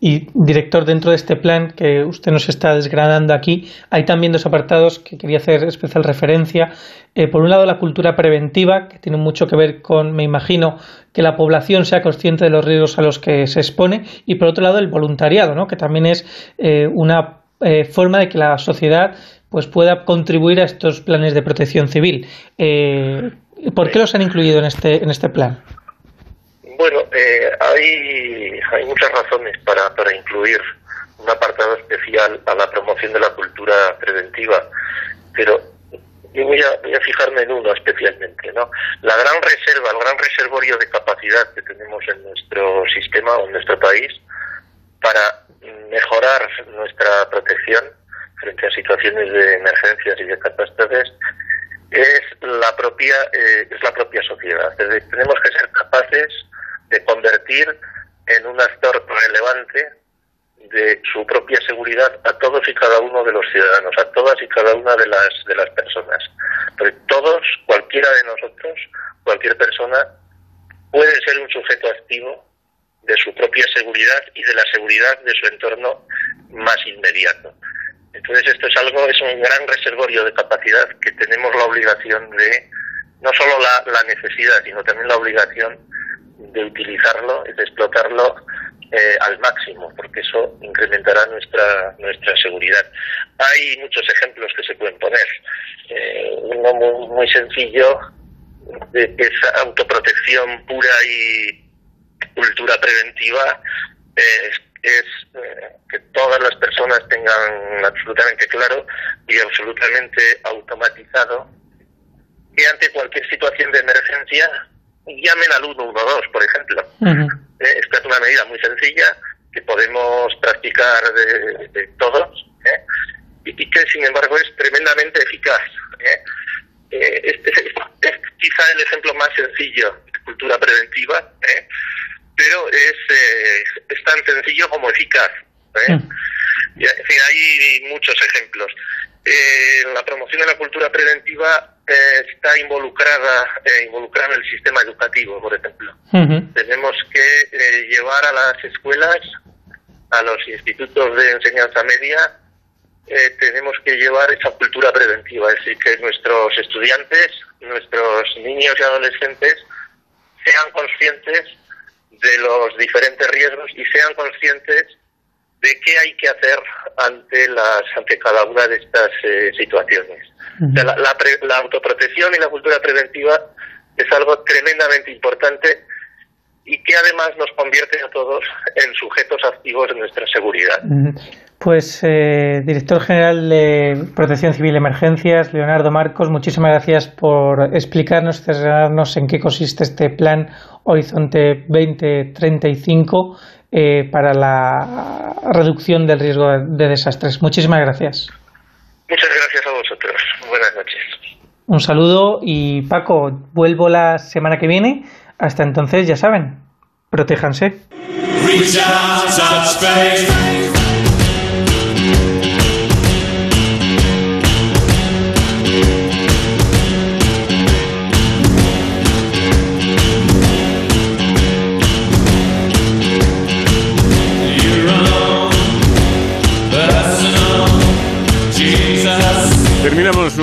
Y director, dentro de este plan que usted nos está desgranando aquí, hay también dos apartados que quería hacer especial referencia. Eh, por un lado, la cultura preventiva, que tiene mucho que ver con, me imagino, que la población sea consciente de los riesgos a los que se expone. Y por otro lado, el voluntariado, ¿no? que también es eh, una eh, forma de que la sociedad pues, pueda contribuir a estos planes de protección civil. Eh, ¿Por qué los han incluido en este, en este plan? Bueno, eh, hay, hay muchas razones para, para incluir un apartado especial a la promoción de la cultura preventiva, pero yo voy a, voy a fijarme en uno especialmente, ¿no? La gran reserva, el gran reservorio de capacidad que tenemos en nuestro sistema o en nuestro país para mejorar nuestra protección frente a situaciones de emergencias y de catástrofes es la propia eh, es la propia sociedad. Es decir, tenemos que ser capaces de convertir en un actor relevante de su propia seguridad a todos y cada uno de los ciudadanos, a todas y cada una de las de las personas. Porque todos, cualquiera de nosotros, cualquier persona puede ser un sujeto activo de su propia seguridad y de la seguridad de su entorno más inmediato. Entonces esto es algo, es un gran reservorio de capacidad que tenemos la obligación de, no solo la, la necesidad, sino también la obligación de utilizarlo y de explotarlo eh, al máximo, porque eso incrementará nuestra nuestra seguridad. Hay muchos ejemplos que se pueden poner. Eh, uno muy, muy sencillo de esa autoprotección pura y cultura preventiva es, es eh, que todas las personas tengan absolutamente claro y absolutamente automatizado que ante cualquier situación de emergencia llamen al 112, por ejemplo. Eh, esta es una medida muy sencilla que podemos practicar de, de todos ¿eh? y, y que, sin embargo, es tremendamente eficaz. ¿eh? Eh, este es, es quizá el ejemplo más sencillo de cultura preventiva, ¿eh? Pero es, eh, es tan sencillo como eficaz. ¿eh? Y, en fin, hay muchos ejemplos. Eh, la promoción de la cultura preventiva eh, está involucrada, eh, involucrada en el sistema educativo, por ejemplo. Tenemos que llevar a las escuelas, a los institutos de enseñanza media, eh, tenemos que llevar esa cultura preventiva, es decir, que nuestros estudiantes, nuestros niños y adolescentes sean conscientes de los diferentes riesgos y sean conscientes de qué hay que hacer ante las ante cada una de estas eh, situaciones. O sea, la, la pre- la autoprotección y la cultura preventiva es algo tremendamente importante y que además nos convierte a todos en sujetos activos de nuestra seguridad. Pues, eh, director general de Protección Civil y Emergencias, Leonardo Marcos, muchísimas gracias por explicarnos, desgranarnos en qué consiste este plan Horizonte 2035 eh, para la reducción del riesgo de desastres. Muchísimas gracias. Muchas gracias a vosotros. Buenas noches. Un saludo y Paco, vuelvo la semana que viene. Hasta entonces, ya saben, protéjanse.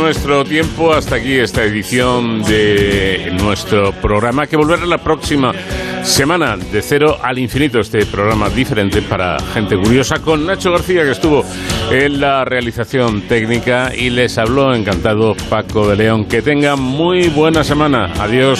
Nuestro tiempo. Hasta aquí esta edición de nuestro programa que volverá la próxima semana de cero al infinito. Este programa diferente para gente curiosa con Nacho García que estuvo en la realización técnica y les habló encantado Paco de León. Que tengan muy buena semana. Adiós